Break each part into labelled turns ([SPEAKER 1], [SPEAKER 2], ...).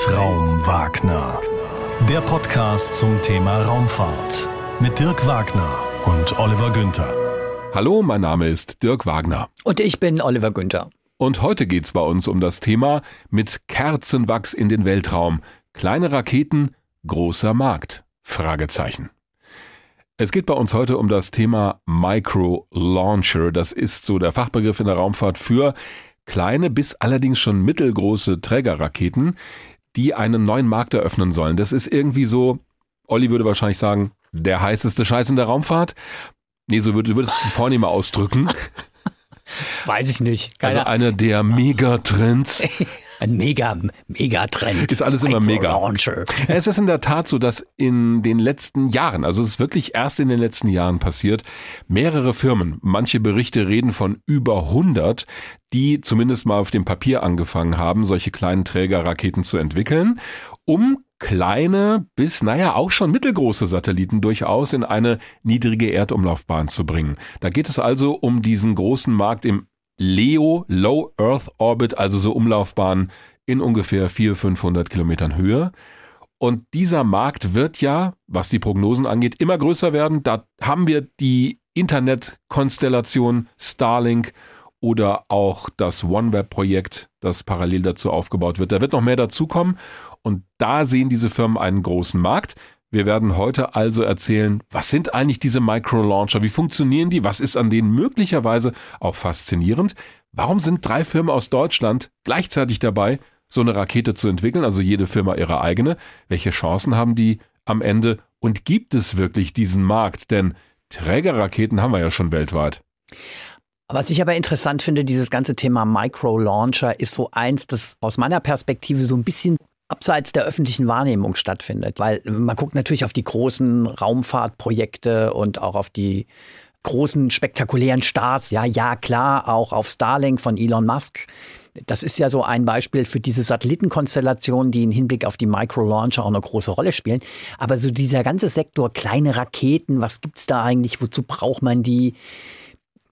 [SPEAKER 1] Weltraum Wagner. Der Podcast zum Thema Raumfahrt mit Dirk Wagner und Oliver Günther.
[SPEAKER 2] Hallo, mein Name ist Dirk Wagner.
[SPEAKER 3] Und ich bin Oliver Günther.
[SPEAKER 2] Und heute geht's bei uns um das Thema mit Kerzenwachs in den Weltraum. Kleine Raketen, großer Markt? Fragezeichen. Es geht bei uns heute um das Thema Micro Launcher. Das ist so der Fachbegriff in der Raumfahrt für kleine bis allerdings schon mittelgroße Trägerraketen, die einen neuen Markt eröffnen sollen. Das ist irgendwie so, Olli würde wahrscheinlich sagen, der heißeste Scheiß in der Raumfahrt. Nee, so würde, würdest du es vornehmer ausdrücken.
[SPEAKER 3] Weiß ich nicht.
[SPEAKER 2] Keine also einer der Megatrends.
[SPEAKER 3] Ein mega, Megatrend.
[SPEAKER 2] Ist alles immer mega. Launcher. Es ist in der Tat so, dass in den letzten Jahren, also es ist wirklich erst in den letzten Jahren passiert, mehrere Firmen, manche Berichte reden von über 100, die zumindest mal auf dem Papier angefangen haben, solche kleinen Trägerraketen zu entwickeln, um kleine bis, naja, auch schon mittelgroße Satelliten durchaus in eine niedrige Erdumlaufbahn zu bringen. Da geht es also um diesen großen Markt im LEO, Low Earth Orbit, also so Umlaufbahnen in ungefähr 400, 500 Kilometern Höhe. Und dieser Markt wird ja, was die Prognosen angeht, immer größer werden. Da haben wir die Internetkonstellation Starlink oder auch das OneWeb-Projekt, das parallel dazu aufgebaut wird. Da wird noch mehr dazukommen und da sehen diese Firmen einen großen Markt. Wir werden heute also erzählen, was sind eigentlich diese Micro-Launcher, wie funktionieren die, was ist an denen möglicherweise auch faszinierend, warum sind drei Firmen aus Deutschland gleichzeitig dabei, so eine Rakete zu entwickeln, also jede Firma ihre eigene, welche Chancen haben die am Ende? Und gibt es wirklich diesen Markt, denn Trägerraketen haben wir ja schon weltweit.
[SPEAKER 3] Was ich aber interessant finde, dieses ganze Thema Micro-Launcher ist so eins, das aus meiner Perspektive so ein bisschen abseits der öffentlichen Wahrnehmung stattfindet. Weil man guckt natürlich auf die großen Raumfahrtprojekte und auch auf die großen spektakulären Starts. Ja, ja, klar, auch auf Starlink von Elon Musk. Das ist ja so ein Beispiel für diese Satellitenkonstellationen, die im Hinblick auf die Micro-Launcher auch eine große Rolle spielen. Aber so dieser ganze Sektor, kleine Raketen, was gibt's da eigentlich? Wozu braucht man die?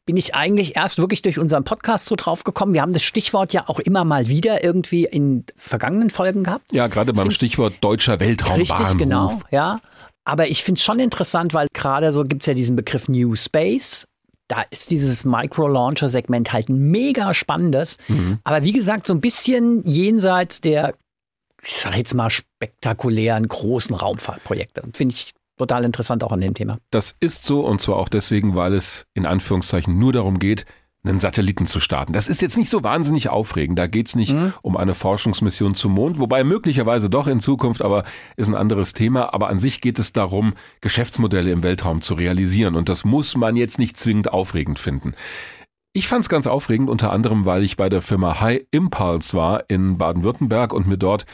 [SPEAKER 3] Bin ich eigentlich erst wirklich durch unseren Podcast so drauf gekommen. Wir haben das Stichwort ja auch immer mal wieder irgendwie in vergangenen Folgen gehabt.
[SPEAKER 2] Ja, gerade beim Stichwort deutscher Weltraumbahnhof.
[SPEAKER 3] Richtig, genau, ja. Aber ich finde es schon interessant, weil gerade so gibt es ja diesen Begriff New Space. Da ist dieses Micro-Launcher-Segment halt ein mega spannendes. Mhm. Aber wie gesagt, so ein bisschen jenseits der, ich sag jetzt mal, spektakulären großen Raumfahrtprojekte. Finde ich total interessant auch an dem Thema.
[SPEAKER 2] Das ist so und zwar auch deswegen, weil es in Anführungszeichen nur darum geht, einen Satelliten zu starten. Das ist jetzt nicht so wahnsinnig aufregend. Da geht's nicht mhm. um eine Forschungsmission zum Mond, wobei möglicherweise doch in Zukunft, aber ist ein anderes Thema. Aber an sich geht es darum, Geschäftsmodelle im Weltraum zu realisieren. Und das muss man jetzt nicht zwingend aufregend finden. Ich fand es ganz aufregend, unter anderem, weil ich bei der Firma High Impulse war in Baden-Württemberg und mir dort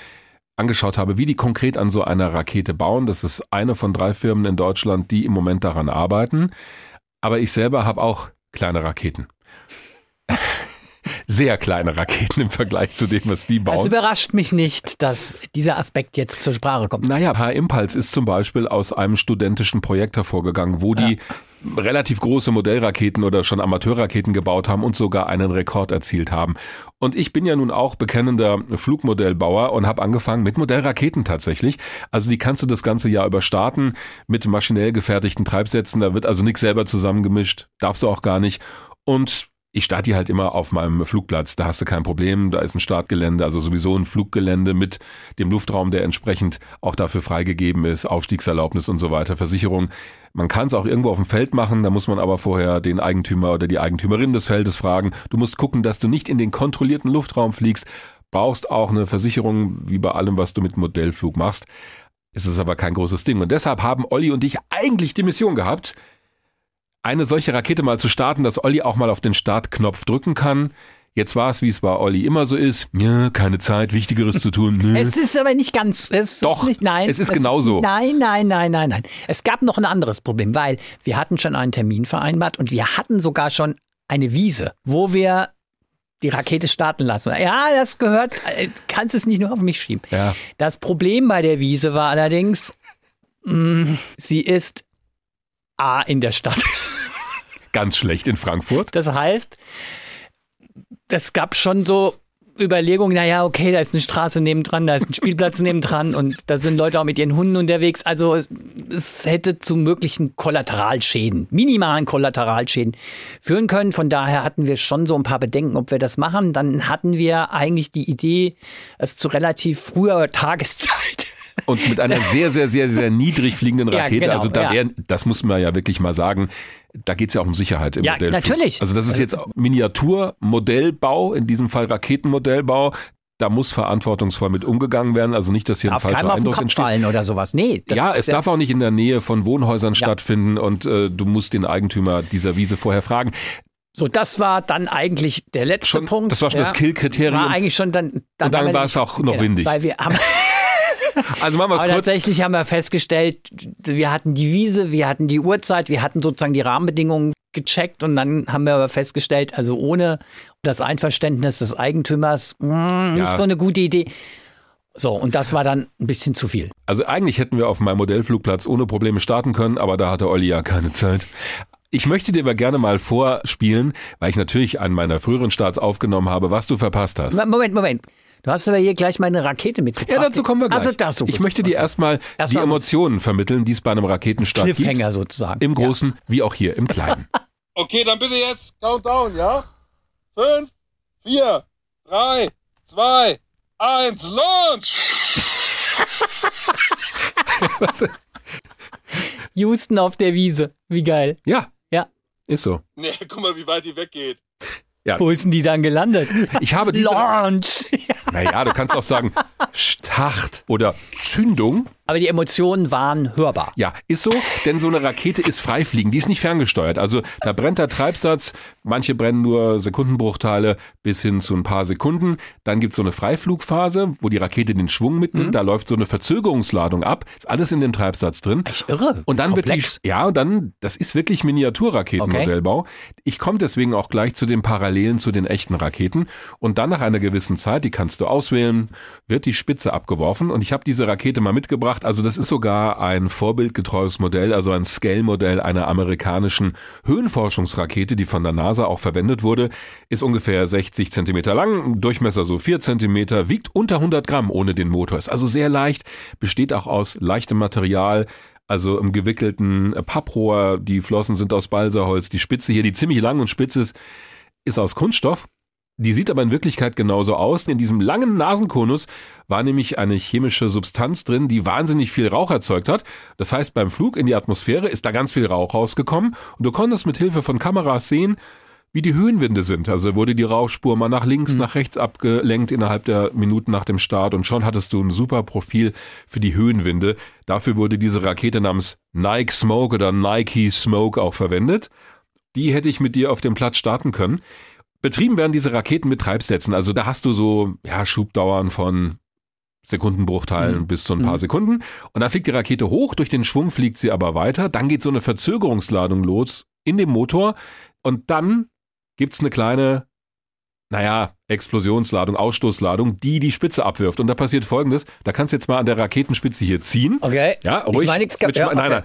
[SPEAKER 2] angeschaut habe, wie die konkret an so einer Rakete bauen. Das ist eine von drei Firmen in Deutschland, die im Moment daran arbeiten. Aber ich selber habe auch kleine Raketen. Sehr kleine Raketen im Vergleich zu dem, was die bauen. Es
[SPEAKER 3] überrascht mich nicht, dass dieser Aspekt jetzt zur Sprache kommt.
[SPEAKER 2] Naja, H-Impulse ist zum Beispiel aus einem studentischen Projekt hervorgegangen, wo die ja. Relativ große Modellraketen oder schon Amateurraketen gebaut haben und sogar einen Rekord erzielt haben. Und ich bin ja nun auch bekennender Flugmodellbauer und habe angefangen mit Modellraketen tatsächlich. Also die kannst du das ganze Jahr über starten mit maschinell gefertigten Treibsätzen. Da wird also nichts selber zusammengemischt, darfst du auch gar nicht. Und ich starte die halt immer auf meinem Flugplatz. Da hast du kein Problem. Da ist ein Startgelände, also sowieso ein Fluggelände mit dem Luftraum, der entsprechend auch dafür freigegeben ist, Aufstiegserlaubnis und so weiter, Versicherung. Man kann es auch irgendwo auf dem Feld machen, da muss man aber vorher den Eigentümer oder die Eigentümerin des Feldes fragen. Du musst gucken, dass du nicht in den kontrollierten Luftraum fliegst, brauchst auch eine Versicherung, wie bei allem, was du mit Modellflug machst. Es ist aber kein großes Ding. Und deshalb haben Olli und ich eigentlich die Mission gehabt, eine solche Rakete mal zu starten, dass Olli auch mal auf den Startknopf drücken kann. Jetzt war es, wie es bei Olli immer so ist. Ja, keine Zeit, Wichtigeres zu tun.
[SPEAKER 3] Nee. Es ist aber nicht ganz. Es
[SPEAKER 2] Doch,
[SPEAKER 3] ist nicht, nein.
[SPEAKER 2] Es ist es genauso.
[SPEAKER 3] Ist, nein, nein, nein, nein, nein. Es gab noch ein anderes Problem, weil wir hatten schon einen Termin vereinbart und wir hatten sogar schon eine Wiese, wo wir die Rakete starten lassen. Ja, das gehört, äh, kannst es nicht nur auf mich schieben.
[SPEAKER 2] Ja.
[SPEAKER 3] Das Problem bei der Wiese war allerdings, mh, mm, sie ist A in der Stadt.
[SPEAKER 2] Ganz schlecht in Frankfurt.
[SPEAKER 3] Das heißt, es gab schon so Überlegung, naja, okay, da ist eine Straße nebendran, da ist ein Spielplatz nebendran und da sind Leute auch mit ihren Hunden unterwegs. Also es, es hätte zu möglichen Kollateralschäden, minimalen Kollateralschäden führen können. Von daher hatten wir schon so ein paar Bedenken, ob wir das machen. Dann hatten wir eigentlich die Idee, es zu relativ früher Tageszeit
[SPEAKER 2] und mit einer sehr, sehr, sehr, sehr niedrig fliegenden Rakete. Ja, genau, also da wären, das muss man ja wirklich mal sagen, da geht es ja auch um Sicherheit im
[SPEAKER 3] ja,
[SPEAKER 2] Modellflug.
[SPEAKER 3] natürlich.
[SPEAKER 2] Also das ist jetzt Miniaturmodellbau, in diesem Fall Raketenmodellbau. Da muss verantwortungsvoll mit umgegangen werden, also nicht, dass hier darf ein falscher Eindruck entsteht.
[SPEAKER 3] fallen oder sowas. Nee,
[SPEAKER 2] ja, es ja darf auch nicht in der Nähe von Wohnhäusern ja. stattfinden und äh, du musst den Eigentümer dieser Wiese vorher fragen.
[SPEAKER 3] So, das war dann eigentlich der letzte
[SPEAKER 2] schon,
[SPEAKER 3] Punkt.
[SPEAKER 2] Das war schon ja. das Kill-Kriterium.
[SPEAKER 3] War eigentlich schon dann.
[SPEAKER 2] dann und dann war es auch noch genau, windig.
[SPEAKER 3] Weil wir haben
[SPEAKER 2] Also machen wir es kurz.
[SPEAKER 3] Tatsächlich haben wir festgestellt, wir hatten die Wiese, wir hatten die Uhrzeit, wir hatten sozusagen die Rahmenbedingungen gecheckt und dann haben wir aber festgestellt, also ohne das Einverständnis des Eigentümers mh, hm, ja. ist so eine gute Idee. So, und das war dann ein bisschen zu viel.
[SPEAKER 2] Also eigentlich hätten wir auf meinem Modellflugplatz ohne Probleme starten können, aber da hatte Olli ja keine Zeit. Ich möchte dir aber gerne mal vorspielen, weil ich natürlich einen meiner früheren Starts aufgenommen habe, was du verpasst hast.
[SPEAKER 3] Moment, Moment. Du hast aber hier gleich mal eine Rakete mitgebracht.
[SPEAKER 2] Ja, dazu kommen wir gleich.
[SPEAKER 3] Also das
[SPEAKER 2] so Ich möchte dir erstmal erst die Emotionen vermitteln, die es bei einem Raketenstart
[SPEAKER 3] gibt. Cliffhanger
[SPEAKER 2] gibt.
[SPEAKER 3] sozusagen.
[SPEAKER 2] Im Großen ja. wie auch hier im Kleinen.
[SPEAKER 4] okay, dann bitte jetzt Countdown, ja? Fünf, vier, drei, zwei, eins, Launch!
[SPEAKER 3] Houston auf der Wiese. Wie geil.
[SPEAKER 2] Ja.
[SPEAKER 3] Ja.
[SPEAKER 2] Ist so.
[SPEAKER 4] Nee, guck mal, wie weit die weggeht.
[SPEAKER 3] Ja. Wo ist denn die dann gelandet?
[SPEAKER 2] Ich habe diese.
[SPEAKER 3] Launch.
[SPEAKER 2] Naja, du kannst auch sagen Start oder Zündung.
[SPEAKER 3] Aber die Emotionen waren hörbar.
[SPEAKER 2] Ja, ist so, denn so eine Rakete ist freifliegen, die ist nicht ferngesteuert. Also da brennt der Treibsatz, manche brennen nur Sekundenbruchteile bis hin zu ein paar Sekunden. Dann gibt's so eine Freiflugphase, wo die Rakete den Schwung mitnimmt, mhm. da läuft so eine Verzögerungsladung ab, ist alles in dem Treibsatz drin.
[SPEAKER 3] Echt irre.
[SPEAKER 2] Und dann Komplex. wird die, ja, und dann, das ist wirklich Miniaturraketenmodellbau. Okay. Ich komme deswegen auch gleich zu den Parallelen zu den echten Raketen. Und dann nach einer gewissen Zeit, die kannst du auswählen, wird die Spitze abgeworfen. Und ich habe diese Rakete mal mitgebracht gemacht. Also das ist sogar ein vorbildgetreues Modell, also ein Scale-Modell einer amerikanischen Höhenforschungsrakete, die von der NASA auch verwendet wurde. Ist ungefähr 60 Zentimeter lang, Durchmesser so 4 Zentimeter, wiegt unter 100 Gramm ohne den Motor. Ist also sehr leicht, besteht auch aus leichtem Material, also im gewickelten Papprohr. Die Flossen sind aus Balsaholz. Die Spitze hier, die ziemlich lang und spitz ist, ist aus Kunststoff. Die sieht aber in Wirklichkeit genauso aus. In diesem langen Nasenkonus war nämlich eine chemische Substanz drin, die wahnsinnig viel Rauch erzeugt hat. Das heißt, beim Flug in die Atmosphäre ist da ganz viel Rauch rausgekommen und du konntest mit Hilfe von Kameras sehen, wie die Höhenwinde sind. Also wurde die Rauchspur mal nach links, mhm. nach rechts abgelenkt innerhalb der Minuten nach dem Start und schon hattest du ein super Profil für die Höhenwinde. Dafür wurde diese Rakete namens Nike Smoke oder Nike Smoke auch verwendet. Die hätte ich mit dir auf dem Platz starten können. Betrieben werden diese Raketen mit Treibsätzen. Also da hast du so ja, Schubdauern von Sekundenbruchteilen mhm. bis zu ein paar mhm. Sekunden. Und dann fliegt die Rakete hoch, durch den Schwung fliegt sie aber weiter. Dann geht so eine Verzögerungsladung los in dem Motor. Und dann gibt's eine kleine, naja, Explosionsladung, Ausstoßladung, die die Spitze abwirft. Und da passiert Folgendes. Da kannst du jetzt mal an der Raketenspitze hier ziehen.
[SPEAKER 3] Okay.
[SPEAKER 2] Ja, ruhig.
[SPEAKER 3] Ich meine, ja, okay.
[SPEAKER 2] Nein, nein.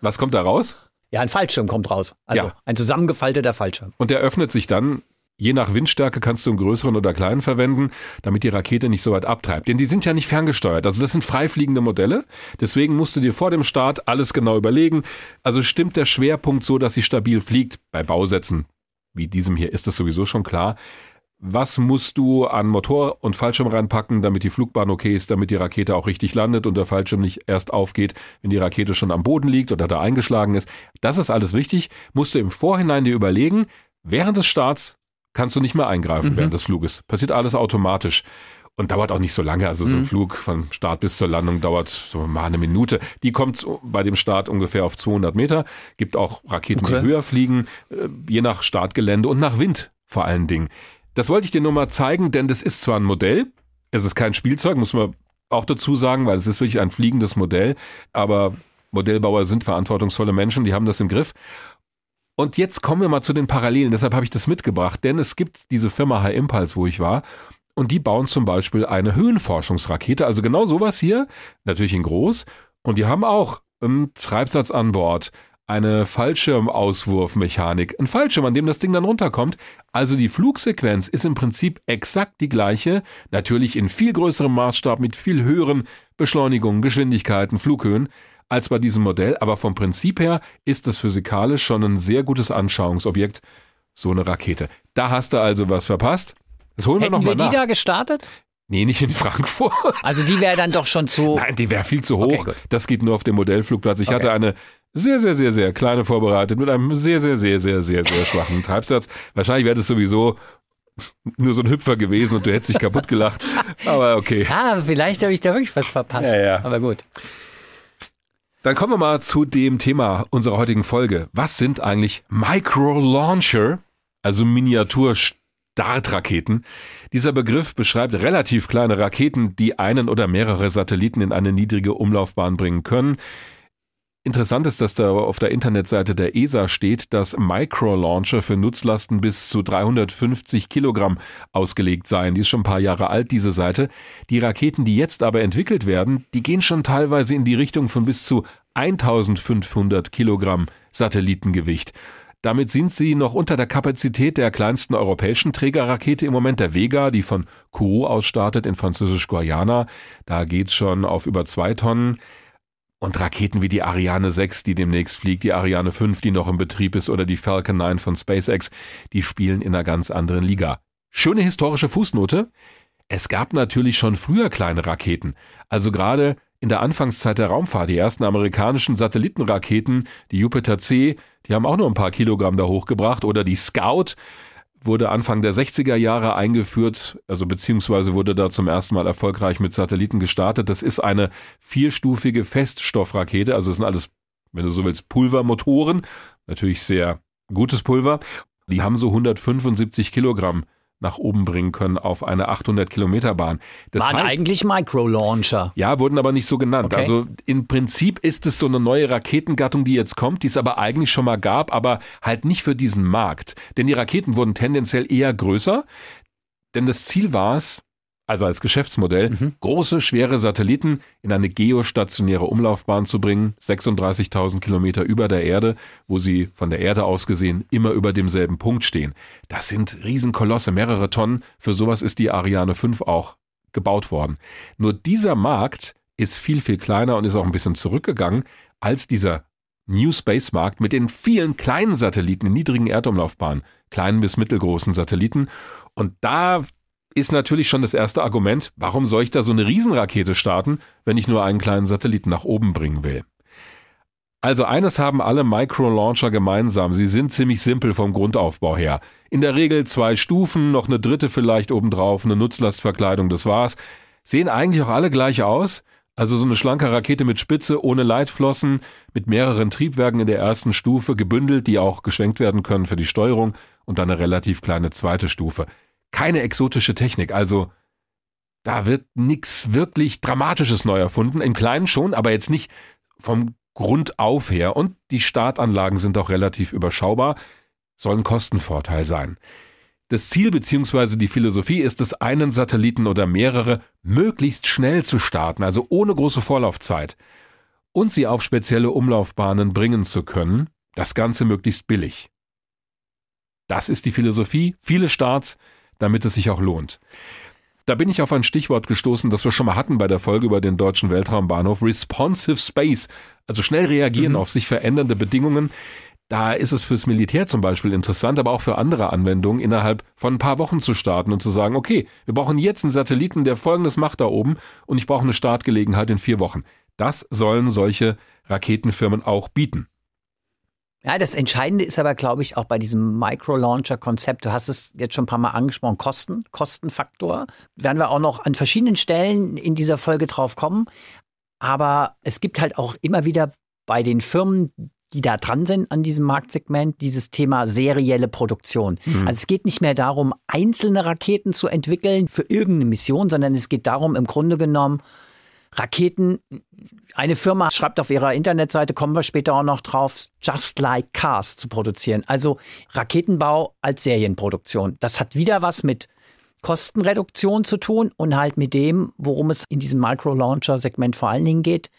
[SPEAKER 2] Was kommt da raus?
[SPEAKER 3] Ja, ein Fallschirm kommt raus. Also ja. ein zusammengefalteter Fallschirm.
[SPEAKER 2] Und der öffnet sich dann. Je nach Windstärke kannst du einen größeren oder kleinen verwenden, damit die Rakete nicht so weit abtreibt. Denn die sind ja nicht ferngesteuert. Also das sind freifliegende Modelle. Deswegen musst du dir vor dem Start alles genau überlegen. Also stimmt der Schwerpunkt so, dass sie stabil fliegt. Bei Bausätzen wie diesem hier ist das sowieso schon klar was musst du an Motor und Fallschirm reinpacken, damit die Flugbahn okay ist, damit die Rakete auch richtig landet und der Fallschirm nicht erst aufgeht, wenn die Rakete schon am Boden liegt oder da eingeschlagen ist. Das ist alles wichtig. Musst du im Vorhinein dir überlegen, während des Starts kannst du nicht mehr eingreifen mhm. während des Fluges. Passiert alles automatisch. Und dauert auch nicht so lange. Also so ein mhm. Flug von Start bis zur Landung dauert so mal eine Minute. Die kommt bei dem Start ungefähr auf 200 Meter. Gibt auch Raketen, okay. die höher fliegen, äh, je nach Startgelände und nach Wind vor allen Dingen. Das wollte ich dir nur mal zeigen, denn das ist zwar ein Modell, es ist kein Spielzeug, muss man auch dazu sagen, weil es ist wirklich ein fliegendes Modell, aber Modellbauer sind verantwortungsvolle Menschen, die haben das im Griff. Und jetzt kommen wir mal zu den Parallelen, deshalb habe ich das mitgebracht, denn es gibt diese Firma High Impulse, wo ich war, und die bauen zum Beispiel eine Höhenforschungsrakete, also genau sowas hier, natürlich in groß, und die haben auch einen Treibsatz an Bord, eine Fallschirmauswurfmechanik, ein Fallschirm, an dem das Ding dann runterkommt. Also die Flugsequenz ist im Prinzip exakt die gleiche, natürlich in viel größerem Maßstab mit viel höheren Beschleunigungen, Geschwindigkeiten, Flughöhen als bei diesem Modell, aber vom Prinzip her ist das physikalisch schon ein sehr gutes Anschauungsobjekt, so eine Rakete. Da hast du also was verpasst. Das holen
[SPEAKER 3] Hätten
[SPEAKER 2] wir nochmal
[SPEAKER 3] wir
[SPEAKER 2] nach.
[SPEAKER 3] die da gestartet?
[SPEAKER 2] Nee, nicht in Frankfurt.
[SPEAKER 3] Also die wäre dann doch schon zu.
[SPEAKER 2] Nein, die wäre viel zu
[SPEAKER 3] Okay,
[SPEAKER 2] hoch.
[SPEAKER 3] gut.
[SPEAKER 2] das geht nur auf dem Modellflugplatz. Ich
[SPEAKER 3] Okay.
[SPEAKER 2] hatte eine sehr, sehr, sehr, sehr kleine vorbereitet mit einem sehr, sehr, sehr, sehr, sehr, sehr schwachen Treibsatz. Wahrscheinlich wäre das sowieso nur so ein Hüpfer gewesen und du hättest dich kaputt gelacht. Aber okay.
[SPEAKER 3] Ah, vielleicht habe ich da wirklich was verpasst.
[SPEAKER 2] Ja, ja.
[SPEAKER 3] Aber gut.
[SPEAKER 2] Dann kommen wir mal zu dem Thema unserer heutigen Folge. Was sind eigentlich Micro-Launcher, also Miniatur-Startraketen? Dieser Begriff beschreibt relativ kleine Raketen, die einen oder mehrere Satelliten in eine niedrige Umlaufbahn bringen können. Interessant ist, dass da auf der Internetseite der ESA steht, dass Micro-Launcher für Nutzlasten bis zu 350 Kilogramm ausgelegt seien. Die ist schon ein paar Jahre alt, diese Seite. Die Raketen, die jetzt aber entwickelt werden, die gehen schon teilweise in die Richtung von bis zu 1500 Kilogramm Satellitengewicht. Damit sind sie noch unter der Kapazität der kleinsten europäischen Trägerrakete im Moment, der Vega, die von Kourou aus startet in Französisch-Guayana. Da geht's schon auf über zwei Tonnen. Und Raketen wie die Ariane 6, die demnächst fliegt, die Ariane 5, die noch im Betrieb ist, oder die Falcon 9 von SpaceX, die spielen in einer ganz anderen Liga. Schöne historische Fußnote. Es gab natürlich schon früher kleine Raketen. Also gerade in der Anfangszeit der Raumfahrt, die ersten amerikanischen Satellitenraketen, die Jupiter C, die haben auch nur ein paar Kilogramm da hochgebracht, oder die Scout, wurde Anfang der 60er Jahre eingeführt, also beziehungsweise wurde da zum ersten Mal erfolgreich mit Satelliten gestartet. Das ist eine vierstufige Feststoffrakete, also es sind alles, wenn du so willst, Pulvermotoren, natürlich sehr gutes Pulver. Die haben so 175 Kilogramm nach oben bringen können auf eine 800 Kilometer Bahn. Das
[SPEAKER 3] Waren
[SPEAKER 2] heißt,
[SPEAKER 3] eigentlich Micro-Launcher.
[SPEAKER 2] ja, wurden aber nicht so genannt.
[SPEAKER 3] Okay.
[SPEAKER 2] Also im Prinzip ist es so eine neue Raketengattung, die jetzt kommt, die es aber eigentlich schon mal gab, aber halt nicht für diesen Markt. Denn die Raketen wurden tendenziell eher größer, denn das Ziel war es, also als Geschäftsmodell,
[SPEAKER 3] Mhm.
[SPEAKER 2] große, schwere Satelliten in eine geostationäre Umlaufbahn zu bringen, 36.000 Kilometer über der Erde, wo sie von der Erde aus gesehen immer über demselben Punkt stehen. Das sind Riesenkolosse, mehrere Tonnen. Für sowas ist die Ariane 5 auch gebaut worden. Nur dieser Markt ist viel, viel kleiner und ist auch ein bisschen zurückgegangen als dieser New Space Markt mit den vielen kleinen Satelliten in niedrigen Erdumlaufbahnen, kleinen bis mittelgroßen Satelliten. Und da ist natürlich schon das erste Argument, warum soll ich da so eine Riesenrakete starten, wenn ich nur einen kleinen Satelliten nach oben bringen will? Also eines haben alle Micro-Launcher gemeinsam. Sie sind ziemlich simpel vom Grundaufbau her. In der Regel zwei Stufen, noch eine dritte vielleicht obendrauf, eine Nutzlastverkleidung, das war's. Sehen eigentlich auch alle gleich aus. Also so eine schlanke Rakete mit Spitze, ohne Leitflossen, mit mehreren Triebwerken in der ersten Stufe, gebündelt, die auch geschwenkt werden können für die Steuerung und dann eine relativ kleine zweite Stufe. Keine exotische Technik, also da wird nichts wirklich Dramatisches neu erfunden. Im Kleinen schon, aber jetzt nicht vom Grund auf her. Und die Startanlagen sind auch relativ überschaubar, soll ein Kostenvorteil sein. Das Ziel bzw. die Philosophie ist es, einen Satelliten oder mehrere möglichst schnell zu starten, also ohne große Vorlaufzeit, und sie auf spezielle Umlaufbahnen bringen zu können, das Ganze möglichst billig. Das ist die Philosophie, viele Starts, damit es sich auch lohnt. Da bin ich auf ein Stichwort gestoßen, das wir schon mal hatten bei der Folge über den deutschen Weltraumbahnhof, Responsive Space, also schnell reagieren auf sich verändernde Bedingungen. Da ist es fürs Militär zum Beispiel interessant, aber auch für andere Anwendungen innerhalb von ein paar Wochen zu starten und zu sagen, okay, wir brauchen jetzt einen Satelliten, der Folgendes macht da oben und ich brauche eine Startgelegenheit in vier Wochen. Das sollen solche Raketenfirmen auch bieten.
[SPEAKER 3] Ja, das Entscheidende ist aber, glaube ich, auch bei diesem Micro-Launcher-Konzept, du hast es jetzt schon ein paar Mal angesprochen, Kosten, Kostenfaktor. Werden wir auch noch an verschiedenen Stellen in dieser Folge drauf kommen. Aber es gibt halt auch immer wieder bei den Firmen, die da dran sind an diesem Marktsegment, dieses Thema serielle Produktion. Also es geht nicht mehr darum, einzelne Raketen zu entwickeln für irgendeine Mission, sondern es geht darum, im Grunde genommen, Raketen, eine Firma schreibt auf ihrer Internetseite, kommen wir später auch noch drauf, Just Like Cars zu produzieren. Also Raketenbau als Serienproduktion. Das hat wieder was mit Kostenreduktion zu tun und halt mit dem, worum es in diesem Micro-Launcher-Segment vor allen Dingen geht,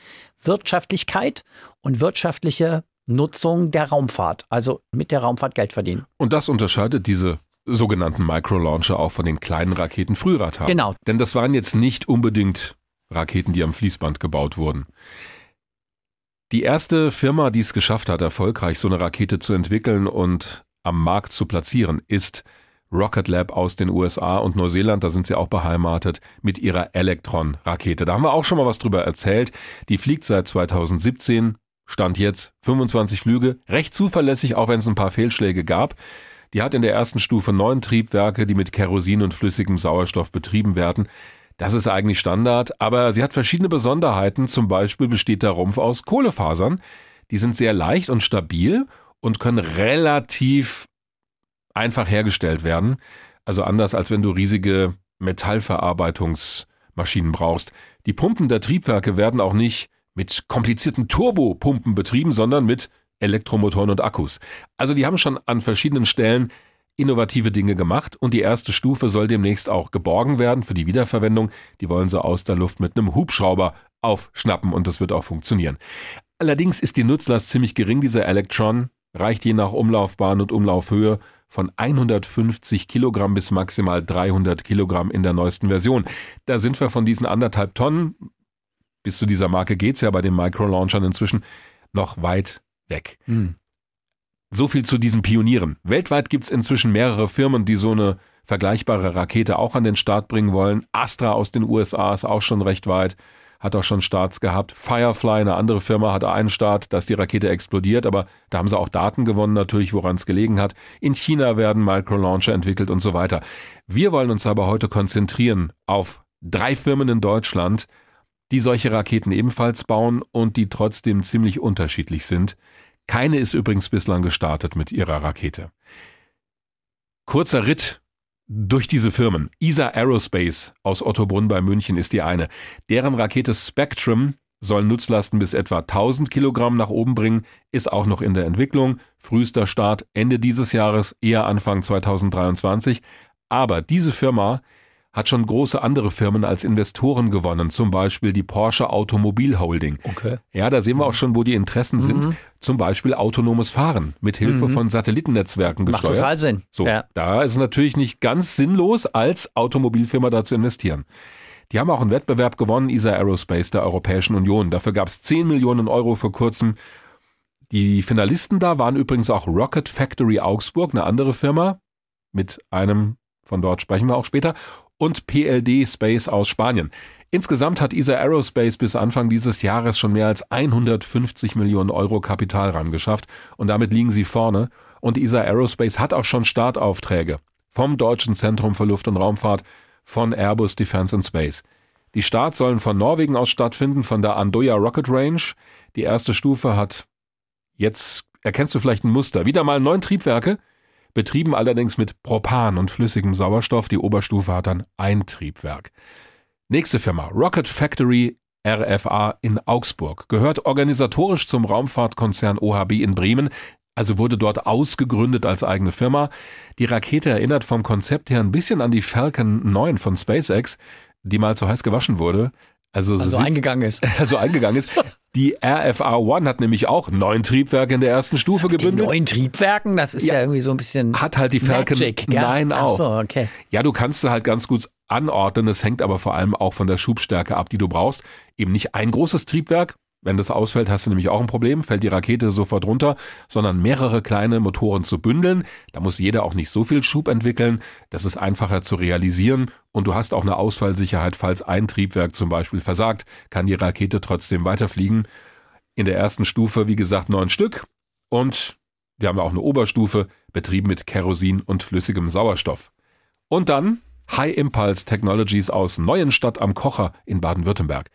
[SPEAKER 3] Wirtschaftlichkeit und wirtschaftliche Nutzung der Raumfahrt, also mit der Raumfahrt Geld verdienen.
[SPEAKER 2] Und das unterscheidet diese sogenannten Microlauncher auch von den kleinen Raketen Frühradar.
[SPEAKER 3] Genau.
[SPEAKER 2] Denn das waren jetzt nicht unbedingt Raketen, die am Fließband gebaut wurden. Die erste Firma, die es geschafft hat, erfolgreich so eine Rakete zu entwickeln und am Markt zu platzieren, ist Rocket Lab aus den USA und Neuseeland, da sind sie auch beheimatet, mit ihrer Electron-Rakete. Da haben wir auch schon mal was drüber erzählt. Die fliegt seit 2017, stand jetzt 25 Flüge, recht zuverlässig, auch wenn es ein paar Fehlschläge gab. Die hat in der ersten Stufe neun Triebwerke, die mit Kerosin und flüssigem Sauerstoff betrieben werden. Das ist eigentlich Standard, aber sie hat verschiedene Besonderheiten. Zum Beispiel besteht der Rumpf aus Kohlefasern. Die sind sehr leicht und stabil und können relativ einfach hergestellt werden. Also anders als wenn du riesige Metallverarbeitungsmaschinen brauchst. Die Pumpen der Triebwerke werden auch nicht mit komplizierten Turbopumpen betrieben, sondern mit Elektromotoren und Akkus. Also die haben schon an verschiedenen Stellen innovative Dinge gemacht und die erste Stufe soll demnächst auch geborgen werden für die Wiederverwendung. Die wollen sie aus der Luft mit einem Hubschrauber aufschnappen und das wird auch funktionieren. Allerdings ist die Nutzlast ziemlich gering, dieser Electron, reicht je nach Umlaufbahn und Umlaufhöhe von 150 Kilogramm bis maximal 300 Kilogramm in der neuesten Version. Da sind wir von diesen anderthalb Tonnen, bis zu dieser Marke geht's ja bei den Microlaunchern inzwischen, noch weit weg. Hm. So viel zu diesen Pionieren. Weltweit gibt's inzwischen mehrere Firmen, die so eine vergleichbare Rakete auch an den Start bringen wollen. Astra aus den USA ist auch schon recht weit, hat auch schon Starts gehabt. Firefly, eine andere Firma, hatte einen Start, dass die Rakete explodiert, aber da haben sie auch Daten gewonnen natürlich, woran es gelegen hat. In China werden Microlauncher entwickelt und so weiter. Wir wollen uns aber heute konzentrieren auf drei Firmen in Deutschland, die solche Raketen ebenfalls bauen und die trotzdem ziemlich unterschiedlich sind. Keine ist übrigens bislang gestartet mit ihrer Rakete. Kurzer Ritt durch diese Firmen. ESA Aerospace aus Ottobrunn bei München ist die eine. Deren Rakete Spectrum soll Nutzlasten bis etwa 1000 Kilogramm nach oben bringen, ist auch noch in der Entwicklung. Frühester Start Ende dieses Jahres, eher Anfang 2023. Aber diese Firma hat schon große andere Firmen als Investoren gewonnen, zum Beispiel die Porsche Automobil Holding.
[SPEAKER 3] Okay.
[SPEAKER 2] Ja, da sehen wir auch schon, wo die Interessen mhm. sind. Zum Beispiel autonomes Fahren mit Hilfe mhm. von Satellitennetzwerken gesteuert.
[SPEAKER 3] Macht total Sinn.
[SPEAKER 2] So, ja. da ist es natürlich nicht ganz sinnlos, als Automobilfirma da zu investieren. Die haben auch einen Wettbewerb gewonnen, ESA Aerospace der Europäischen Union. Dafür gab es 10 Millionen Euro vor kurzem. Die Finalisten da waren übrigens auch Rocket Factory Augsburg, eine andere Firma, mit einem, von dort sprechen wir auch später, und PLD Space aus Spanien. Insgesamt hat ESA Aerospace bis Anfang dieses Jahres schon mehr als 150 Millionen Euro Kapital rangeschafft und damit liegen sie vorne. Und ESA Aerospace hat auch schon Startaufträge vom Deutschen Zentrum für Luft- und Raumfahrt, von Airbus Defence and Space. Die Starts sollen von Norwegen aus stattfinden, von der Andoya Rocket Range. Die erste Stufe hat jetzt erkennst du vielleicht ein Muster. Wieder mal neun Triebwerke, betrieben allerdings mit Propan und flüssigem Sauerstoff. Die Oberstufe hat dann ein Triebwerk. Nächste Firma, Rocket Factory RFA in Augsburg, gehört organisatorisch zum Raumfahrtkonzern OHB in Bremen, also wurde dort ausgegründet als eigene Firma. Die Rakete erinnert vom Konzept her ein bisschen an die Falcon 9 von SpaceX, die mal zu heiß gewaschen wurde.
[SPEAKER 3] Also, also eingegangen ist.
[SPEAKER 2] Also eingegangen ist. Die RFA One hat nämlich auch neun Triebwerke in der ersten Stufe gebündelt.
[SPEAKER 3] Neun Triebwerken? Das ist ja, ja, irgendwie so ein bisschen.
[SPEAKER 2] Hat halt die Falcon
[SPEAKER 3] Magic,
[SPEAKER 2] 9 auch. Ach
[SPEAKER 3] so, okay.
[SPEAKER 2] Ja, du kannst sie halt ganz gut anordnen. Es hängt aber vor allem auch von der Schubstärke ab, die du brauchst. Eben nicht ein großes Triebwerk, wenn das ausfällt, hast du nämlich auch ein Problem, fällt die Rakete sofort runter, sondern mehrere kleine Motoren zu bündeln. Da muss jeder auch nicht so viel Schub entwickeln. Das ist einfacher zu realisieren und du hast auch eine Ausfallsicherheit, falls ein Triebwerk zum Beispiel versagt, kann die Rakete trotzdem weiterfliegen. In der ersten Stufe, wie gesagt, neun Stück und wir haben auch eine Oberstufe, betrieben mit Kerosin und flüssigem Sauerstoff. Und dann High Impulse Technologies aus Neuenstadt am Kocher in Baden-Württemberg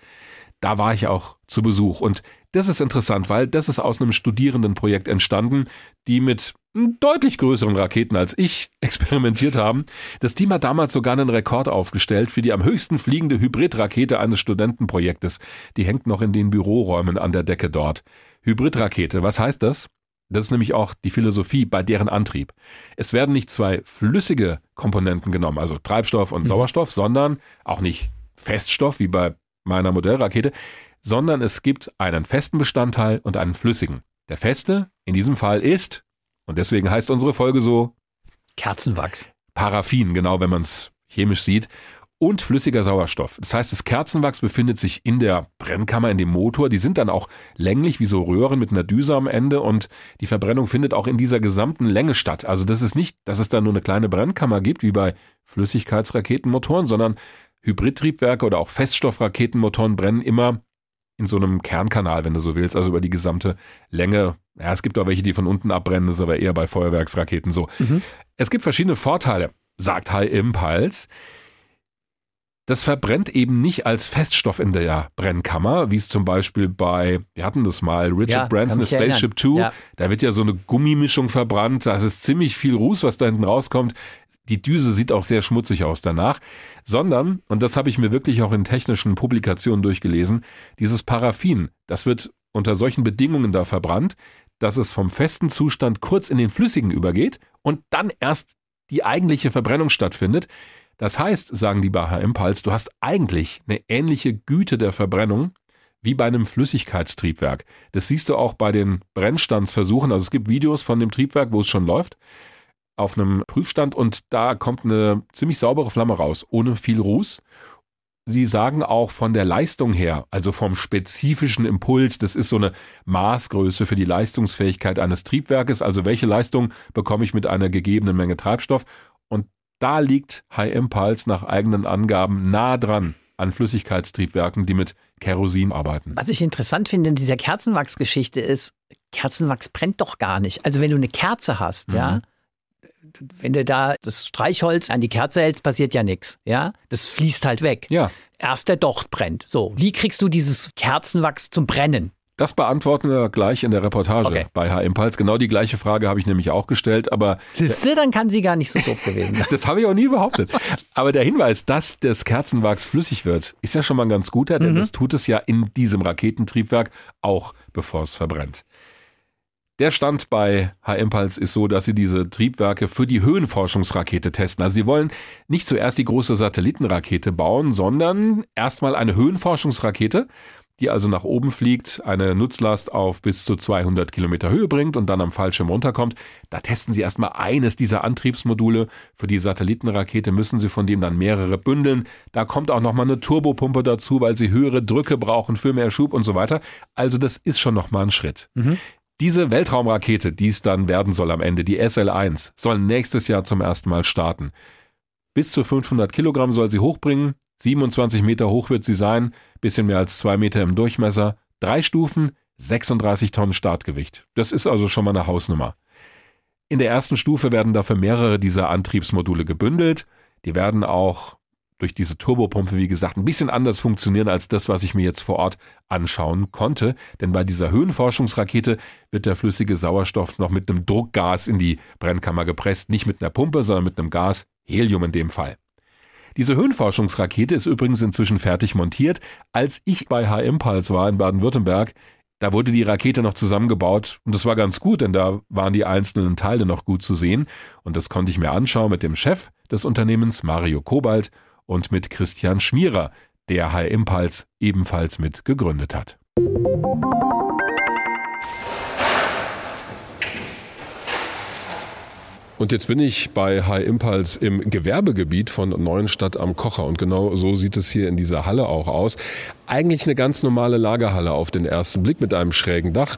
[SPEAKER 2] da war ich auch zu Besuch. Und das ist interessant, weil das ist aus einem Studierendenprojekt entstanden, die mit deutlich größeren Raketen als ich experimentiert haben. Das Team hat damals sogar einen Rekord aufgestellt für die am höchsten fliegende Hybridrakete eines Studentenprojektes. Die hängt noch in den Büroräumen an der Decke dort. Hybridrakete, was heißt das? Das ist nämlich auch die Philosophie bei deren Antrieb. Es werden nicht zwei flüssige Komponenten genommen, also Treibstoff und mhm. Sauerstoff, sondern auch nicht Feststoff wie bei meiner Modellrakete, sondern es gibt einen festen Bestandteil und einen flüssigen. Der feste in diesem Fall ist, und deswegen heißt unsere Folge so,
[SPEAKER 3] Kerzenwachs.
[SPEAKER 2] Paraffin, genau wenn man es chemisch sieht und flüssiger Sauerstoff. Das heißt, das Kerzenwachs befindet sich in der Brennkammer, in dem Motor. Die sind dann auch länglich wie so Röhren mit einer Düse am Ende und die Verbrennung findet auch in dieser gesamten Länge statt. Also das ist nicht, dass es da nur eine kleine Brennkammer gibt, wie bei Flüssigkeitsraketenmotoren, sondern Hybridtriebwerke oder auch Feststoffraketenmotoren brennen immer in so einem Kernkanal, wenn du so willst, also über die gesamte Länge. Ja, es gibt auch welche, die von unten abbrennen, das ist aber eher bei Feuerwerksraketen so. Mhm. Es gibt verschiedene Vorteile, sagt High Impulse. Das verbrennt eben nicht als Feststoff in der Brennkammer, wie es zum Beispiel bei, wir hatten das mal, Richard ja, Branson, Spaceship 2, ja. da wird ja so eine Gummimischung verbrannt, da ist ziemlich viel Ruß, was da hinten rauskommt. Die Düse sieht auch sehr schmutzig aus danach, sondern, und das habe ich mir wirklich auch in technischen Publikationen durchgelesen, dieses Paraffin, das wird unter solchen Bedingungen da verbrannt, dass es vom festen Zustand kurz in den flüssigen übergeht und dann erst die eigentliche Verbrennung stattfindet. Das heißt, sagen die bei HM-Pals, du hast eigentlich eine ähnliche Güte der Verbrennung wie bei einem Flüssigkeitstriebwerk. Das siehst du auch bei den Brennstandsversuchen. Also es gibt Videos von dem Triebwerk, wo es schon läuft, auf einem Prüfstand und da kommt eine ziemlich saubere Flamme raus, ohne viel Ruß. Sie sagen auch von der Leistung her, also vom spezifischen Impuls, das ist so eine Maßgröße für die Leistungsfähigkeit eines Triebwerkes, also welche Leistung bekomme ich mit einer gegebenen Menge Treibstoff. Und da liegt High Impulse nach eigenen Angaben nah dran an Flüssigkeitstriebwerken, die mit Kerosin arbeiten.
[SPEAKER 3] Was ich interessant finde in dieser Kerzenwachsgeschichte ist, Kerzenwachs brennt doch gar nicht. Also wenn du eine Kerze hast, mhm. ja, wenn du da das Streichholz an die Kerze hältst, passiert ja nichts. Ja, das fließt halt weg.
[SPEAKER 2] Ja.
[SPEAKER 3] Erst der Docht brennt. So, wie kriegst du dieses Kerzenwachs zum Brennen?
[SPEAKER 2] Das beantworten wir gleich in der Reportage okay. bei H-Impuls. Genau die gleiche Frage habe ich nämlich auch gestellt, aber.
[SPEAKER 3] Siehst du, dann kann sie gar nicht so doof gewesen sein.
[SPEAKER 2] das habe ich auch nie behauptet. Aber der Hinweis, dass das Kerzenwachs flüssig wird, ist ja schon mal ein ganz guter, denn mhm. das tut es ja in diesem Raketentriebwerk auch, bevor es verbrennt. Der Stand bei H-Impulse ist so, dass sie diese Triebwerke für die Höhenforschungsrakete testen. Also sie wollen nicht zuerst die große Satellitenrakete bauen, sondern erstmal eine Höhenforschungsrakete die also nach oben fliegt, eine Nutzlast auf bis zu 200 Kilometer Höhe bringt und dann am Fallschirm runterkommt. Da testen sie erstmal eines dieser Antriebsmodule. Für die Satellitenrakete müssen sie von dem dann mehrere bündeln. Da kommt auch nochmal eine Turbopumpe dazu, weil sie höhere Drücke brauchen für mehr Schub und so weiter. Also das ist schon nochmal ein Schritt. Mhm. Diese Weltraumrakete, die es dann werden soll am Ende, die SL1, soll nächstes Jahr zum ersten Mal starten. Bis zu 500 Kilogramm soll sie hochbringen, 27 Meter hoch wird sie sein, bisschen mehr als zwei Meter im Durchmesser, drei Stufen, 36 Tonnen Startgewicht. Das ist also schon mal eine Hausnummer. In der ersten Stufe werden dafür mehrere dieser Antriebsmodule gebündelt. Die werden auch durch diese Turbopumpe, wie gesagt, ein bisschen anders funktionieren als das, was ich mir jetzt vor Ort anschauen konnte. Denn bei dieser Höhenforschungsrakete wird der flüssige Sauerstoff noch mit einem Druckgas in die Brennkammer gepresst. Nicht mit einer Pumpe, sondern mit einem Gas, Helium in dem Fall. Diese Höhenforschungsrakete ist übrigens inzwischen fertig montiert. Als ich bei H-Impulse war in Baden-Württemberg, da wurde die Rakete noch zusammengebaut und das war ganz gut, denn da waren die einzelnen Teile noch gut zu sehen und das konnte ich mir anschauen mit dem Chef des Unternehmens Mario Kobalt und mit Christian Schmierer, der High Impulse ebenfalls mit gegründet hat. Und jetzt bin ich bei High Impulse im Gewerbegebiet von Neuenstadt am Kocher. Und genau so sieht es hier in dieser Halle auch aus. Eigentlich eine ganz normale Lagerhalle auf den ersten Blick mit einem schrägen Dach.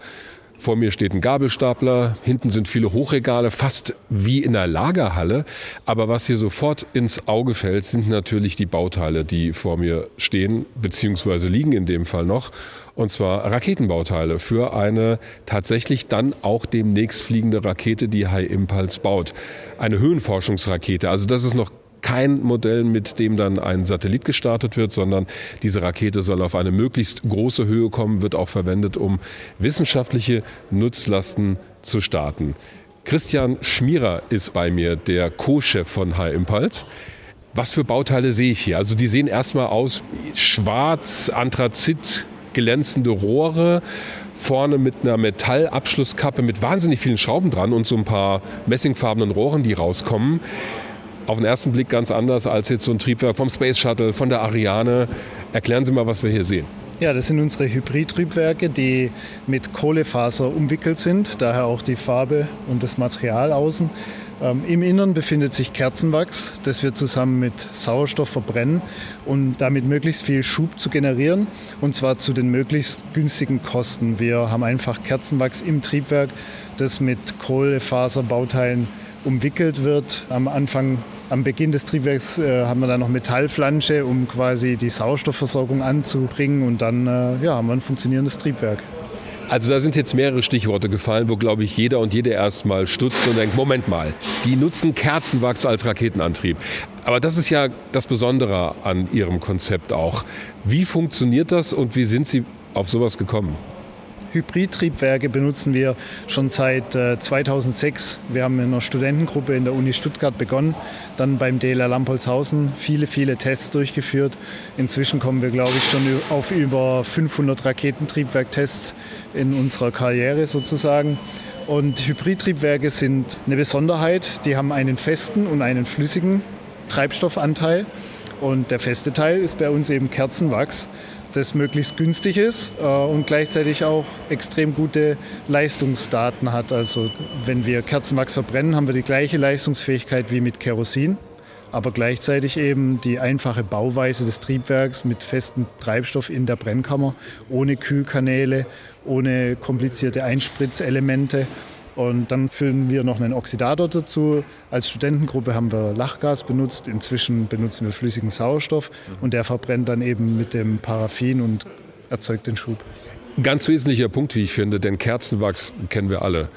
[SPEAKER 2] Vor mir steht ein Gabelstapler, hinten sind viele Hochregale, fast wie in einer Lagerhalle. Aber was hier sofort ins Auge fällt, sind natürlich die Bauteile, die vor mir stehen, beziehungsweise liegen in dem Fall noch. Und zwar Raketenbauteile für eine tatsächlich dann auch demnächst fliegende Rakete, die High Impulse baut. Eine Höhenforschungsrakete. Also das ist noch kein Modell, mit dem dann ein Satellit gestartet wird, sondern diese Rakete soll auf eine möglichst große Höhe kommen, wird auch verwendet, um wissenschaftliche Nutzlasten zu starten. Christian Schmierer ist bei mir, der Co-Chef von High Impulse. Was für Bauteile sehe ich hier? Also die sehen erstmal aus schwarz, Anthrazit, glänzende Rohre, vorne mit einer Metallabschlusskappe mit wahnsinnig vielen Schrauben dran und so ein paar messingfarbenen Rohren, die rauskommen auf den ersten Blick ganz anders als jetzt so ein Triebwerk vom Space Shuttle, von der Ariane. Erklären Sie mal, was wir hier sehen.
[SPEAKER 5] Ja, das sind unsere Hybridtriebwerke, die mit Kohlefaser umwickelt sind, daher auch die Farbe und das Material außen. Ähm, Im Innern befindet sich Kerzenwachs, das wir zusammen mit Sauerstoff verbrennen um damit möglichst viel Schub zu generieren und zwar zu den möglichst günstigen Kosten. Wir haben einfach Kerzenwachs im Triebwerk, das mit Kohlefaserbauteilen umwickelt wird. Am Anfang am Beginn des Triebwerks äh, haben wir dann noch Metallflansche, um quasi die Sauerstoffversorgung anzubringen und dann äh, ja, haben wir ein funktionierendes Triebwerk.
[SPEAKER 2] Also da sind jetzt mehrere Stichworte gefallen, wo, glaube ich, jeder und jede erstmal stutzt und denkt, Moment mal, die nutzen Kerzenwachs als Raketenantrieb. Aber das ist ja das Besondere an Ihrem Konzept auch. Wie funktioniert das und wie sind Sie auf sowas gekommen?
[SPEAKER 5] Hybridtriebwerke benutzen wir schon seit 2006. Äh, wir haben in einer Studentengruppe in der Uni Stuttgart begonnen, dann beim DLR Lampolzhausen viele, viele Tests durchgeführt. Inzwischen kommen wir, glaube ich, schon auf über 500 Raketentriebwerktests in unserer Karriere sozusagen. Und Hybridtriebwerke sind eine Besonderheit. Die haben einen festen und einen flüssigen Treibstoffanteil. Und der feste Teil ist bei uns eben Kerzenwachs das möglichst günstig ist äh, und gleichzeitig auch extrem gute Leistungsdaten hat. Also wenn wir Kerzenwachs verbrennen, haben wir die gleiche Leistungsfähigkeit wie mit Kerosin, aber gleichzeitig eben die einfache Bauweise des Triebwerks mit festem Treibstoff in der Brennkammer, ohne Kühlkanäle, ohne komplizierte Einspritzelemente. Und dann füllen wir noch einen Oxidator dazu. Als Studentengruppe haben wir Lachgas benutzt. Inzwischen benutzen wir flüssigen Sauerstoff und der verbrennt dann eben mit dem Paraffin und erzeugt den Schub.
[SPEAKER 2] Ganz wesentlicher Punkt, wie ich finde, denn Kerzenwachs kennen wir alle.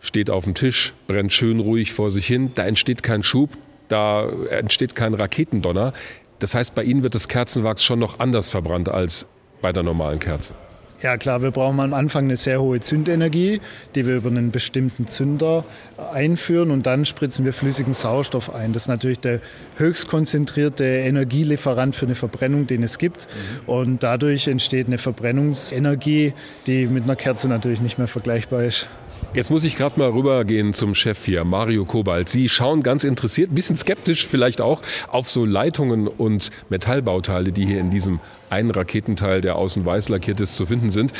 [SPEAKER 2] Steht auf dem Tisch, brennt schön ruhig vor sich hin, da entsteht kein Schub, da entsteht kein Raketendonner. Das heißt, bei Ihnen wird das Kerzenwachs schon noch anders verbrannt als bei der normalen Kerze.
[SPEAKER 5] Ja klar, wir brauchen am Anfang eine sehr hohe Zündenergie, die wir über einen bestimmten Zünder einführen und dann spritzen wir flüssigen Sauerstoff ein. Das ist natürlich der höchst konzentrierte Energielieferant für eine Verbrennung, den es gibt. Mhm. Und dadurch entsteht eine Verbrennungsenergie, die mit einer Kerze natürlich nicht mehr vergleichbar ist.
[SPEAKER 2] Jetzt muss ich gerade mal rübergehen zum Chef hier, Mario Kobalt. Sie schauen ganz interessiert, ein bisschen skeptisch vielleicht auch, auf so Leitungen und Metallbauteile, die hier in diesem einen Raketenteil, der außen weiß lackiert ist, zu finden sind.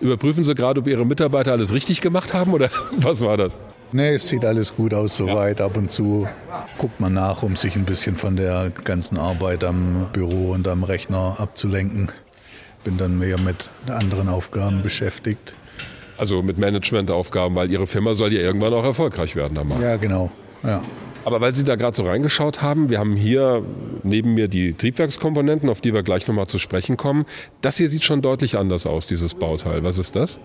[SPEAKER 2] Überprüfen Sie gerade, ob Ihre Mitarbeiter alles richtig gemacht haben oder was war das?
[SPEAKER 6] Nee, es sieht alles gut aus soweit. Ja. Ab und zu guckt man nach, um sich ein bisschen von der ganzen Arbeit am Büro und am Rechner abzulenken. Bin dann mehr mit anderen Aufgaben beschäftigt.
[SPEAKER 2] Also mit Managementaufgaben, weil Ihre Firma soll ja irgendwann auch erfolgreich werden. Am
[SPEAKER 6] Ja, genau. Ja.
[SPEAKER 2] Aber weil Sie da gerade so reingeschaut haben, wir haben hier neben mir die Triebwerkskomponenten, auf die wir gleich nochmal zu sprechen kommen. Das hier sieht schon deutlich anders aus, dieses Bauteil. Was ist das?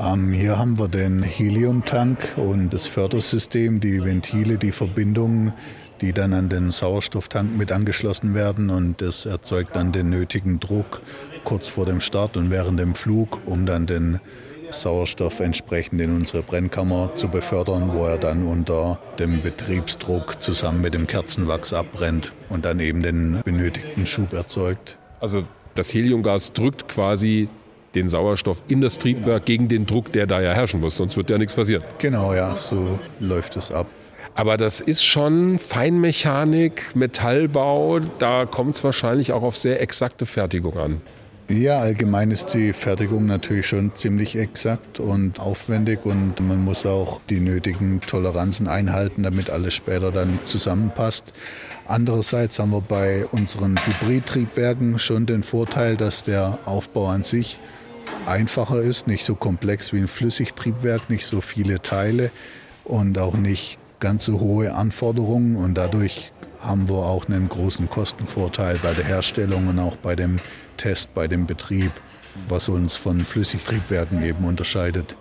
[SPEAKER 6] Ähm, hier haben wir den Heliumtank und das Fördersystem, die Ventile, die Verbindungen, die dann an den Sauerstofftank mit angeschlossen werden und das erzeugt dann den nötigen Druck kurz vor dem Start und während dem Flug, um dann den Sauerstoff entsprechend in unsere Brennkammer zu befördern, wo er dann unter dem Betriebsdruck zusammen mit dem Kerzenwachs abbrennt und dann eben den benötigten Schub erzeugt.
[SPEAKER 2] Also das Heliumgas drückt quasi den Sauerstoff in das Triebwerk gegen den Druck, der da ja herrschen muss, sonst wird ja nichts passieren.
[SPEAKER 6] Genau, ja, so läuft es ab.
[SPEAKER 2] Aber das ist schon Feinmechanik, Metallbau, da kommt es wahrscheinlich auch auf sehr exakte Fertigung an.
[SPEAKER 6] Ja, allgemein ist die Fertigung natürlich schon ziemlich exakt und aufwendig und man muss auch die nötigen Toleranzen einhalten, damit alles später dann zusammenpasst. Andererseits haben wir bei unseren Hybridtriebwerken schon den Vorteil, dass der Aufbau an sich einfacher ist, nicht so komplex wie ein Flüssigtriebwerk, nicht so viele Teile und auch nicht ganz so hohe Anforderungen und dadurch haben wir auch einen großen Kostenvorteil bei der Herstellung und auch bei dem Test, bei dem Betrieb, was uns von Flüssigtriebwerken eben unterscheidet.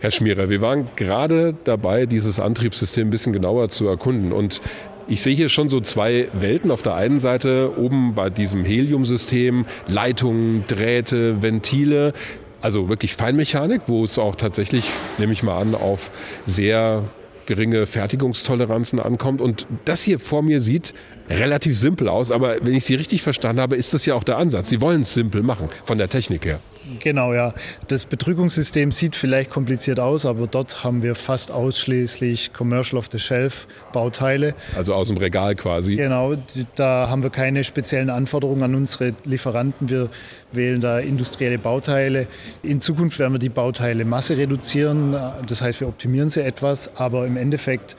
[SPEAKER 2] Herr Schmierer, wir waren gerade dabei, dieses Antriebssystem ein bisschen genauer zu erkunden. Und ich sehe hier schon so zwei Welten. Auf der einen Seite oben bei diesem Heliumsystem Leitungen, Drähte, Ventile. Also wirklich Feinmechanik, wo es auch tatsächlich, nehme ich mal an, auf sehr geringe Fertigungstoleranzen ankommt. Und das hier vor mir sieht relativ simpel aus, aber wenn ich Sie richtig verstanden habe, ist das ja auch der Ansatz. Sie wollen es simpel machen, von der Technik her.
[SPEAKER 5] Genau, ja. Das Bedrückungssystem sieht vielleicht kompliziert aus, aber dort haben wir fast ausschließlich Commercial of the Shelf Bauteile.
[SPEAKER 2] Also aus dem Regal quasi.
[SPEAKER 5] Genau, da haben wir keine speziellen Anforderungen an unsere Lieferanten. Wir wählen da industrielle Bauteile. In Zukunft werden wir die Bauteile Masse reduzieren. Das heißt, wir optimieren sie etwas, aber im Endeffekt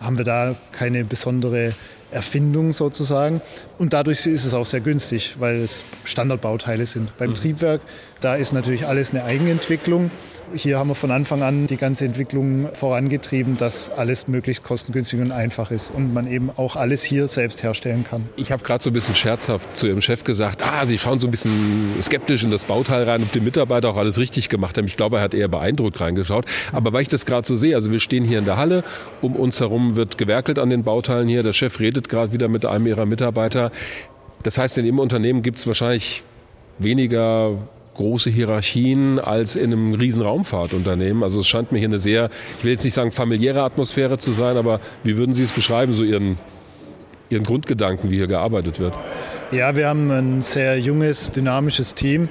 [SPEAKER 5] haben wir da keine besondere Erfindung sozusagen. Und dadurch ist es auch sehr günstig, weil es Standardbauteile sind. Beim mhm. Triebwerk, da ist natürlich alles eine Eigenentwicklung. Hier haben wir von Anfang an die ganze Entwicklung vorangetrieben, dass alles möglichst kostengünstig und einfach ist und man eben auch alles hier selbst herstellen kann.
[SPEAKER 2] Ich habe gerade so ein bisschen scherzhaft zu Ihrem Chef gesagt, ah, Sie schauen so ein bisschen skeptisch in das Bauteil rein, ob die Mitarbeiter auch alles richtig gemacht haben. Ich glaube, er hat eher beeindruckt reingeschaut. Aber weil ich das gerade so sehe, also wir stehen hier in der Halle, um uns herum wird gewerkelt an den Bauteilen hier. Der Chef redet gerade wieder mit einem Ihrer Mitarbeiter. Das heißt, in Ihrem Unternehmen gibt es wahrscheinlich weniger große Hierarchien als in einem riesen Raumfahrtunternehmen. Also es scheint mir hier eine sehr, ich will jetzt nicht sagen familiäre Atmosphäre zu sein, aber wie würden Sie es beschreiben, so Ihren, Ihren Grundgedanken, wie hier gearbeitet wird?
[SPEAKER 5] Ja, wir haben ein sehr junges, dynamisches Team.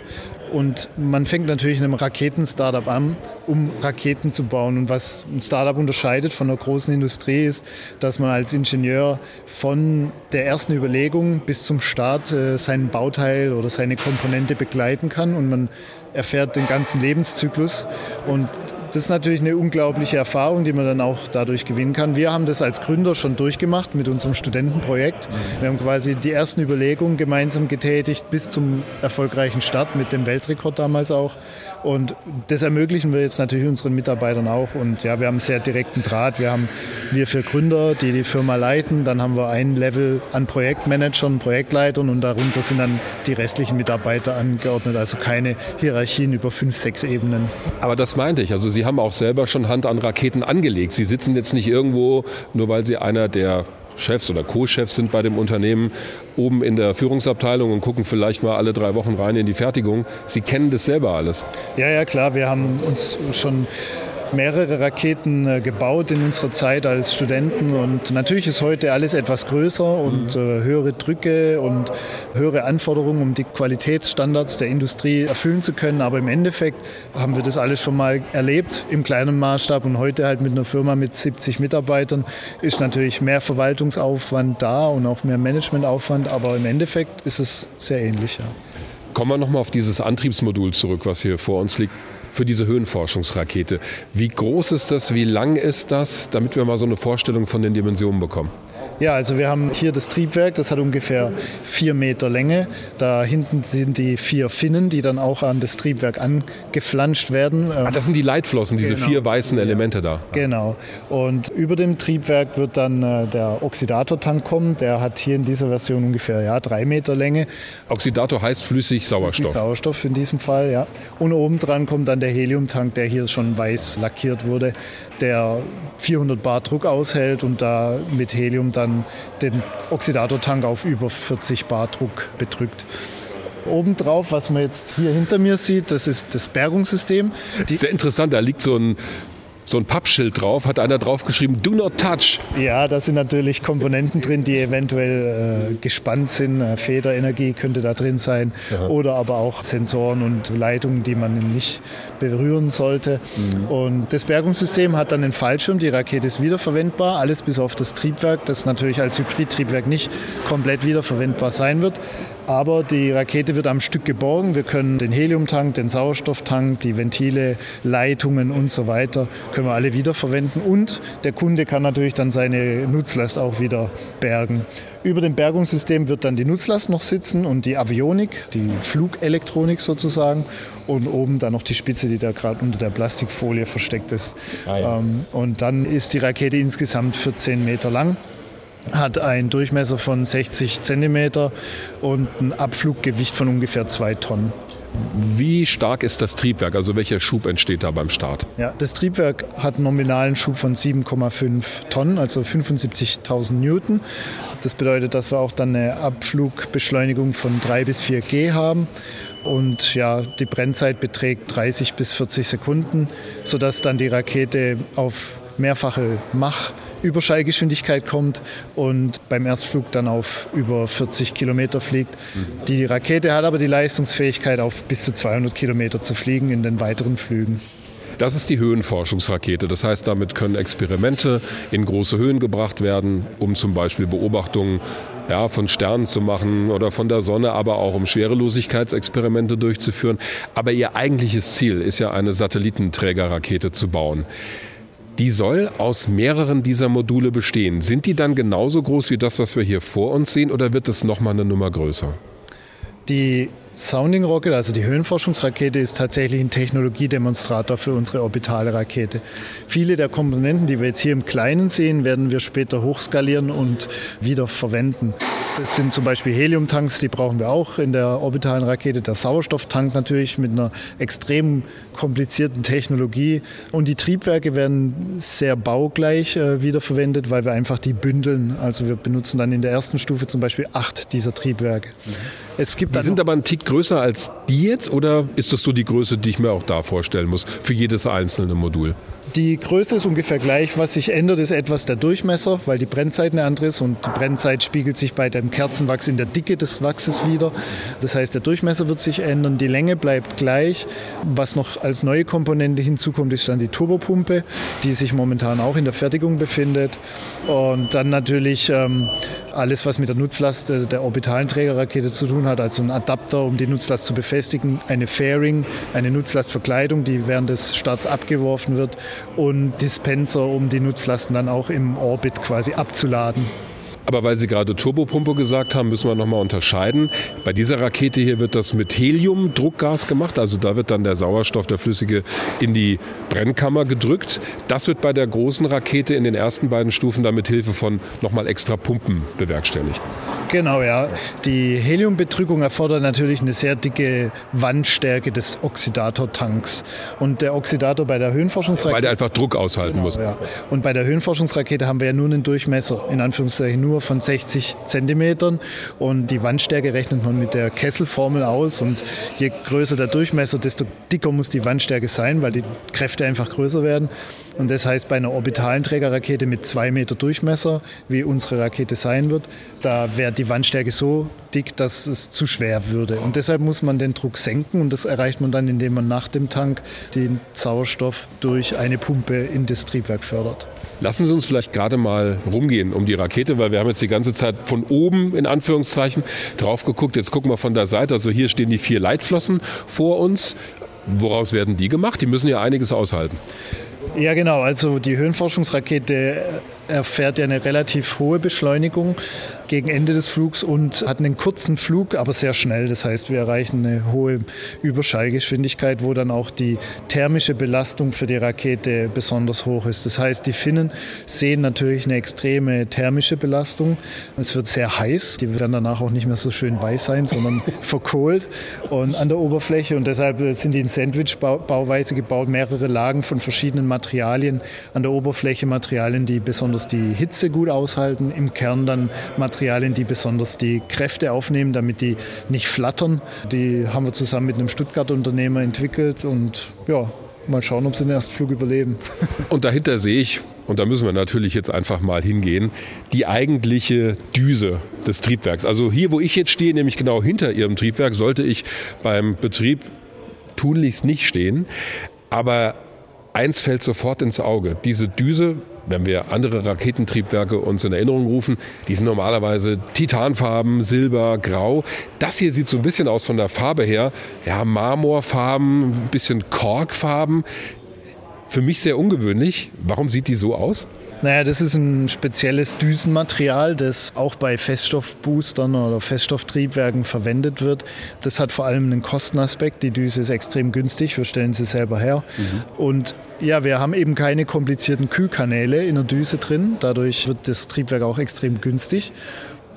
[SPEAKER 5] Und man fängt natürlich in einem Raketen-Startup an, um Raketen zu bauen. Und was ein Startup unterscheidet von einer großen Industrie ist, dass man als Ingenieur von der ersten Überlegung bis zum Start äh, seinen Bauteil oder seine Komponente begleiten kann. Und man erfährt den ganzen Lebenszyklus. Und das ist natürlich eine unglaubliche Erfahrung, die man dann auch dadurch gewinnen kann. Wir haben das als Gründer schon durchgemacht mit unserem Studentenprojekt. Wir haben quasi die ersten Überlegungen gemeinsam getätigt bis zum erfolgreichen Start mit dem Weltrekord damals auch. Und das ermöglichen wir jetzt natürlich unseren Mitarbeitern auch. Und ja, wir haben sehr direkten Draht. Wir haben wir für Gründer, die die Firma leiten. Dann haben wir ein Level an Projektmanagern, Projektleitern und darunter sind dann die restlichen Mitarbeiter angeordnet. Also keine Hierarchien über fünf, sechs Ebenen.
[SPEAKER 2] Aber das meinte ich. Also Sie haben auch selber schon Hand an Raketen angelegt. Sie sitzen jetzt nicht irgendwo, nur weil Sie einer der Chefs oder Co-Chefs sind bei dem Unternehmen oben in der Führungsabteilung und gucken vielleicht mal alle drei Wochen rein in die Fertigung. Sie kennen das selber alles.
[SPEAKER 5] Ja, ja, klar. Wir haben uns schon mehrere Raketen äh, gebaut in unserer Zeit als Studenten und natürlich ist heute alles etwas größer und mhm. äh, höhere Drücke und höhere Anforderungen, um die Qualitätsstandards der Industrie erfüllen zu können. Aber im Endeffekt haben wir das alles schon mal erlebt im kleinen Maßstab und heute halt mit einer Firma mit 70 Mitarbeitern ist natürlich mehr Verwaltungsaufwand da und auch mehr Managementaufwand, aber im Endeffekt ist es sehr ähnlich. Ja.
[SPEAKER 2] Kommen wir nochmal auf dieses Antriebsmodul zurück, was hier vor uns liegt für diese Höhenforschungsrakete. Wie groß ist das? Wie lang ist das? Damit wir mal so eine Vorstellung von den Dimensionen bekommen.
[SPEAKER 5] Ja, also wir haben hier das Triebwerk, das hat ungefähr vier Meter Länge. Da hinten sind die vier Finnen, die dann auch an das Triebwerk angeflanscht werden.
[SPEAKER 2] Ach, das sind die Leitflossen, diese genau. vier weißen Elemente da.
[SPEAKER 5] Genau. Und über dem Triebwerk wird dann äh, der Oxidatortank kommen. Der hat hier in dieser Version ungefähr ja, drei Meter Länge.
[SPEAKER 2] Oxidator heißt flüssig Sauerstoff.
[SPEAKER 5] Flüssig Sauerstoff in diesem Fall, ja. Und obendran kommt dann der Heliumtank, der hier schon weiß lackiert wurde, der 400 Bar Druck aushält und da mit Helium dann den Oxidatortank auf über 40 Bar Druck bedrückt. Obendrauf, was man jetzt hier hinter mir sieht, das ist das Bergungssystem.
[SPEAKER 2] Die Sehr interessant, da liegt so ein so ein Pappschild drauf, hat einer draufgeschrieben, do not touch.
[SPEAKER 5] Ja, da sind natürlich Komponenten drin, die eventuell äh, gespannt sind. Äh, Federenergie könnte da drin sein Aha. oder aber auch Sensoren und Leitungen, die man nicht berühren sollte. Mhm. Und das Bergungssystem hat dann einen Fallschirm, die Rakete ist wiederverwendbar, alles bis auf das Triebwerk, das natürlich als Hybridtriebwerk nicht komplett wiederverwendbar sein wird. Aber die Rakete wird am Stück geborgen. Wir können den Heliumtank, den Sauerstofftank, die Ventile, Leitungen und so weiter, können wir alle wiederverwenden. Und der Kunde kann natürlich dann seine Nutzlast auch wieder bergen. Über dem Bergungssystem wird dann die Nutzlast noch sitzen und die Avionik, die Flugelektronik sozusagen. Und oben dann noch die Spitze, die da gerade unter der Plastikfolie versteckt ist. Ah, ja. Ähm, und dann ist die Rakete insgesamt 14 Meter lang hat einen Durchmesser von 60 cm und ein Abfluggewicht von ungefähr zwei Tonnen.
[SPEAKER 2] Wie stark ist das Triebwerk? Also welcher Schub entsteht da beim Start?
[SPEAKER 5] Ja, das Triebwerk hat einen nominalen Schub von 7,5 Tonnen, also 75.000 Newton. Das bedeutet, dass wir auch dann eine Abflugbeschleunigung von 3 bis 4 G haben. Und ja, die Brennzeit beträgt 30 bis 40 Sekunden, sodass dann die Rakete auf mehrfache Mach Überschallgeschwindigkeit kommt und beim Erstflug dann auf über 40 Kilometer fliegt. Die Rakete hat aber die Leistungsfähigkeit, auf bis zu 200 Kilometer zu fliegen in den weiteren Flügen.
[SPEAKER 2] Das ist die Höhenforschungsrakete. Das heißt, damit können Experimente in große Höhen gebracht werden, um zum Beispiel Beobachtungen ja, von Sternen zu machen oder von der Sonne, aber auch um Schwerelosigkeitsexperimente durchzuführen. Aber ihr eigentliches Ziel ist ja eine Satellitenträgerrakete zu bauen. Die soll aus mehreren dieser Module bestehen. Sind die dann genauso groß wie das, was wir hier vor uns sehen, oder wird es nochmal eine Nummer größer?
[SPEAKER 5] Die Sounding Rocket, also die Höhenforschungsrakete, ist tatsächlich ein Technologiedemonstrator für unsere orbitale Rakete. Viele der Komponenten, die wir jetzt hier im Kleinen sehen, werden wir später hochskalieren und wieder verwenden. Das sind zum Beispiel Heliumtanks, die brauchen wir auch in der orbitalen Rakete. Der Sauerstofftank natürlich mit einer extrem komplizierten Technologie. Und die Triebwerke werden sehr baugleich äh, wiederverwendet, weil wir einfach die bündeln. Also wir benutzen dann in der ersten Stufe zum Beispiel acht dieser Triebwerke. Mhm.
[SPEAKER 2] Es gibt die sind aber ein Tick größer als die jetzt oder ist das so die Größe, die ich mir auch da vorstellen muss, für jedes einzelne Modul?
[SPEAKER 5] Die Größe ist ungefähr gleich. Was sich ändert, ist etwas der Durchmesser, weil die Brennzeit eine andere ist und die Brennzeit spiegelt sich bei dem Kerzenwachs in der Dicke des Wachses wieder. Das heißt, der Durchmesser wird sich ändern, die Länge bleibt gleich. Was noch als neue Komponente hinzukommt, ist dann die Turbopumpe, die sich momentan auch in der Fertigung befindet. Und dann natürlich ähm, alles, was mit der Nutzlast der orbitalen Trägerrakete zu tun hat, also ein Adapter, um die Nutzlast zu befestigen, eine Fairing, eine Nutzlastverkleidung, die während des Starts abgeworfen wird und Dispenser, um die Nutzlasten dann auch im Orbit quasi abzuladen.
[SPEAKER 2] Aber weil Sie gerade Turbopumpe gesagt haben, müssen wir nochmal unterscheiden. Bei dieser Rakete hier wird das mit Helium-Druckgas gemacht. Also da wird dann der Sauerstoff, der flüssige, in die Brennkammer gedrückt. Das wird bei der großen Rakete in den ersten beiden Stufen dann mit Hilfe von nochmal extra Pumpen bewerkstelligt.
[SPEAKER 5] Genau, ja. Die Heliumbetrügung erfordert natürlich eine sehr dicke Wandstärke des Oxidatortanks. Und der Oxidator bei der Höhenforschungsrakete...
[SPEAKER 2] Weil der einfach Druck aushalten genau, muss. Ja.
[SPEAKER 5] Und bei der Höhenforschungsrakete haben wir ja nur einen Durchmesser, in Anführungszeichen nur von 60 Zentimetern. Und die Wandstärke rechnet man mit der Kesselformel aus. Und je größer der Durchmesser, desto dicker muss die Wandstärke sein, weil die Kräfte einfach größer werden. Und das heißt, bei einer orbitalen Trägerrakete mit zwei Meter Durchmesser, wie unsere Rakete sein wird, da wäre die Wandstärke so dick, dass es zu schwer würde. Und deshalb muss man den Druck senken und das erreicht man dann, indem man nach dem Tank den Sauerstoff durch eine Pumpe in das Triebwerk fördert.
[SPEAKER 2] Lassen Sie uns vielleicht gerade mal rumgehen um die Rakete, weil wir haben jetzt die ganze Zeit von oben in Anführungszeichen drauf geguckt. Jetzt gucken wir von der Seite. Also hier stehen die vier Leitflossen vor uns. Woraus werden die gemacht? Die müssen ja einiges aushalten.
[SPEAKER 5] Ja, genau. Also die Höhenforschungsrakete erfährt ja eine relativ hohe Beschleunigung gegen Ende des Flugs und hat einen kurzen Flug, aber sehr schnell. Das heißt, wir erreichen eine hohe Überschallgeschwindigkeit, wo dann auch die thermische Belastung für die Rakete besonders hoch ist. Das heißt, die Finnen sehen natürlich eine extreme thermische Belastung. Es wird sehr heiß. Die werden danach auch nicht mehr so schön weiß sein, sondern verkohlt und an der Oberfläche. Und deshalb sind die in Sandwich-Bauweise gebaut, mehrere Lagen von verschiedenen Materialien an der Oberfläche, Materialien, die besonders besonders die Hitze gut aushalten, im Kern dann Materialien, die besonders die Kräfte aufnehmen, damit die nicht flattern. Die haben wir zusammen mit einem Stuttgarter Unternehmer entwickelt und ja, mal schauen, ob sie den Erstflug überleben.
[SPEAKER 2] Und dahinter sehe ich, und da müssen wir natürlich jetzt einfach mal hingehen, die eigentliche Düse des Triebwerks. Also hier, wo ich jetzt stehe, nämlich genau hinter Ihrem Triebwerk, sollte ich beim Betrieb tunlichst nicht stehen. Aber eins fällt sofort ins Auge. Diese Düse wenn wir andere Raketentriebwerke uns in Erinnerung rufen, die sind normalerweise Titanfarben, Silber, Grau. Das hier sieht so ein bisschen aus von der Farbe her, ja, Marmorfarben, ein bisschen Korkfarben. Für mich sehr ungewöhnlich. Warum sieht die so aus?
[SPEAKER 5] Naja, das ist ein spezielles Düsenmaterial, das auch bei Feststoffboostern oder Feststofftriebwerken verwendet wird. Das hat vor allem einen Kostenaspekt. Die Düse ist extrem günstig, wir stellen sie selber her. Mhm. Und ja, wir haben eben keine komplizierten Kühlkanäle in der Düse drin. Dadurch wird das Triebwerk auch extrem günstig.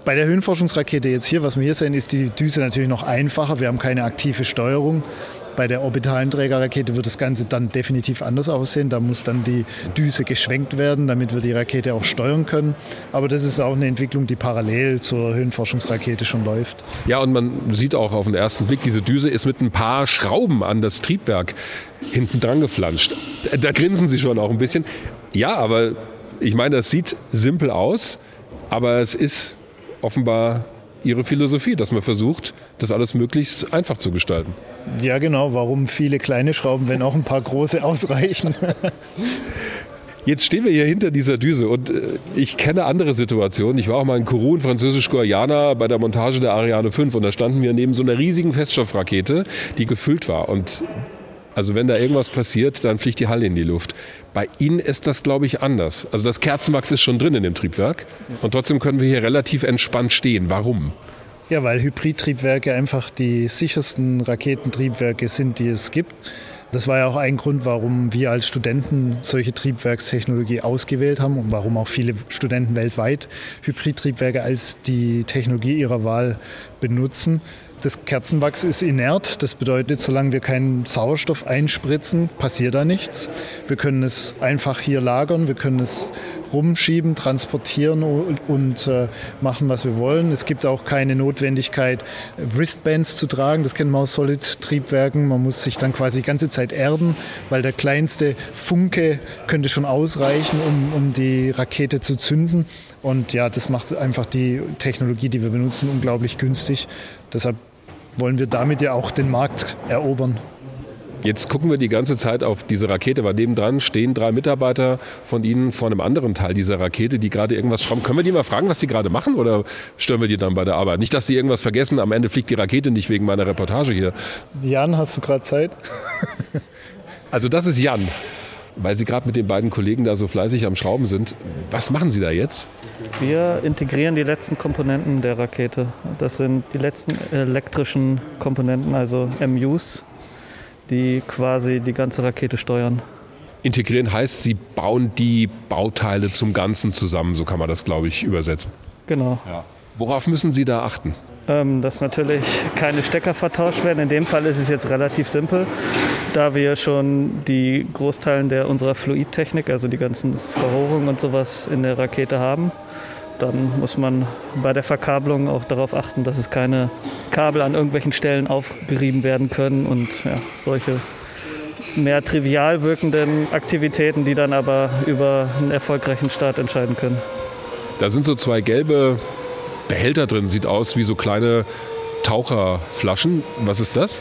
[SPEAKER 5] Bei der Höhenforschungsrakete jetzt hier, was wir hier sehen, ist die Düse natürlich noch einfacher. Wir haben keine aktive Steuerung. Bei der orbitalen Trägerrakete wird das Ganze dann definitiv anders aussehen. Da muss dann die Düse geschwenkt werden, damit wir die Rakete auch steuern können. Aber das ist auch eine Entwicklung, die parallel zur Höhenforschungsrakete schon läuft.
[SPEAKER 2] Ja, und man sieht auch auf den ersten Blick, diese Düse ist mit ein paar Schrauben an das Triebwerk hinten dran geflanscht. Da grinsen Sie schon auch ein bisschen. Ja, aber Ich meine, das sieht simpel aus, aber es ist offenbar Ihre Philosophie, dass man versucht, das alles möglichst einfach zu gestalten.
[SPEAKER 5] Ja, genau. Warum viele kleine Schrauben, wenn auch ein paar große ausreichen?
[SPEAKER 2] Jetzt stehen wir hier hinter dieser Düse und äh, ich kenne andere Situationen. Ich war auch mal in Korun, französisch-Guayana, bei der Montage der Ariane 5 und da standen wir neben so einer riesigen Feststoffrakete, die gefüllt war. Und also wenn da irgendwas passiert, dann fliegt die Halle in die Luft. Bei Ihnen ist das, glaube ich, anders. Also das Kerzenwachs ist schon drin in dem Triebwerk und trotzdem können wir hier relativ entspannt stehen. Warum?
[SPEAKER 5] Ja, weil Hybridtriebwerke einfach die sichersten Raketentriebwerke sind, die es gibt. Das war ja auch ein Grund, warum wir als Studenten solche Triebwerkstechnologie ausgewählt haben und warum auch viele Studenten weltweit Hybridtriebwerke als die Technologie ihrer Wahl benutzen. Das Kerzenwachs ist inert. Das bedeutet, solange wir keinen Sauerstoff einspritzen, passiert da nichts. Wir können es einfach hier lagern. Wir können es rumschieben, transportieren und, äh, machen, was wir wollen. Es gibt auch keine Notwendigkeit, Wristbands zu tragen. Das kennen wir aus Solid-Triebwerken. Man muss sich dann quasi die ganze Zeit erden, weil der kleinste Funke könnte schon ausreichen, um, um die Rakete zu zünden. Und ja, das macht einfach die Technologie, die wir benutzen, unglaublich günstig. Deshalb wollen wir damit ja auch den Markt erobern.
[SPEAKER 2] Jetzt gucken wir die ganze Zeit auf diese Rakete, weil nebendran stehen drei Mitarbeiter von Ihnen vor einem anderen Teil dieser Rakete, die gerade irgendwas schrauben. Können wir die mal fragen, was die gerade machen oder stören wir die dann bei der Arbeit? Nicht, dass sie irgendwas vergessen, am Ende fliegt die Rakete nicht wegen meiner Reportage hier.
[SPEAKER 5] Jan, hast du gerade Zeit?
[SPEAKER 2] also das ist Jan, weil Sie gerade mit den beiden Kollegen da so fleißig am Schrauben sind. Was machen Sie da jetzt?
[SPEAKER 7] Wir integrieren die letzten Komponenten der Rakete. Das sind die letzten elektrischen Komponenten, also MUs die quasi die ganze Rakete steuern.
[SPEAKER 2] Integrieren heißt, Sie bauen die Bauteile zum Ganzen zusammen, so kann man das, glaube ich, übersetzen.
[SPEAKER 7] Genau.
[SPEAKER 2] Ja. Worauf müssen Sie da achten?
[SPEAKER 7] Ähm, dass natürlich keine Stecker vertauscht werden. In dem Fall ist es jetzt relativ simpel, da wir schon die Großteilen der unserer Fluidtechnik, also die ganzen Verrohrungen und sowas in der Rakete haben dann muss man bei der Verkabelung auch darauf achten, dass es keine Kabel an irgendwelchen Stellen aufgerieben werden können und ja, solche mehr trivial wirkenden Aktivitäten, die dann aber über einen erfolgreichen Start entscheiden können.
[SPEAKER 2] Da sind so zwei gelbe Behälter drin, sieht aus wie so kleine Taucherflaschen. Was ist das?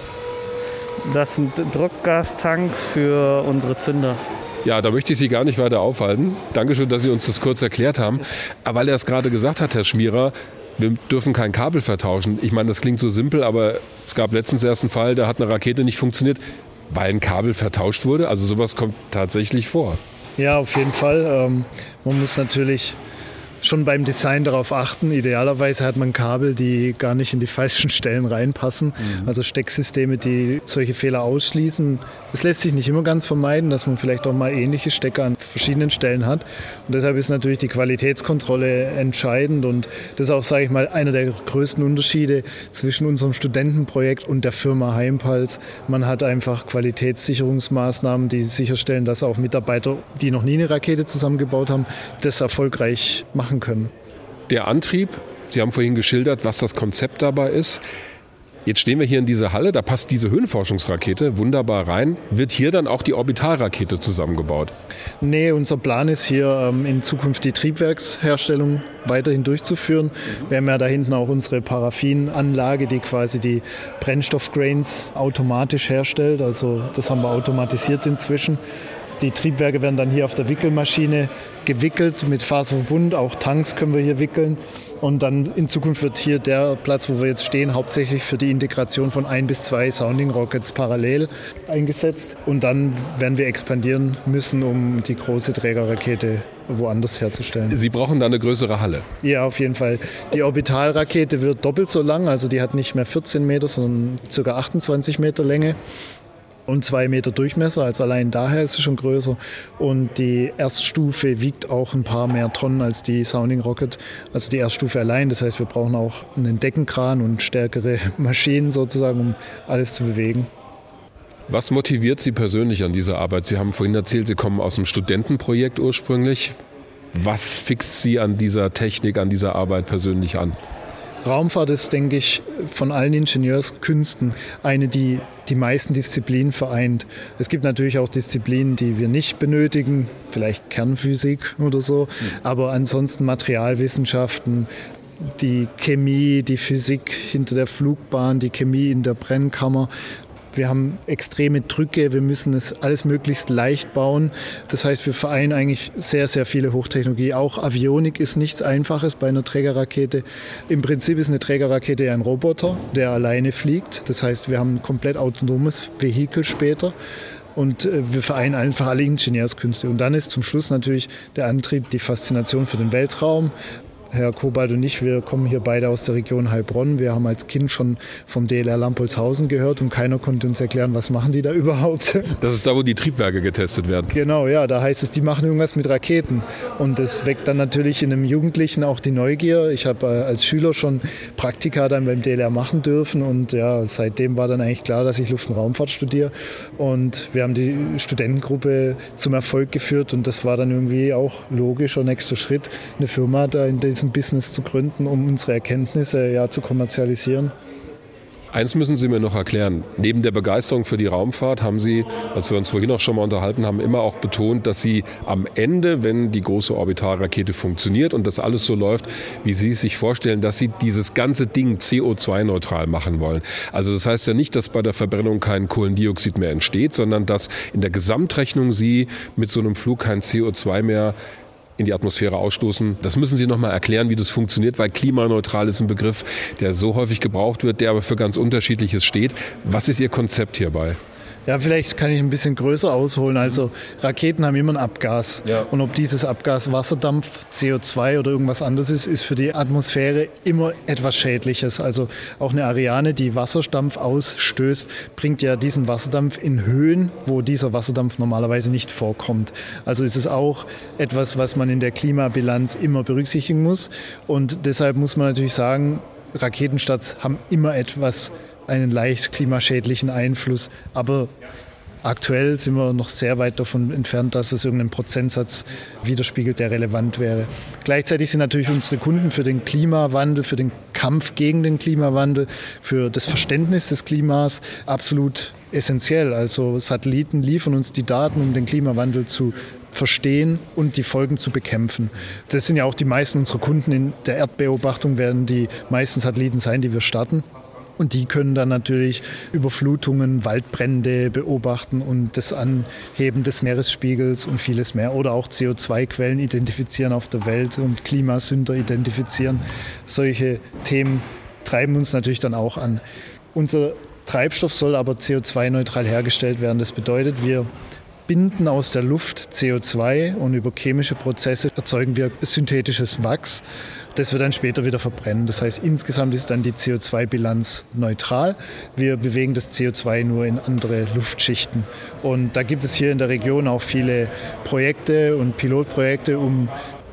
[SPEAKER 7] Das sind Druckgastanks für unsere Zünder.
[SPEAKER 2] Ja, da möchte ich Sie gar nicht weiter aufhalten. Dankeschön, dass Sie uns das kurz erklärt haben. Aber weil er es gerade gesagt hat, Herr Schmierer, wir dürfen kein Kabel vertauschen. Ich meine, das klingt so simpel, aber es gab letztens erst einen Fall, da hat eine Rakete nicht funktioniert, weil ein Kabel vertauscht wurde. Also sowas kommt tatsächlich vor.
[SPEAKER 5] Ja, auf jeden Fall. Ähm, man muss natürlich schon beim Design darauf achten. Idealerweise hat man Kabel, die gar nicht in die falschen Stellen reinpassen. Mhm. Also Stecksysteme, die solche Fehler ausschließen. Es lässt sich nicht immer ganz vermeiden, dass man vielleicht auch mal ähnliche Stecker an verschiedenen Stellen hat. Und deshalb ist natürlich die Qualitätskontrolle entscheidend. Und das ist auch, sage ich mal, einer der größten Unterschiede zwischen unserem Studentenprojekt und der Firma Heimpals. Man hat einfach Qualitätssicherungsmaßnahmen, die sicherstellen, dass auch Mitarbeiter, die noch nie eine Rakete zusammengebaut haben, das erfolgreich machen machen können.
[SPEAKER 2] Der Antrieb, Sie haben vorhin geschildert, was das Konzept dabei ist. Jetzt stehen wir hier in dieser Halle, da passt diese Höhenforschungsrakete wunderbar rein. Wird hier dann auch die Orbitalrakete zusammengebaut?
[SPEAKER 5] Nee, unser Plan ist hier ähm, in Zukunft die Triebwerksherstellung weiterhin durchzuführen. Wir haben ja da hinten auch unsere Paraffinanlage, die quasi die Brennstoffgrains automatisch herstellt. Also das haben wir automatisiert inzwischen. Die Triebwerke werden dann hier auf der Wickelmaschine gewickelt mit Faserverbund. Auch Tanks können wir hier wickeln. Und dann in Zukunft wird hier der Platz, wo wir jetzt stehen, hauptsächlich für die Integration von ein bis zwei Sounding Rockets parallel eingesetzt. Und dann werden wir expandieren müssen, um die große Trägerrakete woanders herzustellen.
[SPEAKER 2] Sie brauchen dann eine größere Halle?
[SPEAKER 5] Ja, auf jeden Fall. Die Orbitalrakete wird doppelt so lang, also die hat nicht mehr 14 Meter, sondern ca. 28 Meter Länge und zwei Meter Durchmesser, also allein daher ist sie schon größer. Und die Erststufe wiegt auch ein paar mehr Tonnen als die Sounding Rocket, also die Erststufe allein. Das heißt, wir brauchen auch einen Deckenkran und stärkere Maschinen sozusagen, um alles zu bewegen.
[SPEAKER 2] Was motiviert Sie persönlich an dieser Arbeit? Sie haben vorhin erzählt, Sie kommen aus einem Studentenprojekt ursprünglich. Was fixt Sie an dieser Technik, an dieser Arbeit persönlich an?
[SPEAKER 5] Raumfahrt ist, denke ich, von allen Ingenieurskünsten eine, die die meisten Disziplinen vereint. Es gibt natürlich auch Disziplinen, die wir nicht benötigen, vielleicht Kernphysik oder so, mhm. aber ansonsten Materialwissenschaften, die Chemie, die Physik hinter der Flugbahn, die Chemie in der Brennkammer wir haben extreme Drücke, wir müssen es alles möglichst leicht bauen. Das heißt, wir vereinen eigentlich sehr, sehr viele Hochtechnologie. Auch Avionik ist nichts Einfaches bei einer Trägerrakete. Im Prinzip ist eine Trägerrakete ein Roboter, der alleine fliegt. Das heißt, wir haben ein komplett autonomes Vehikel später und äh, wir vereinen einfach alle Ingenieurskünste. Und dann ist zum Schluss natürlich der Antrieb, die Faszination für den Weltraum, Herr Kobalt und ich, wir kommen hier beide aus der Region Heilbronn. Wir haben als Kind schon vom DLR Lampolzhausen gehört und keiner konnte uns erklären, was machen die da überhaupt.
[SPEAKER 2] Das ist da, wo die Triebwerke getestet werden.
[SPEAKER 5] Genau, ja, da heißt es, die machen irgendwas mit Raketen. Und das weckt dann natürlich in einem Jugendlichen auch die Neugier. Ich habe äh, als Schüler schon Praktika dann beim DLR machen dürfen und ja, seitdem war dann eigentlich klar, dass ich Luft- und Raumfahrt studiere. Und wir haben die Studentengruppe zum Erfolg geführt und das war dann irgendwie auch logischer nächster Schritt, eine Firma da in diesem Business zu gründen, um unsere Erkenntnisse ja zu kommerzialisieren.
[SPEAKER 2] Eins müssen Sie mir noch erklären. Neben der Begeisterung für die Raumfahrt haben Sie, als wir uns vorhin auch schon mal unterhalten haben, immer auch betont, dass Sie am Ende, wenn die große Orbitalrakete funktioniert und das alles so läuft, wie Sie es sich vorstellen, dass Sie dieses ganze Ding CO2-neutral machen wollen. Also das heißt ja nicht, dass bei der Verbrennung kein Kohlendioxid mehr entsteht, sondern dass in der Gesamtrechnung Sie mit so einem Flug kein CO2 mehr in die Atmosphäre ausstoßen. Das müssen Sie noch mal erklären, wie das funktioniert, weil klimaneutral ist ein Begriff, der so häufig gebraucht wird, der aber für ganz unterschiedliches steht. Was ist Ihr Konzept hierbei?
[SPEAKER 5] Ja, vielleicht kann ich ein bisschen größer ausholen. Also Raketen haben immer ein Abgas. Ja. Und ob dieses Abgas Wasserdampf, CO2 oder irgendwas anderes ist, ist für die Atmosphäre immer etwas Schädliches. Also auch eine Ariane, die Wasserdampf ausstößt, bringt ja diesen Wasserdampf in Höhen, wo dieser Wasserdampf normalerweise nicht vorkommt. Also ist es auch etwas, was man in der Klimabilanz immer berücksichtigen muss. Und deshalb muss man natürlich sagen, Raketenstarts haben immer etwas einen leicht klimaschädlichen Einfluss. Aber aktuell sind wir noch sehr weit davon entfernt, dass es irgendeinen Prozentsatz widerspiegelt, der relevant wäre. Gleichzeitig sind natürlich unsere Kunden für den Klimawandel, für den Kampf gegen den Klimawandel, für das Verständnis des Klimas absolut essentiell. Also Satelliten liefern uns die Daten, um den Klimawandel zu verstehen und die Folgen zu bekämpfen. Das sind ja auch die meisten unserer Kunden in der Erdbeobachtung, werden die meisten Satelliten sein, die wir starten. Und die können dann natürlich Überflutungen, Waldbrände beobachten und das Anheben des Meeresspiegels und vieles mehr. Oder auch CO2-Quellen identifizieren auf der Welt und Klimasünder identifizieren. Solche Themen treiben uns natürlich dann auch an. Unser Treibstoff soll aber CO2-neutral hergestellt werden. Das bedeutet, wir binden aus der Luft CO2 und über chemische Prozesse erzeugen wir synthetisches Wachs das wir dann später wieder verbrennen. Das heißt, insgesamt ist dann die CO2-Bilanz neutral. Wir bewegen das CO2 nur in andere Luftschichten. Und da gibt es hier in der Region auch viele Projekte und Pilotprojekte, um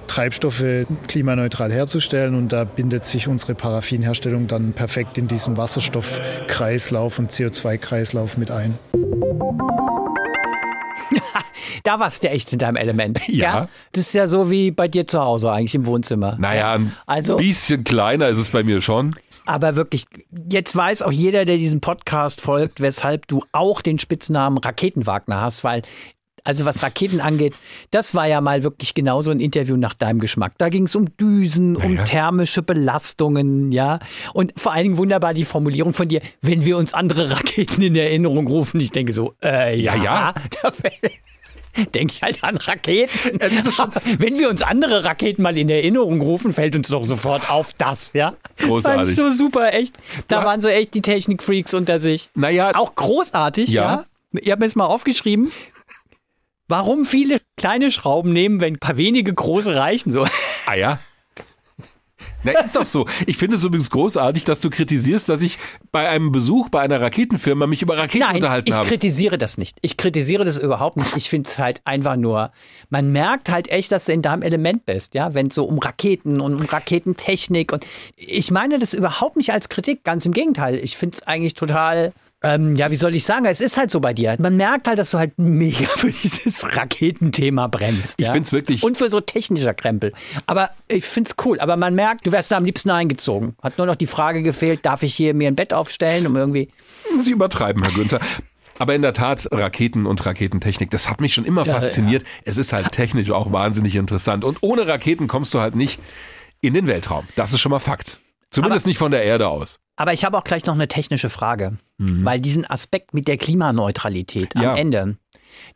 [SPEAKER 5] Treibstoffe klimaneutral herzustellen und da bindet sich unsere Paraffinherstellung dann perfekt in diesen Wasserstoffkreislauf und CO2-Kreislauf mit ein.
[SPEAKER 3] Da warst du echt in deinem Element.
[SPEAKER 2] Ja. ja.
[SPEAKER 3] Das ist ja so wie bei dir zu Hause eigentlich im Wohnzimmer.
[SPEAKER 2] Naja, ein also, bisschen kleiner ist es bei mir schon.
[SPEAKER 3] Aber wirklich, jetzt weiß auch jeder, der diesem Podcast folgt, weshalb du auch den Spitznamen Raketenwagner hast, weil also was Raketen angeht, das war ja mal wirklich genauso ein Interview nach deinem Geschmack. Da ging es um Düsen, um thermische Belastungen, ja. Und vor allen Dingen wunderbar die Formulierung von dir, wenn wir uns andere Raketen in Erinnerung rufen. Ich denke so, äh, ja, ja. ja. denke ich halt an Raketen. Ja, wenn wir uns andere Raketen mal in Erinnerung rufen, fällt uns doch sofort auf das, ja?
[SPEAKER 2] Großartig.
[SPEAKER 3] Das so super, echt. Da ja. waren so echt die Technikfreaks unter sich.
[SPEAKER 2] Naja.
[SPEAKER 3] Auch großartig, ja. ja? Ich habe mir jetzt mal aufgeschrieben, warum viele kleine Schrauben nehmen, wenn ein paar wenige große reichen. So.
[SPEAKER 2] Ah ja? Na, ist doch so. Ich finde es übrigens großartig, dass du kritisierst, dass ich bei einem Besuch bei einer Raketenfirma mich über Raketen
[SPEAKER 3] Nein,
[SPEAKER 2] unterhalten
[SPEAKER 3] ich
[SPEAKER 2] habe.
[SPEAKER 3] Ich kritisiere das nicht. Ich kritisiere das überhaupt nicht. Ich finde es halt einfach nur, man merkt halt echt, dass du in deinem Element bist, ja, wenn es so um Raketen und um Raketentechnik und ich meine das überhaupt nicht als Kritik, ganz im Gegenteil. Ich finde es eigentlich total Ähm, ja, wie soll ich sagen? Es ist halt so bei dir. Man merkt halt, dass du halt mega für dieses Raketenthema brennst.
[SPEAKER 2] Ich
[SPEAKER 3] ja?
[SPEAKER 2] find's wirklich.
[SPEAKER 3] Und für so technischer Krempel. Aber ich find's cool. Aber man merkt, du wärst da am liebsten eingezogen. Hat nur noch die Frage gefehlt, darf ich hier mir ein Bett aufstellen, um irgendwie.
[SPEAKER 2] Sie übertreiben, Herr Günther. Aber in der Tat, Raketen und Raketentechnik, das hat mich schon immer
[SPEAKER 3] Ja,
[SPEAKER 2] fasziniert. Es ist halt technisch auch wahnsinnig interessant. Und ohne Raketen kommst du halt nicht in den Weltraum. Das ist schon mal Fakt. Zumindest nicht von der Erde aus.
[SPEAKER 3] Aber ich habe auch gleich noch eine technische Frage. Weil diesen Aspekt mit der Klimaneutralität am
[SPEAKER 2] Ja.
[SPEAKER 3] Ende,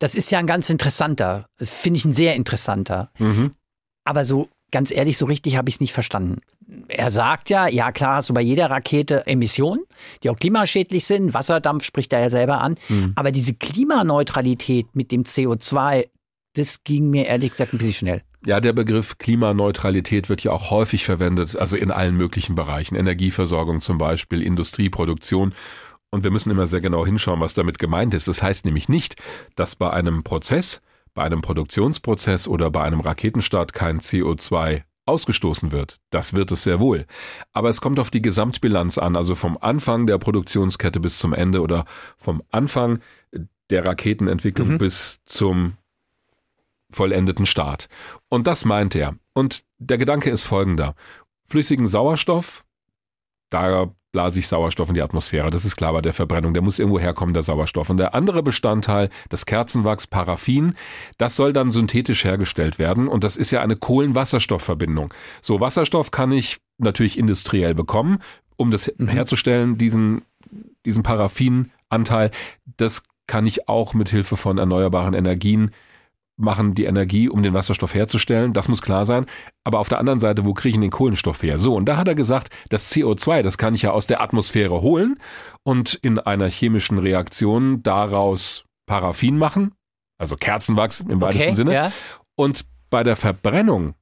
[SPEAKER 3] das ist ja ein ganz interessanter, finde ich ein sehr interessanter.
[SPEAKER 2] Mhm.
[SPEAKER 3] Aber so ganz ehrlich, so richtig habe ich es nicht verstanden. Er sagt ja, ja klar hast du bei jeder Rakete Emissionen, die auch klimaschädlich sind. Wasserdampf spricht er ja selber an.
[SPEAKER 2] Mhm.
[SPEAKER 3] Aber diese Klimaneutralität mit dem CO2, das ging mir ehrlich gesagt ein bisschen schnell.
[SPEAKER 2] Ja, der Begriff Klimaneutralität wird ja auch häufig verwendet, also in allen möglichen Bereichen. Energieversorgung zum Beispiel, Industrieproduktion. Und wir müssen immer sehr genau hinschauen, was damit gemeint ist. Das heißt nämlich nicht, dass bei einem Prozess, bei einem Produktionsprozess oder bei einem Raketenstart kein CO2 ausgestoßen wird. Das wird es sehr wohl. Aber es kommt auf die Gesamtbilanz an, also vom Anfang der Produktionskette bis zum Ende oder vom Anfang der Raketenentwicklung bis zum vollendeten Start. Und das meint er. Und der Gedanke ist folgender. Flüssigen Sauerstoff, da blase ich Sauerstoff in die Atmosphäre. Das ist klar bei der Verbrennung. Der muss irgendwo herkommen, der Sauerstoff. Und der andere Bestandteil, das Kerzenwachs, Paraffin, das soll dann synthetisch hergestellt werden. Und das ist ja eine Kohlenwasserstoffverbindung. So, Wasserstoff kann ich natürlich industriell bekommen. Um das herzustellen, diesen, diesen Paraffinanteil, das kann ich auch mit Hilfe von erneuerbaren Energien machen die Energie, um den Wasserstoff herzustellen. Das muss klar sein. Aber auf der anderen Seite, wo kriege ich den Kohlenstoff her? So, und da hat er gesagt, das CO2, das kann ich ja aus der Atmosphäre holen und in einer chemischen Reaktion daraus Paraffin machen, also Kerzenwachs im weitesten Sinne.
[SPEAKER 3] ja.
[SPEAKER 2] Und bei der Verbrennung,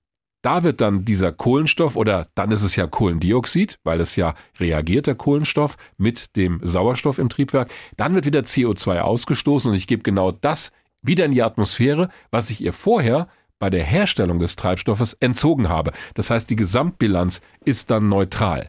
[SPEAKER 2] da wird dann dieser Kohlenstoff oder dann ist es ja Kohlendioxid, weil es ja reagiert, der Kohlenstoff, mit dem Sauerstoff im Triebwerk. Dann wird wieder CO2 ausgestoßen und ich gebe genau das wieder in die Atmosphäre, was ich ihr vorher bei der Herstellung des Treibstoffes entzogen habe. Das heißt, die Gesamtbilanz ist dann neutral.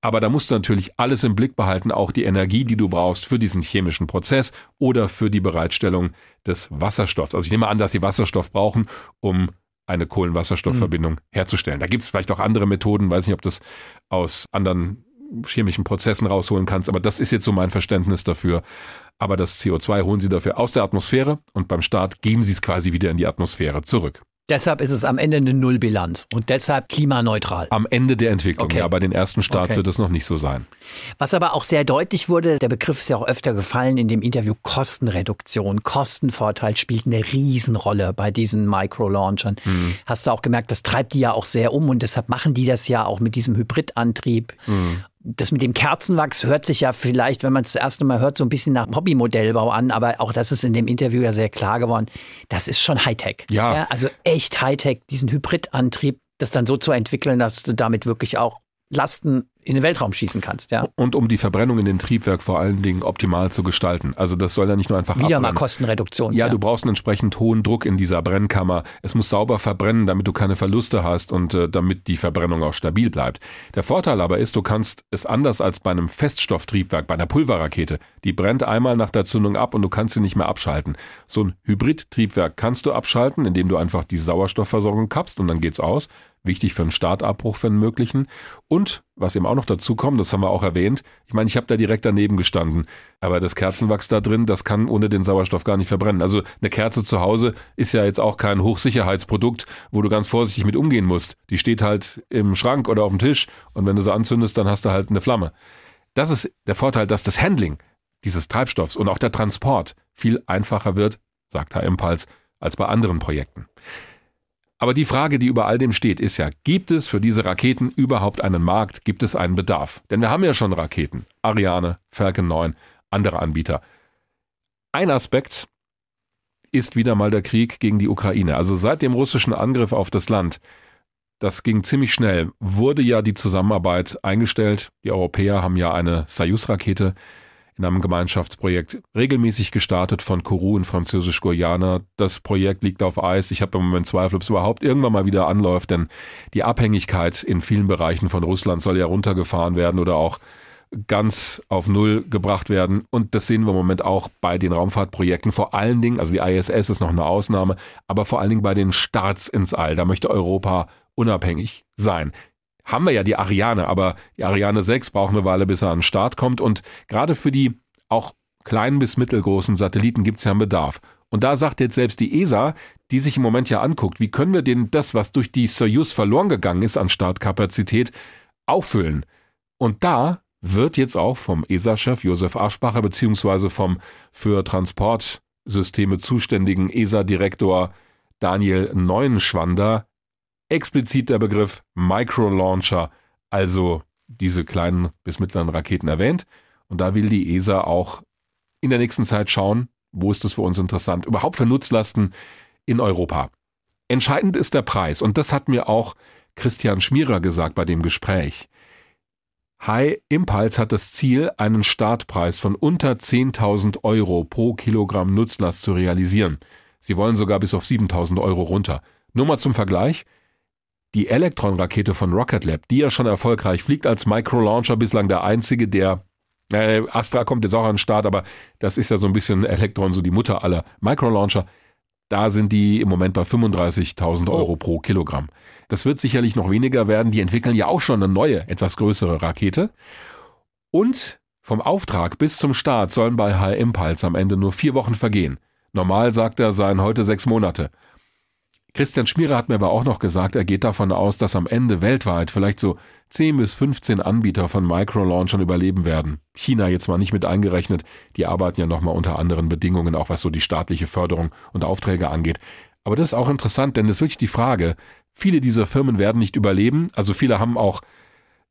[SPEAKER 2] Aber da musst du natürlich alles im Blick behalten, auch die Energie, die du brauchst für diesen chemischen Prozess oder für die Bereitstellung des Wasserstoffs. Also ich nehme an, dass sie Wasserstoff brauchen, um eine Kohlenwasserstoffverbindung herzustellen. Da gibt es vielleicht auch andere Methoden, weiß nicht, ob das aus anderen chemischen Prozessen rausholen kannst, aber das ist jetzt so mein Verständnis dafür. Aber das CO2 holen sie dafür aus der Atmosphäre und beim Start geben sie es quasi wieder in die Atmosphäre zurück.
[SPEAKER 3] Deshalb ist es am Ende eine Nullbilanz und deshalb klimaneutral.
[SPEAKER 2] Am Ende der Entwicklung,
[SPEAKER 3] Okay.
[SPEAKER 2] ja, bei den ersten Starts
[SPEAKER 3] Okay.
[SPEAKER 2] wird es noch nicht so sein.
[SPEAKER 3] Was aber auch sehr deutlich wurde, der Begriff ist ja auch öfter gefallen in dem Interview, Kostenreduktion, Kostenvorteil spielt eine Riesenrolle bei diesen Micro-Launchern. Hast du auch gemerkt, das treibt die ja auch sehr um und deshalb machen die das ja auch mit diesem Hybridantrieb. Das mit dem Kerzenwachs hört sich ja vielleicht, wenn man es das erste Mal hört, so ein bisschen nach Hobbymodellbau an, aber auch das ist in dem Interview ja sehr klar geworden. Das ist schon Hightech.
[SPEAKER 2] Ja.
[SPEAKER 3] also echt Hightech, diesen Hybridantrieb, das dann so zu entwickeln, dass du damit wirklich auch Lasten in den Weltraum schießen kannst, ja.
[SPEAKER 2] Und um die Verbrennung in den Triebwerk vor allen Dingen optimal zu gestalten. Also das soll ja nicht nur einfach
[SPEAKER 3] Wieder mal
[SPEAKER 2] abbrennen.
[SPEAKER 3] Kostenreduktion.
[SPEAKER 2] Ja, du brauchst einen entsprechend hohen Druck in dieser Brennkammer. Es muss sauber verbrennen, damit du keine Verluste hast und äh, damit die Verbrennung auch stabil bleibt. Der Vorteil aber ist, du kannst es anders als bei einem Feststofftriebwerk, bei einer Pulverrakete. Die brennt einmal nach der Zündung ab und du kannst sie nicht mehr abschalten. So ein Hybridtriebwerk kannst du abschalten, indem du einfach die Sauerstoffversorgung kappst und dann geht's aus. Wichtig für einen Startabbruch, für einen möglichen. Und was eben auch noch dazu kommt, das haben wir auch erwähnt, ich meine, ich habe da direkt daneben gestanden, aber das Kerzenwachs da drin, das kann ohne den Sauerstoff gar nicht verbrennen. Also eine Kerze zu Hause ist ja jetzt auch kein Hochsicherheitsprodukt, wo du ganz vorsichtig mit umgehen musst. Die steht halt im Schrank oder auf dem Tisch und wenn du sie anzündest, dann hast du halt eine Flamme. Das ist der Vorteil, dass das Handling dieses Treibstoffs und auch der Transport viel einfacher wird, sagt Herr Impals, als bei anderen Projekten. Aber die Frage, die über all dem steht, ist ja, gibt es für diese Raketen überhaupt einen Markt? Gibt es einen Bedarf? Denn wir haben ja schon Raketen. Ariane, Falcon 9, andere Anbieter. Ein Aspekt ist wieder mal der Krieg gegen die Ukraine. Also seit dem russischen Angriff auf das Land, das ging ziemlich schnell, wurde ja die Zusammenarbeit eingestellt. Die Europäer haben ja eine Soyuz-Rakete in einem Gemeinschaftsprojekt regelmäßig gestartet von Kourou in Französisch-Guyana. Das Projekt liegt auf Eis. Ich habe im Moment Zweifel, ob es überhaupt irgendwann mal wieder anläuft, denn die Abhängigkeit in vielen Bereichen von Russland soll ja runtergefahren werden oder auch ganz auf Null gebracht werden. Und das sehen wir im Moment auch bei den Raumfahrtprojekten. Vor allen Dingen, also die ISS ist noch eine Ausnahme, aber vor allen Dingen bei den Starts ins All. Da möchte Europa unabhängig sein. Haben wir ja die Ariane, aber die Ariane 6 braucht eine Weile, bis er an den Start kommt. Und gerade für die auch kleinen bis mittelgroßen Satelliten gibt es ja einen Bedarf. Und da sagt jetzt selbst die ESA, die sich im Moment ja anguckt, wie können wir denn das, was durch die Soyuz verloren gegangen ist an Startkapazität, auffüllen. Und da wird jetzt auch vom ESA-Chef Josef Aschbacher beziehungsweise vom für Transportsysteme zuständigen ESA-Direktor Daniel Neuenschwander explizit der Begriff Microlauncher, also diese kleinen bis mittleren Raketen erwähnt. Und da will die ESA auch in der nächsten Zeit schauen, wo ist das für uns interessant, überhaupt für Nutzlasten in Europa. Entscheidend ist der Preis und das hat mir auch Christian Schmierer gesagt bei dem Gespräch. High Impulse hat das Ziel, einen Startpreis von unter 10.000 Euro pro Kilogramm Nutzlast zu realisieren. Sie wollen sogar bis auf 7.000 Euro runter. Nur mal zum Vergleich. Die Elektron-Rakete von Rocket Lab, die ja schon erfolgreich fliegt als Microlauncher, bislang der einzige, der äh, Astra kommt jetzt auch an den Start, aber das ist ja so ein bisschen Elektron, so die Mutter aller Microlauncher. Da sind die im Moment bei 35.000 Euro pro Kilogramm. Das wird sicherlich noch weniger werden. Die entwickeln ja auch schon eine neue, etwas größere Rakete. Und vom Auftrag bis zum Start sollen bei High Impulse am Ende nur vier Wochen vergehen. Normal sagt er, seien heute sechs Monate. Christian Schmierer hat mir aber auch noch gesagt, er geht davon aus, dass am Ende weltweit vielleicht so 10 bis 15 Anbieter von Microlaunchern überleben werden. China jetzt mal nicht mit eingerechnet, die arbeiten ja nochmal unter anderen Bedingungen, auch was so die staatliche Förderung und Aufträge angeht. Aber das ist auch interessant, denn es ist wirklich die Frage, viele dieser Firmen werden nicht überleben, also viele haben auch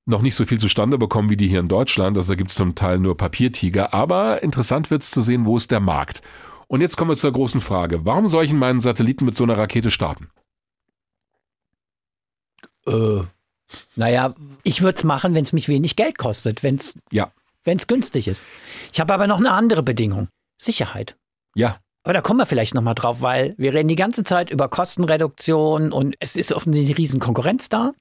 [SPEAKER 2] noch nicht so viel zustande bekommen wie die hier in Deutschland, also da gibt es zum Teil nur Papiertiger, aber interessant wird es zu sehen, wo ist der Markt. Und jetzt kommen wir zur großen Frage. Warum soll ich in meinen Satelliten mit so einer Rakete starten?
[SPEAKER 3] Äh, naja, ich würde es machen, wenn es mich wenig Geld kostet, wenn es
[SPEAKER 2] ja.
[SPEAKER 3] Wenn's günstig ist. Ich habe aber noch eine andere Bedingung. Sicherheit.
[SPEAKER 2] Ja.
[SPEAKER 3] Aber da kommen wir vielleicht nochmal drauf, weil wir reden die ganze Zeit über Kostenreduktion und es ist offensichtlich eine riesen Konkurrenz da.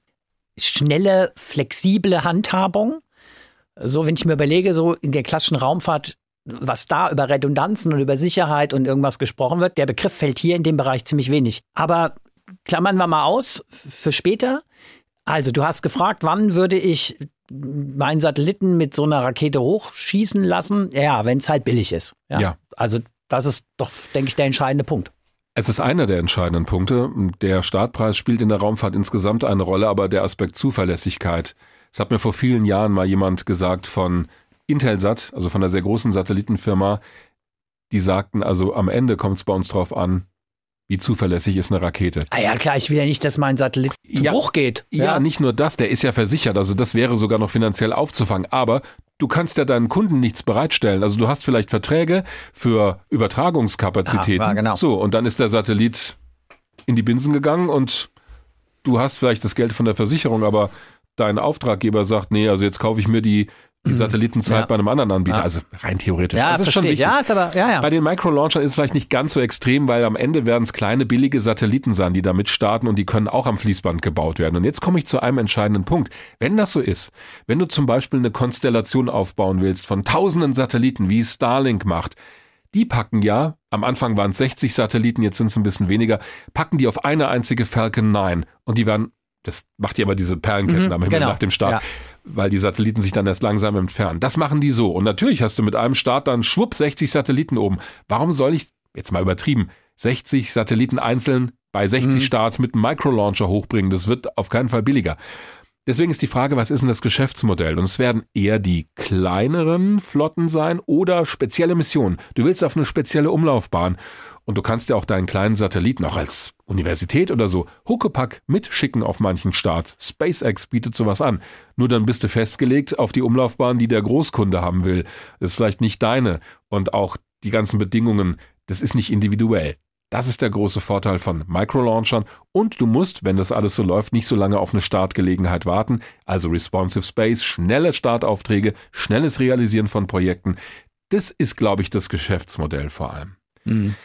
[SPEAKER 3] Schnelle, flexible Handhabung. So, wenn ich mir überlege, so in der klassischen Raumfahrt was da über Redundanzen und über Sicherheit und irgendwas gesprochen wird, der Begriff fällt hier in dem Bereich ziemlich wenig. Aber klammern wir mal aus für später. Also, du hast gefragt, wann würde ich meinen Satelliten mit so einer Rakete hochschießen lassen? Ja, wenn es halt billig ist. Ja?
[SPEAKER 2] ja.
[SPEAKER 3] Also, das ist doch, denke ich, der entscheidende Punkt.
[SPEAKER 2] Es ist einer der entscheidenden Punkte. Der Startpreis spielt in der Raumfahrt insgesamt eine Rolle, aber der Aspekt Zuverlässigkeit. Es hat mir vor vielen Jahren mal jemand gesagt von Intelsat, also von einer sehr großen Satellitenfirma, die sagten, also am Ende kommt es bei uns drauf an, wie zuverlässig ist eine Rakete.
[SPEAKER 3] Ah ja, klar, ich will ja nicht, dass mein Satellit zu ja, Bruch geht.
[SPEAKER 2] Ja. ja, nicht nur das, der ist ja versichert, also das wäre sogar noch finanziell aufzufangen, aber du kannst ja deinen Kunden nichts bereitstellen. Also du hast vielleicht Verträge für Übertragungskapazitäten. Ah,
[SPEAKER 3] genau.
[SPEAKER 2] So, und dann ist der Satellit in die Binsen gegangen und du hast vielleicht das Geld von der Versicherung, aber dein Auftraggeber sagt, nee, also jetzt kaufe ich mir die die mhm. Satellitenzeit ja. bei einem anderen Anbieter. Ja. Also rein theoretisch.
[SPEAKER 3] Ja, das ist schon wichtig. Ja, ist aber, ja, ja.
[SPEAKER 2] Bei den Microlaunchern ist es vielleicht nicht ganz so extrem, weil am Ende werden es kleine, billige Satelliten sein, die damit starten und die können auch am Fließband gebaut werden. Und jetzt komme ich zu einem entscheidenden Punkt. Wenn das so ist, wenn du zum Beispiel eine Konstellation aufbauen willst von tausenden Satelliten, wie Starlink macht, die packen ja, am Anfang waren es 60 Satelliten, jetzt sind es ein bisschen weniger, packen die auf eine einzige Falcon 9 und die werden das macht ja aber diese Perlenketten mhm, am Himmel genau. nach dem Start, ja. Weil die Satelliten sich dann erst langsam entfernen. Das machen die so. Und natürlich hast du mit einem Start dann schwupp 60 Satelliten oben. Warum soll ich, jetzt mal übertrieben, 60 Satelliten einzeln bei 60 mhm. Starts mit einem Microlauncher hochbringen? Das wird auf keinen Fall billiger. Deswegen ist die Frage, was ist denn das Geschäftsmodell? Und es werden eher die kleineren Flotten sein oder spezielle Missionen. Du willst auf eine spezielle Umlaufbahn und du kannst ja auch deinen kleinen Satelliten auch als Universität oder so Huckepack mitschicken auf manchen Starts. SpaceX bietet sowas an. Nur dann bist du festgelegt auf die Umlaufbahn, die der Großkunde haben will. Das ist vielleicht nicht deine. Und auch die ganzen Bedingungen, das ist nicht individuell. Das ist der große Vorteil von Microlaunchern und du musst, wenn das alles so läuft, nicht so lange auf eine Startgelegenheit warten, also responsive Space, schnelle Startaufträge, schnelles Realisieren von Projekten. Das ist, glaube ich, das Geschäftsmodell vor allem. Mhm.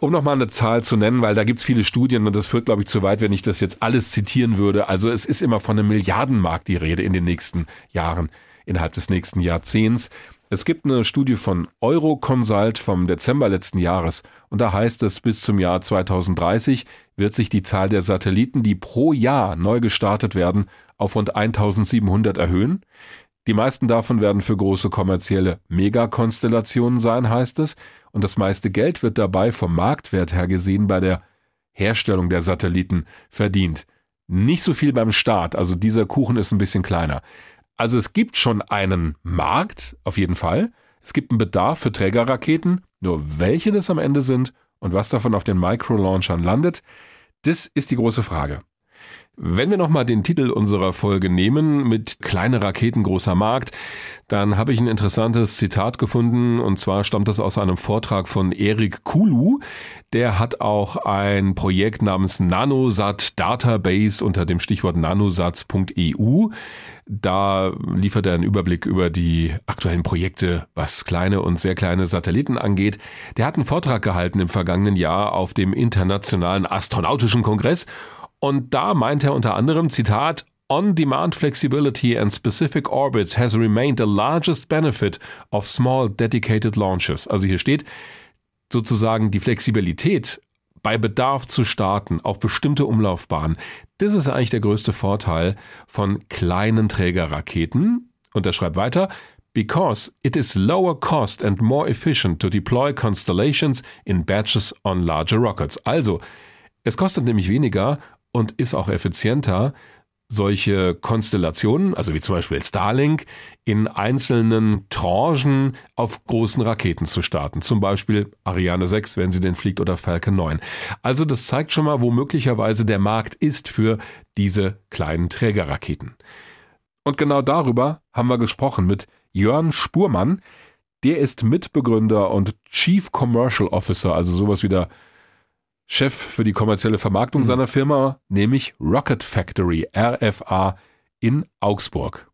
[SPEAKER 2] Um nochmal eine Zahl zu nennen, weil da gibt es viele Studien und das führt, glaube ich, zu weit, wenn ich das jetzt alles zitieren würde. Also es ist immer von einem Milliardenmarkt die Rede in den nächsten Jahren. innerhalb des nächsten Jahrzehnts. Es gibt eine Studie von Euroconsult vom Dezember letzten Jahres und da heißt es, bis zum Jahr 2030 wird sich die Zahl der Satelliten, die pro Jahr neu gestartet werden, auf rund 1700 erhöhen. Die meisten davon werden für große kommerzielle Megakonstellationen sein, heißt es, und das meiste Geld wird dabei vom Marktwert her gesehen bei der Herstellung der Satelliten verdient. Nicht so viel beim Start, also dieser Kuchen ist ein bisschen kleiner. Also es gibt schon einen Markt, auf jeden Fall. Es gibt einen Bedarf für Trägerraketen, nur welche das am Ende sind und was davon auf den Micro-Launchern landet, das ist die große Frage. Wenn wir nochmal den Titel unserer Folge nehmen mit kleine Raketen großer Markt, dann habe ich ein interessantes Zitat gefunden und zwar stammt das aus einem Vortrag von Erik Kulu. Der hat auch ein Projekt namens Nanosat Database unter dem Stichwort nanosatz.eu. Da liefert er einen Überblick über die aktuellen Projekte, was kleine und sehr kleine Satelliten angeht. Der hat einen Vortrag gehalten im vergangenen Jahr auf dem Internationalen Astronautischen Kongress und da meint er unter anderem, Zitat, On-demand flexibility and specific orbits has remained the largest benefit of small dedicated launches. Also hier steht sozusagen die Flexibilität bei Bedarf zu starten auf bestimmte Umlaufbahnen. Das ist eigentlich der größte Vorteil von kleinen Trägerraketen. Und er schreibt weiter, because it is lower cost and more efficient to deploy constellations in batches on larger rockets. Also, es kostet nämlich weniger und ist auch effizienter, solche Konstellationen, also wie zum Beispiel Starlink, in einzelnen Tranchen auf großen Raketen zu starten. Zum Beispiel Ariane 6, wenn sie denn fliegt, oder Falcon 9. Also das zeigt schon mal, wo möglicherweise der Markt ist für diese kleinen Trägerraketen. Und genau darüber haben wir gesprochen mit Jörn Spurmann. Der ist Mitbegründer und Chief Commercial Officer, also sowas wie der Chef für die kommerzielle Vermarktung mhm. seiner Firma, nämlich Rocket Factory, RFA, in Augsburg.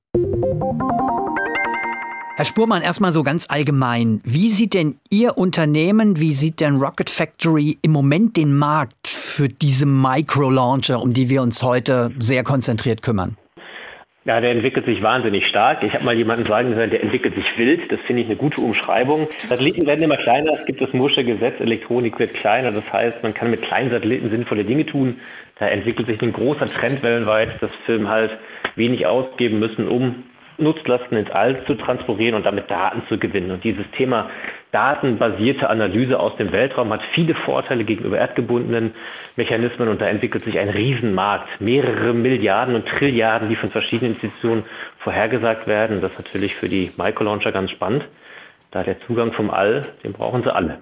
[SPEAKER 3] Herr Spurmann, erstmal so ganz allgemein. Wie sieht denn Ihr Unternehmen, wie sieht denn Rocket Factory im Moment den Markt für diese Micro-Launcher, um die wir uns heute sehr konzentriert kümmern?
[SPEAKER 8] Ja, der entwickelt sich wahnsinnig stark. Ich habe mal jemanden sagen gesagt, der entwickelt sich wild. Das finde ich eine gute Umschreibung. Satelliten werden immer kleiner. Es gibt das Mursche Gesetz, Elektronik wird kleiner. Das heißt, man kann mit kleinen Satelliten sinnvolle Dinge tun. Da entwickelt sich ein großer Trend weltweit, dass Firmen halt wenig ausgeben müssen, um Nutzlasten ins All zu transportieren und damit Daten zu gewinnen. Und dieses Thema datenbasierte Analyse aus dem Weltraum hat viele Vorteile gegenüber erdgebundenen Mechanismen und da entwickelt sich ein Riesenmarkt. Mehrere Milliarden und Trilliarden, die von verschiedenen Institutionen vorhergesagt werden. Das ist natürlich für die Microlauncher ganz spannend. Da der Zugang vom All, den brauchen sie alle.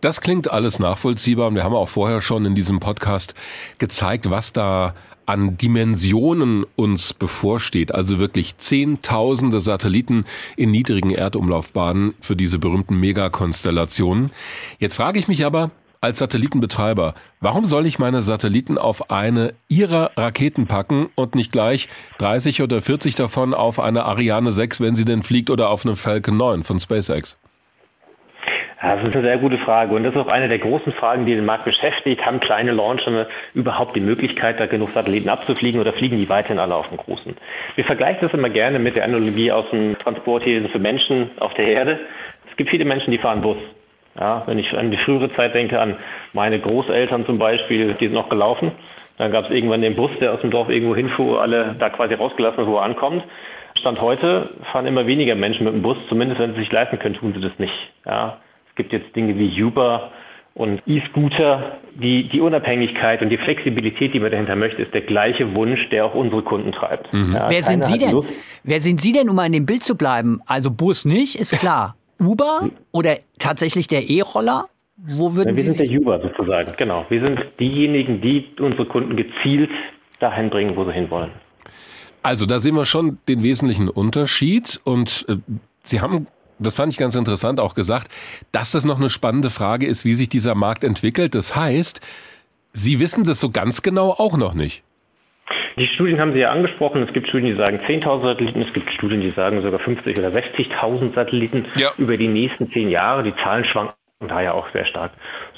[SPEAKER 2] Das klingt alles nachvollziehbar und wir haben auch vorher schon in diesem Podcast gezeigt, was da an Dimensionen uns bevorsteht. Also wirklich Zehntausende Satelliten in niedrigen Erdumlaufbahnen für diese berühmten Megakonstellationen. Jetzt frage ich mich aber, als Satellitenbetreiber, warum soll ich meine Satelliten auf eine ihrer Raketen packen und nicht gleich 30 oder 40 davon auf eine Ariane 6, wenn sie denn fliegt, oder auf eine Falcon 9 von SpaceX?
[SPEAKER 8] Das ist eine sehr gute Frage und das ist auch eine der großen Fragen, die den Markt beschäftigt. Haben kleine Launcher überhaupt die Möglichkeit, da genug Satelliten abzufliegen oder fliegen die weiterhin alle auf dem großen? Wir vergleichen das immer gerne mit der Analogie aus dem Transport hier für Menschen auf der Erde. Es gibt viele Menschen, die fahren Bus. Ja, wenn ich an die frühere Zeit denke, an meine Großeltern zum Beispiel, die sind noch gelaufen. Dann gab es irgendwann den Bus, der aus dem Dorf irgendwo hinfuhr, alle da quasi rausgelassen, wo er ankommt. Stand heute fahren immer weniger Menschen mit dem Bus, zumindest wenn sie sich leisten können, tun sie das nicht. Ja, es gibt jetzt Dinge wie Uber und E-Scooter. Die, die Unabhängigkeit und die Flexibilität, die man dahinter möchte, ist der gleiche Wunsch, der auch unsere Kunden treibt.
[SPEAKER 3] Mhm. Ja, wer sind Sie denn? Lust. Wer sind Sie denn, um mal in dem Bild zu bleiben? Also Bus nicht, ist klar. Uber oder tatsächlich der E-Roller?
[SPEAKER 8] Wo würden ja, wir Sie sind der Uber sozusagen, genau. Wir sind diejenigen, die unsere Kunden gezielt dahin bringen, wo sie hinwollen.
[SPEAKER 2] Also da sehen wir schon den wesentlichen Unterschied und äh, Sie haben das fand ich ganz interessant, auch gesagt, dass das noch eine spannende Frage ist, wie sich dieser Markt entwickelt. Das heißt, Sie wissen das so ganz genau auch noch nicht.
[SPEAKER 8] Die Studien haben Sie ja angesprochen. Es gibt Studien, die sagen 10.000 Satelliten. Es gibt Studien, die sagen sogar 50.000 oder 60.000 Satelliten ja. über die nächsten zehn Jahre. Die Zahlen schwanken daher auch sehr stark.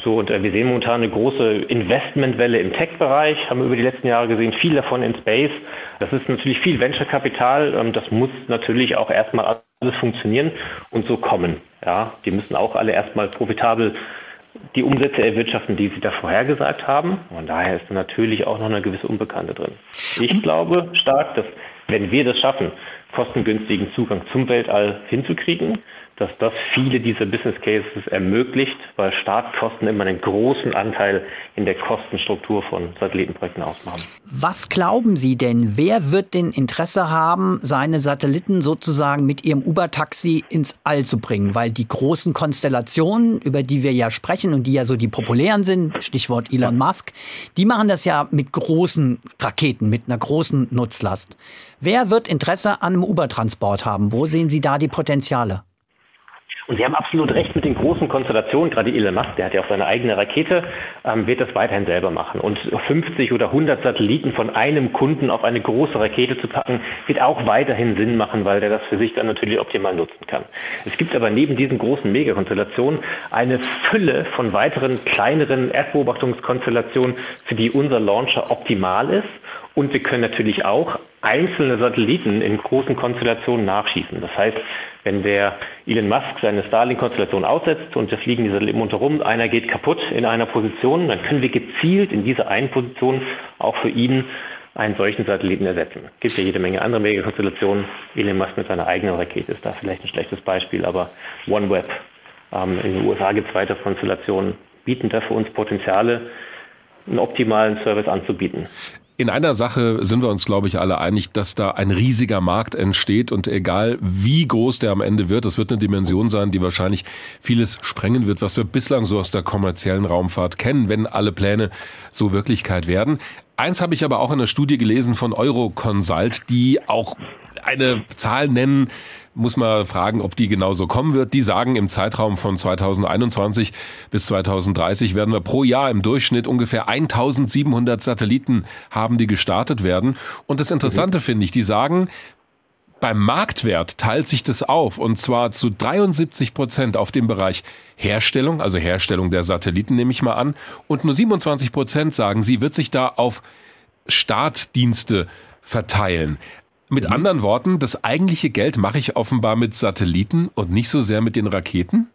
[SPEAKER 8] So, und äh, wir sehen momentan eine große Investmentwelle im Tech-Bereich, haben wir über die letzten Jahre gesehen, viel davon in Space. Das ist natürlich viel Venture-Kapital. Ähm, das muss natürlich auch erstmal alles funktionieren und so kommen. Ja, die müssen auch alle erstmal profitabel die Umsätze erwirtschaften, die sie da vorhergesagt haben. Und daher ist da natürlich auch noch eine gewisse Unbekannte drin. Ich glaube stark, dass wenn wir das schaffen, kostengünstigen Zugang zum Weltall hinzukriegen, dass das viele dieser Business Cases ermöglicht, weil Startkosten immer einen großen Anteil in der Kostenstruktur von Satellitenprojekten ausmachen.
[SPEAKER 3] Was glauben Sie denn, wer wird denn Interesse haben, seine Satelliten sozusagen mit ihrem Uber-Taxi ins All zu bringen? Weil die großen Konstellationen, über die wir ja sprechen und die ja so die populären sind, Stichwort Elon Musk, die machen das ja mit großen Raketen, mit einer großen Nutzlast. Wer wird Interesse an einem Uber-Transport haben? Wo sehen Sie da die Potenziale?
[SPEAKER 8] Und Sie haben absolut recht mit den großen Konstellationen, gerade Elon Musk, der hat ja auch seine eigene Rakete, ähm, wird das weiterhin selber machen. Und 50 oder 100 Satelliten von einem Kunden auf eine große Rakete zu packen, wird auch weiterhin Sinn machen, weil der das für sich dann natürlich optimal nutzen kann. Es gibt aber neben diesen großen Megakonstellationen eine Fülle von weiteren kleineren Erdbeobachtungskonstellationen, für die unser Launcher optimal ist. Und wir können natürlich auch einzelne Satelliten in großen Konstellationen nachschießen. Das heißt, wenn der Elon Musk seine Starlink-Konstellation aussetzt und da fliegen die Satelliten rundherum, einer geht kaputt in einer Position, dann können wir gezielt in dieser einen Position auch für ihn einen solchen Satelliten ersetzen. Es gibt ja jede Menge andere Megakonstellationen. Elon Musk mit seiner eigenen Rakete ist da vielleicht ein schlechtes Beispiel, aber OneWeb ähm, in den USA gibt es weitere Konstellationen, bieten da für uns Potenziale, einen optimalen Service anzubieten.
[SPEAKER 2] In einer Sache sind wir uns, glaube ich, alle einig, dass da ein riesiger Markt entsteht und egal wie groß der am Ende wird, es wird eine Dimension sein, die wahrscheinlich vieles sprengen wird, was wir bislang so aus der kommerziellen Raumfahrt kennen, wenn alle Pläne so Wirklichkeit werden. Eins habe ich aber auch in der Studie gelesen von Euroconsult, die auch eine Zahl nennen, muss man fragen, ob die genauso kommen wird. Die sagen, im Zeitraum von 2021 bis 2030 werden wir pro Jahr im Durchschnitt ungefähr 1700 Satelliten haben, die gestartet werden. Und das Interessante mhm. finde ich, die sagen, beim Marktwert teilt sich das auf und zwar zu 73 Prozent auf dem Bereich Herstellung, also Herstellung der Satelliten nehme ich mal an, und nur 27 Prozent sagen sie, wird sich da auf Startdienste verteilen. Mit mhm. anderen Worten, das eigentliche Geld mache ich offenbar mit Satelliten und nicht so sehr mit den Raketen?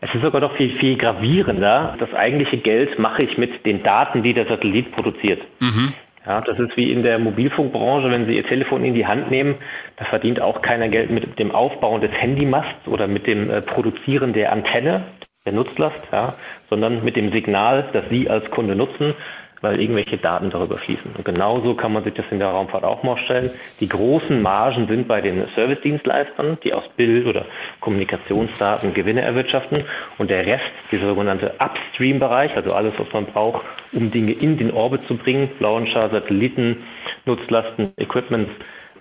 [SPEAKER 8] Es ist sogar noch viel, viel gravierender. Das eigentliche Geld mache ich mit den Daten, die der Satellit produziert. Mhm. Ja, das ist wie in der Mobilfunkbranche, wenn Sie Ihr Telefon in die Hand nehmen, da verdient auch keiner Geld mit dem Aufbauen des Handymasts oder mit dem äh, Produzieren der Antenne, der Nutzlast, ja, sondern mit dem Signal, das Sie als Kunde nutzen weil irgendwelche Daten darüber fließen. Und genauso kann man sich das in der Raumfahrt auch mal stellen. Die großen Margen sind bei den Service-Dienstleistern, die aus Bild- oder Kommunikationsdaten Gewinne erwirtschaften. Und der Rest, dieser sogenannte Upstream-Bereich, also alles, was man braucht, um Dinge in den Orbit zu bringen, Launcher, Satelliten, Nutzlasten, Equipment,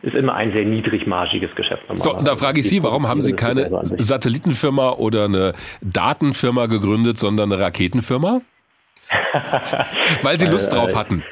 [SPEAKER 8] ist immer ein sehr niedrigmargiges Geschäft.
[SPEAKER 2] So, da frage ich Sie, warum haben Sie keine Satellitenfirma oder eine Datenfirma gegründet, sondern eine Raketenfirma? Weil sie Lust drauf hatten.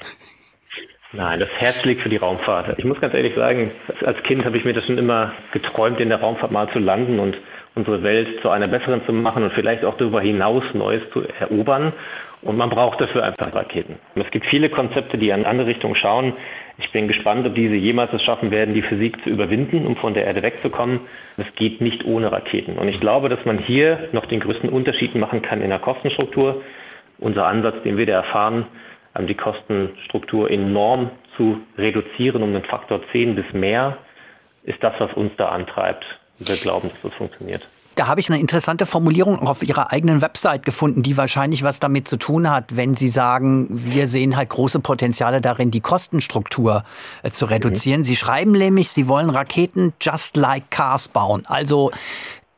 [SPEAKER 8] Nein, das Herz schlägt für die Raumfahrt. Ich muss ganz ehrlich sagen, als Kind habe ich mir das schon immer geträumt, in der Raumfahrt mal zu landen und unsere Welt zu einer besseren zu machen und vielleicht auch darüber hinaus Neues zu erobern. Und man braucht dafür einfach Raketen. Es gibt viele Konzepte, die in andere Richtungen schauen. Ich bin gespannt, ob diese jemals es schaffen werden, die Physik zu überwinden, um von der Erde wegzukommen. Es geht nicht ohne Raketen. Und ich glaube, dass man hier noch den größten Unterschied machen kann in der Kostenstruktur unser Ansatz, den wir da erfahren, ähm, die Kostenstruktur enorm zu reduzieren um den Faktor 10 bis mehr, ist das, was uns da antreibt. Wir glauben, dass das funktioniert.
[SPEAKER 3] Da habe ich eine interessante Formulierung auf Ihrer eigenen Website gefunden, die wahrscheinlich was damit zu tun hat, wenn Sie sagen, wir sehen halt große Potenziale darin, die Kostenstruktur äh, zu reduzieren. Mhm. Sie schreiben nämlich, Sie wollen Raketen just like cars bauen. Also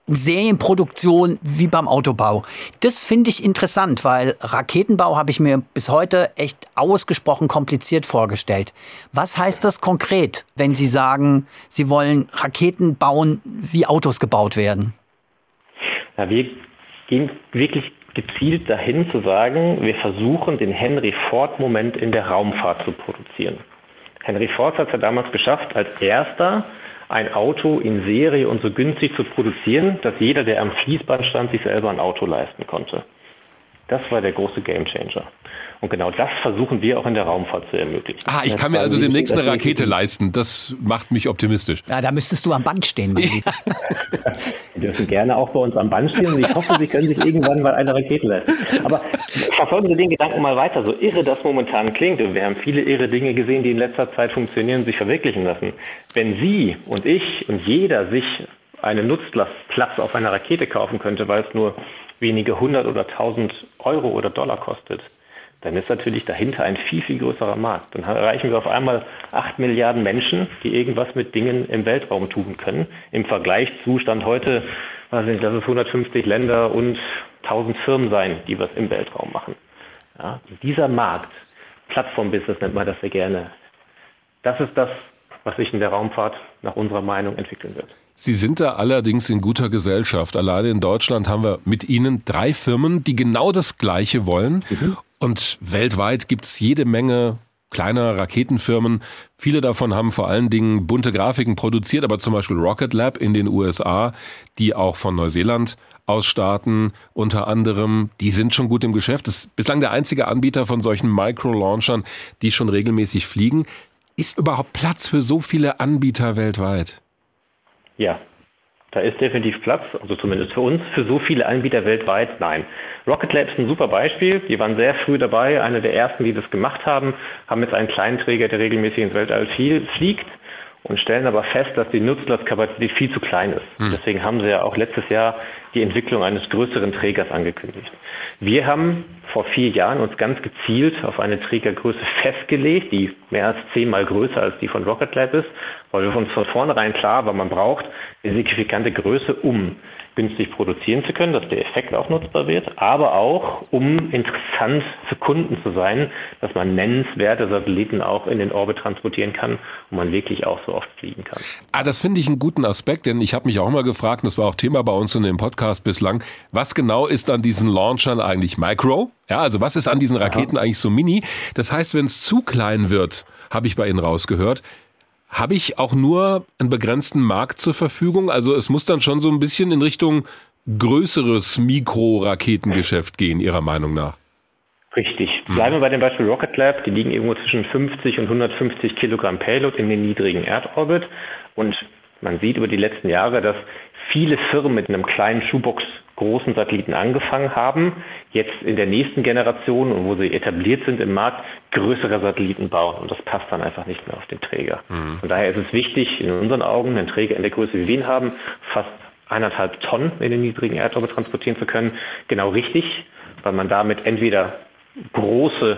[SPEAKER 3] Serienproduktion wie beim Autobau. Das finde ich interessant, weil Raketenbau habe ich mir bis heute echt ausgesprochen kompliziert vorgestellt. Was heißt das konkret, wenn Sie sagen, Sie wollen Raketen bauen, wie Autos gebaut werden?
[SPEAKER 8] Ja, wir gehen wirklich gezielt dahin zu sagen, wir versuchen den Henry Ford-Moment in der Raumfahrt zu produzieren. Henry Ford hat es ja damals geschafft, als erster ein Auto in Serie und so günstig zu produzieren, dass jeder, der am Fließband stand, sich selber ein Auto leisten konnte. Das war der große Gamechanger. Und genau das versuchen wir auch in der Raumfahrt zu ermöglichen.
[SPEAKER 2] Ah, ich kann mir also demnächst eine Rakete leisten. Das macht mich optimistisch.
[SPEAKER 3] Ja, da müsstest du am Band stehen.
[SPEAKER 8] Sie dürfen gerne auch bei uns am Band stehen und ich hoffe, Sie können sich irgendwann mal eine Rakete leisten. Aber verfolgen Sie den Gedanken mal weiter. So irre das momentan klingt, und wir haben viele irre Dinge gesehen, die in letzter Zeit funktionieren und sich verwirklichen lassen. Wenn Sie und ich und jeder sich einen Nutzlastplatz auf einer Rakete kaufen könnte, weil es nur wenige hundert oder tausend Euro oder Dollar kostet, dann ist natürlich dahinter ein viel, viel größerer Markt. Dann erreichen wir auf einmal acht Milliarden Menschen, die irgendwas mit Dingen im Weltraum tun können. Im Vergleich zu Stand heute, weiß nicht, lass es 150 Länder und 1000 Firmen sein, die was im Weltraum machen. Ja, dieser Markt, Plattform-Business nennt man das sehr gerne, das ist das, was sich in der Raumfahrt nach unserer Meinung entwickeln wird.
[SPEAKER 2] Sie sind da allerdings in guter Gesellschaft. Alleine in Deutschland haben wir mit Ihnen drei Firmen, die genau das Gleiche wollen. Mhm. Und weltweit gibt's jede Menge kleiner Raketenfirmen. Viele davon haben vor allen Dingen bunte Grafiken produziert, aber zum Beispiel Rocket Lab in den USA, die auch von Neuseeland aus starten, unter anderem, die sind schon gut im Geschäft. Das ist bislang der einzige Anbieter von solchen Micro-Launchern, die schon regelmäßig fliegen. Ist überhaupt Platz für so viele Anbieter weltweit?
[SPEAKER 8] Ja, da ist definitiv Platz, also zumindest für uns, für so viele Anbieter weltweit, nein. Rocket Lab ist ein super Beispiel. Die waren sehr früh dabei, eine der ersten, die das gemacht haben, haben jetzt einen kleinen Träger, der regelmäßig ins Weltall fliegt und stellen aber fest, dass die Nutzlastkapazität viel zu klein ist. Hm. Deswegen haben sie ja auch letztes Jahr die Entwicklung eines größeren Trägers angekündigt. Wir haben vor vier Jahren uns ganz gezielt auf eine Trägergröße festgelegt, die mehr als zehnmal größer als die von Rocket Lab ist, weil wir uns von vornherein klar war, man braucht eine signifikante Größe, um günstig produzieren zu können, dass der Effekt auch nutzbar wird, aber auch, um interessant für Kunden zu sein, dass man nennenswerte Satelliten auch in den Orbit transportieren kann und man wirklich auch so oft fliegen kann.
[SPEAKER 2] Ah, das finde ich einen guten Aspekt, denn ich habe mich auch mal gefragt, das war auch Thema bei uns in dem Podcast bislang, was genau ist an diesen Launchern eigentlich Micro? Ja, also was ist an diesen Raketen ja. eigentlich so mini? Das heißt, wenn es zu klein wird, habe ich bei Ihnen rausgehört, habe ich auch nur einen begrenzten Markt zur Verfügung? Also es muss dann schon so ein bisschen in Richtung größeres Mikroraketengeschäft gehen, Ihrer Meinung nach?
[SPEAKER 8] Richtig. Hm. Bleiben wir bei dem Beispiel Rocket Lab. Die liegen irgendwo zwischen 50 und 150 Kilogramm Payload in den niedrigen Erdorbit. Und man sieht über die letzten Jahre, dass viele Firmen mit einem kleinen Schuhbox großen Satelliten angefangen haben, jetzt in der nächsten Generation und wo sie etabliert sind im Markt, größere Satelliten bauen. Und das passt dann einfach nicht mehr auf den Träger. Mhm. Von daher ist es wichtig, in unseren Augen, einen Träger in der Größe, wie wir ihn haben, fast eineinhalb Tonnen in den niedrigen Erdorbit transportieren zu können. Genau richtig, weil man damit entweder große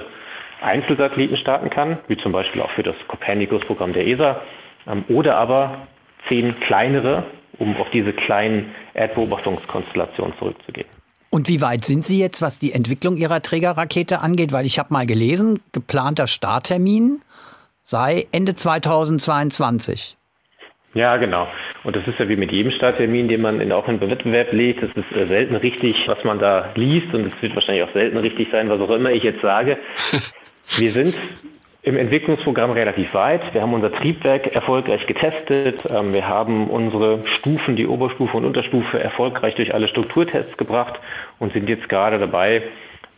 [SPEAKER 8] Einzelsatelliten starten kann, wie zum Beispiel auch für das Copernicus-Programm der ESA, ähm, oder aber zehn kleinere, um auf diese kleinen Erdbeobachtungskonstellationen zurückzugehen.
[SPEAKER 3] Und wie weit sind Sie jetzt, was die Entwicklung Ihrer Trägerrakete angeht? Weil ich habe mal gelesen, geplanter Starttermin sei Ende 2022.
[SPEAKER 8] Ja, genau. Und das ist ja wie mit jedem Starttermin, den man in, auch in den Wettbewerb legt. Es ist äh, selten richtig, was man da liest und es wird wahrscheinlich auch selten richtig sein, was auch immer ich jetzt sage. Wir sind im Entwicklungsprogramm relativ weit. Wir haben unser Triebwerk erfolgreich getestet. Ähm, wir haben unsere Stufen, die Oberstufe und Unterstufe, erfolgreich durch alle Strukturtests gebracht und sind jetzt gerade dabei,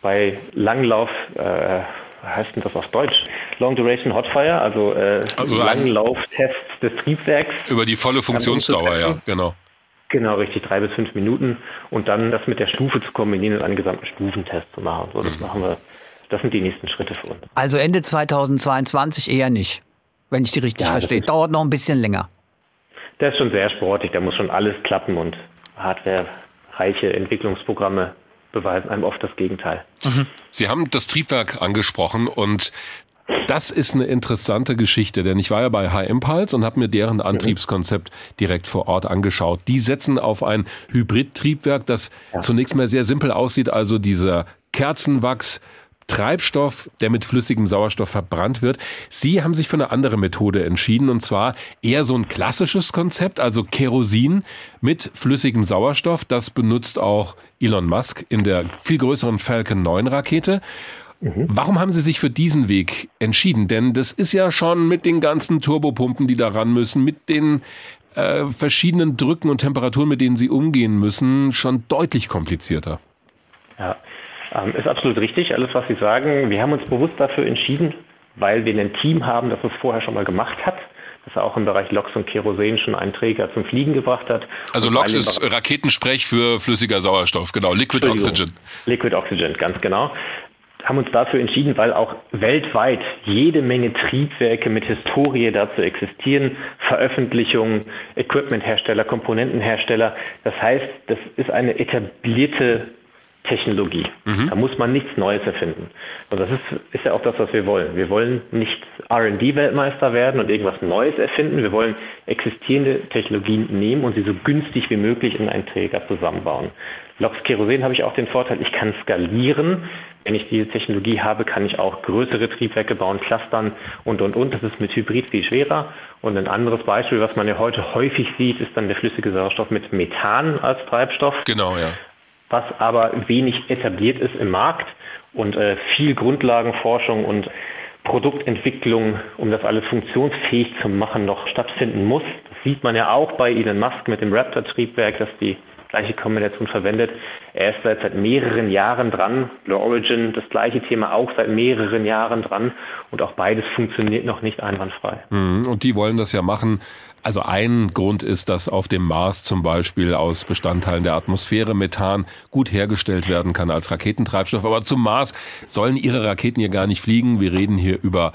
[SPEAKER 8] bei Langlauf, äh, heißt denn das auf Deutsch? Long Duration Hotfire, also, äh, also Langlauftest des Triebwerks.
[SPEAKER 2] Über die volle Funktionsdauer, ja, genau.
[SPEAKER 8] Genau, richtig, drei bis fünf Minuten und dann das mit der Stufe zu kombinieren und einen gesamten Stufentest zu machen. So, das mhm. machen wir das sind die nächsten Schritte für uns.
[SPEAKER 3] Also Ende 2022 eher nicht, wenn ich Sie richtig ja, verstehe. Dauert noch ein bisschen länger.
[SPEAKER 8] Das ist schon sehr sportlich, da muss schon alles klappen und hardwarereiche Entwicklungsprogramme beweisen einem oft das Gegenteil.
[SPEAKER 2] Mhm. Sie haben das Triebwerk angesprochen und das ist eine interessante Geschichte, denn ich war ja bei High Impulse und habe mir deren mhm. Antriebskonzept direkt vor Ort angeschaut. Die setzen auf ein Hybrid-Triebwerk, das ja. zunächst mal sehr simpel aussieht, also dieser Kerzenwachs, Treibstoff, der mit flüssigem Sauerstoff verbrannt wird. Sie haben sich für eine andere Methode entschieden und zwar eher so ein klassisches Konzept, also Kerosin mit flüssigem Sauerstoff. Das benutzt auch Elon Musk in der viel größeren Falcon 9 Rakete. Mhm. Warum haben Sie sich für diesen Weg entschieden? Denn das ist ja schon mit den ganzen Turbopumpen, die da ran müssen, mit den äh, verschiedenen Drücken und Temperaturen, mit denen sie umgehen müssen, schon deutlich komplizierter.
[SPEAKER 8] Ja, ähm, ist absolut richtig, alles was Sie sagen. Wir haben uns bewusst dafür entschieden, weil wir ein Team haben, das es vorher schon mal gemacht hat das auch im Bereich LOX und Kerosin schon einen Träger zum Fliegen gebracht hat.
[SPEAKER 2] Also LOX ist Raketensprech für flüssiger Sauerstoff, genau, Liquid Oxygen.
[SPEAKER 8] Liquid Oxygen, ganz genau haben uns dafür entschieden, weil auch weltweit jede Menge Triebwerke mit Historie dazu existieren, Veröffentlichungen, Equipmenthersteller, Komponentenhersteller. Das heißt, das ist eine etablierte Technologie. Mhm. Da muss man nichts Neues erfinden. Und das ist, ist ja auch das, was wir wollen. Wir wollen nicht RD-Weltmeister werden und irgendwas Neues erfinden. Wir wollen existierende Technologien nehmen und sie so günstig wie möglich in einen Träger zusammenbauen. Lox Kerosin habe ich auch den Vorteil, ich kann skalieren. Wenn ich diese Technologie habe, kann ich auch größere Triebwerke bauen, clustern und, und, und. Das ist mit Hybrid viel schwerer. Und ein anderes Beispiel, was man ja heute häufig sieht, ist dann der flüssige Sauerstoff mit Methan als Treibstoff.
[SPEAKER 2] Genau, ja.
[SPEAKER 8] Was aber wenig etabliert ist im Markt und äh, viel Grundlagenforschung und Produktentwicklung, um das alles funktionsfähig zu machen, noch stattfinden muss. Das sieht man ja auch bei Elon Musk mit dem Raptor-Triebwerk, dass die gleiche Kombination verwendet. Er ist seit, seit mehreren Jahren dran. Blue Origin, das gleiche Thema auch seit mehreren Jahren dran. Und auch beides funktioniert noch nicht einwandfrei.
[SPEAKER 2] Mhm. Und die wollen das ja machen. Also ein Grund ist, dass auf dem Mars zum Beispiel aus Bestandteilen der Atmosphäre Methan gut hergestellt werden kann als Raketentreibstoff. Aber zum Mars sollen ihre Raketen hier gar nicht fliegen. Wir reden hier über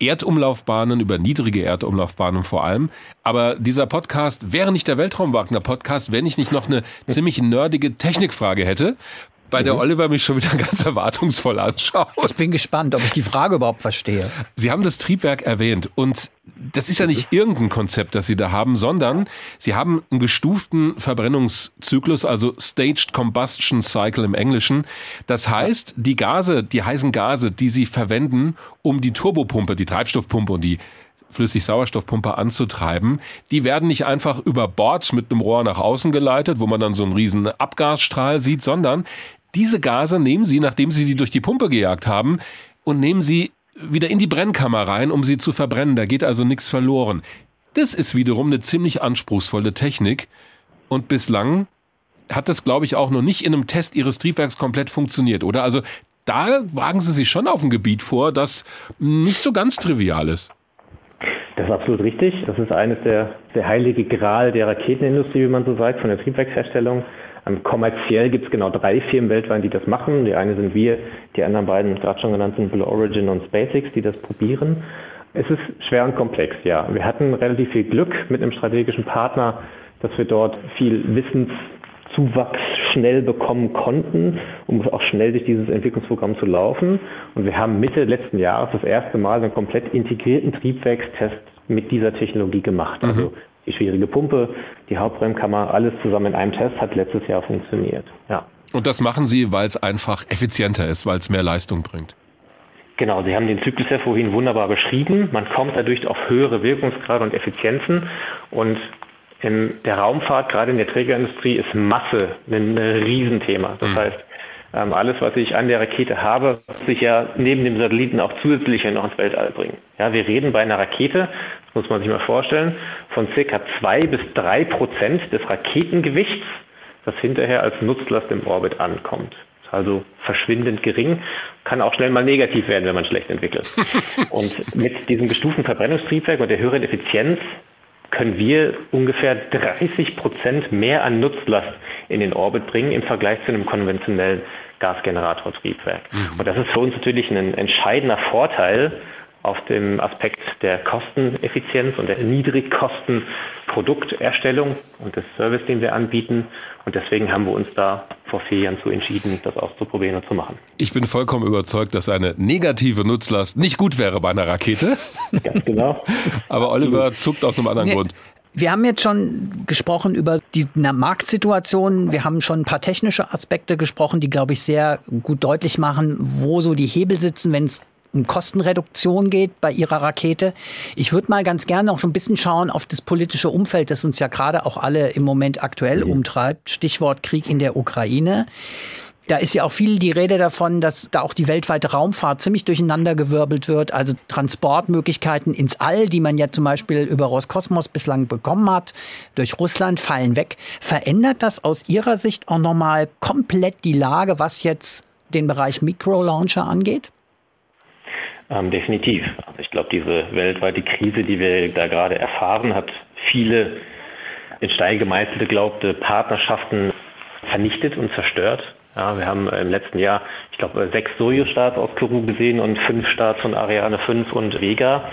[SPEAKER 2] Erdumlaufbahnen, über niedrige Erdumlaufbahnen vor allem. Aber dieser Podcast wäre nicht der Weltraumwagner-Podcast, wenn ich nicht noch eine ziemlich nerdige Technikfrage hätte bei der mhm. Oliver mich schon wieder ganz erwartungsvoll anschaut.
[SPEAKER 3] Ich bin gespannt, ob ich die Frage überhaupt verstehe.
[SPEAKER 2] Sie haben das Triebwerk erwähnt und das ist ja nicht irgendein Konzept, das Sie da haben, sondern Sie haben einen gestuften Verbrennungszyklus, also Staged Combustion Cycle im Englischen. Das heißt, die Gase, die heißen Gase, die Sie verwenden, um die Turbopumpe, die Treibstoffpumpe und die Flüssig-Sauerstoffpumpe anzutreiben, die werden nicht einfach über Bord mit einem Rohr nach außen geleitet, wo man dann so einen riesen Abgasstrahl sieht, sondern diese Gase nehmen Sie, nachdem Sie die durch die Pumpe gejagt haben, und nehmen sie wieder in die Brennkammer rein, um sie zu verbrennen. Da geht also nichts verloren. Das ist wiederum eine ziemlich anspruchsvolle Technik. Und bislang hat das, glaube ich, auch noch nicht in einem Test Ihres Triebwerks komplett funktioniert, oder? Also da wagen Sie sich schon auf ein Gebiet vor, das nicht so ganz trivial ist.
[SPEAKER 8] Das ist absolut richtig. Das ist eines der, der heilige Gral der Raketenindustrie, wie man so sagt, von der Triebwerksherstellung. Ähm, kommerziell gibt es genau drei Firmen weltweit, die das machen. Die eine sind wir, die anderen beiden, gerade schon genannt sind Blue Origin und SpaceX, die das probieren. Es ist schwer und komplex, ja. Wir hatten relativ viel Glück mit einem strategischen Partner, dass wir dort viel Wissenszuwachs schnell bekommen konnten, um auch schnell durch dieses Entwicklungsprogramm zu laufen. Und wir haben Mitte letzten Jahres das erste Mal einen komplett integrierten Triebwerkstest mit dieser Technologie gemacht. Also mhm die schwierige Pumpe, die Hauptbremkammer, alles zusammen in einem Test hat letztes Jahr funktioniert. Ja.
[SPEAKER 2] Und das machen Sie, weil es einfach effizienter ist, weil es mehr Leistung bringt.
[SPEAKER 8] Genau, Sie haben den Zyklus ja vorhin wunderbar beschrieben. Man kommt dadurch auf höhere Wirkungsgrade und Effizienzen. Und in der Raumfahrt, gerade in der Trägerindustrie, ist Masse ein Riesenthema. Das mhm. heißt, ähm, alles, was ich an der Rakete habe, muss ich ja neben dem Satelliten auch zusätzlich noch ins Weltall bringen. Ja, wir reden bei einer Rakete, muss man sich mal vorstellen, von circa zwei bis drei Prozent des Raketengewichts, das hinterher als Nutzlast im Orbit ankommt. Also verschwindend gering, kann auch schnell mal negativ werden, wenn man schlecht entwickelt. und mit diesem gestuften Verbrennungstriebwerk und der höheren Effizienz können wir ungefähr 30 Prozent mehr an Nutzlast in den Orbit bringen im Vergleich zu einem konventionellen Gasgeneratortriebwerk. Mhm. Und das ist für uns natürlich ein entscheidender Vorteil auf dem Aspekt der Kosteneffizienz und der Niedrigkostenprodukterstellung und des Service, den wir anbieten. Und deswegen haben wir uns da vor vier Jahren zu entschieden, das auszuprobieren und zu machen.
[SPEAKER 2] Ich bin vollkommen überzeugt, dass eine negative Nutzlast nicht gut wäre bei einer Rakete.
[SPEAKER 8] Ganz genau.
[SPEAKER 2] Aber Oliver zuckt aus einem anderen nee. Grund.
[SPEAKER 3] Wir haben jetzt schon gesprochen über die Marktsituation. Wir haben schon ein paar technische Aspekte gesprochen, die, glaube ich, sehr gut deutlich machen, wo so die Hebel sitzen, wenn es um Kostenreduktion geht bei Ihrer Rakete. Ich würde mal ganz gerne noch so ein bisschen schauen auf das politische Umfeld, das uns ja gerade auch alle im Moment aktuell mhm. umtreibt. Stichwort Krieg in der Ukraine. Da ist ja auch viel die Rede davon, dass da auch die weltweite Raumfahrt ziemlich durcheinandergewirbelt wird. Also Transportmöglichkeiten ins All, die man ja zum Beispiel über Roskosmos bislang bekommen hat, durch Russland fallen weg. Verändert das aus Ihrer Sicht auch nochmal komplett die Lage, was jetzt den Bereich Micro-Launcher angeht?
[SPEAKER 8] Ähm, definitiv. Also ich glaube, diese weltweite Krise, die wir da gerade erfahren, hat viele in Stein gemeißelte glaubte Partnerschaften vernichtet und zerstört. Ja, wir haben im letzten Jahr, ich glaube, sechs Soyuz-Starts aus Kourou gesehen und fünf Starts von Ariane 5 und Vega.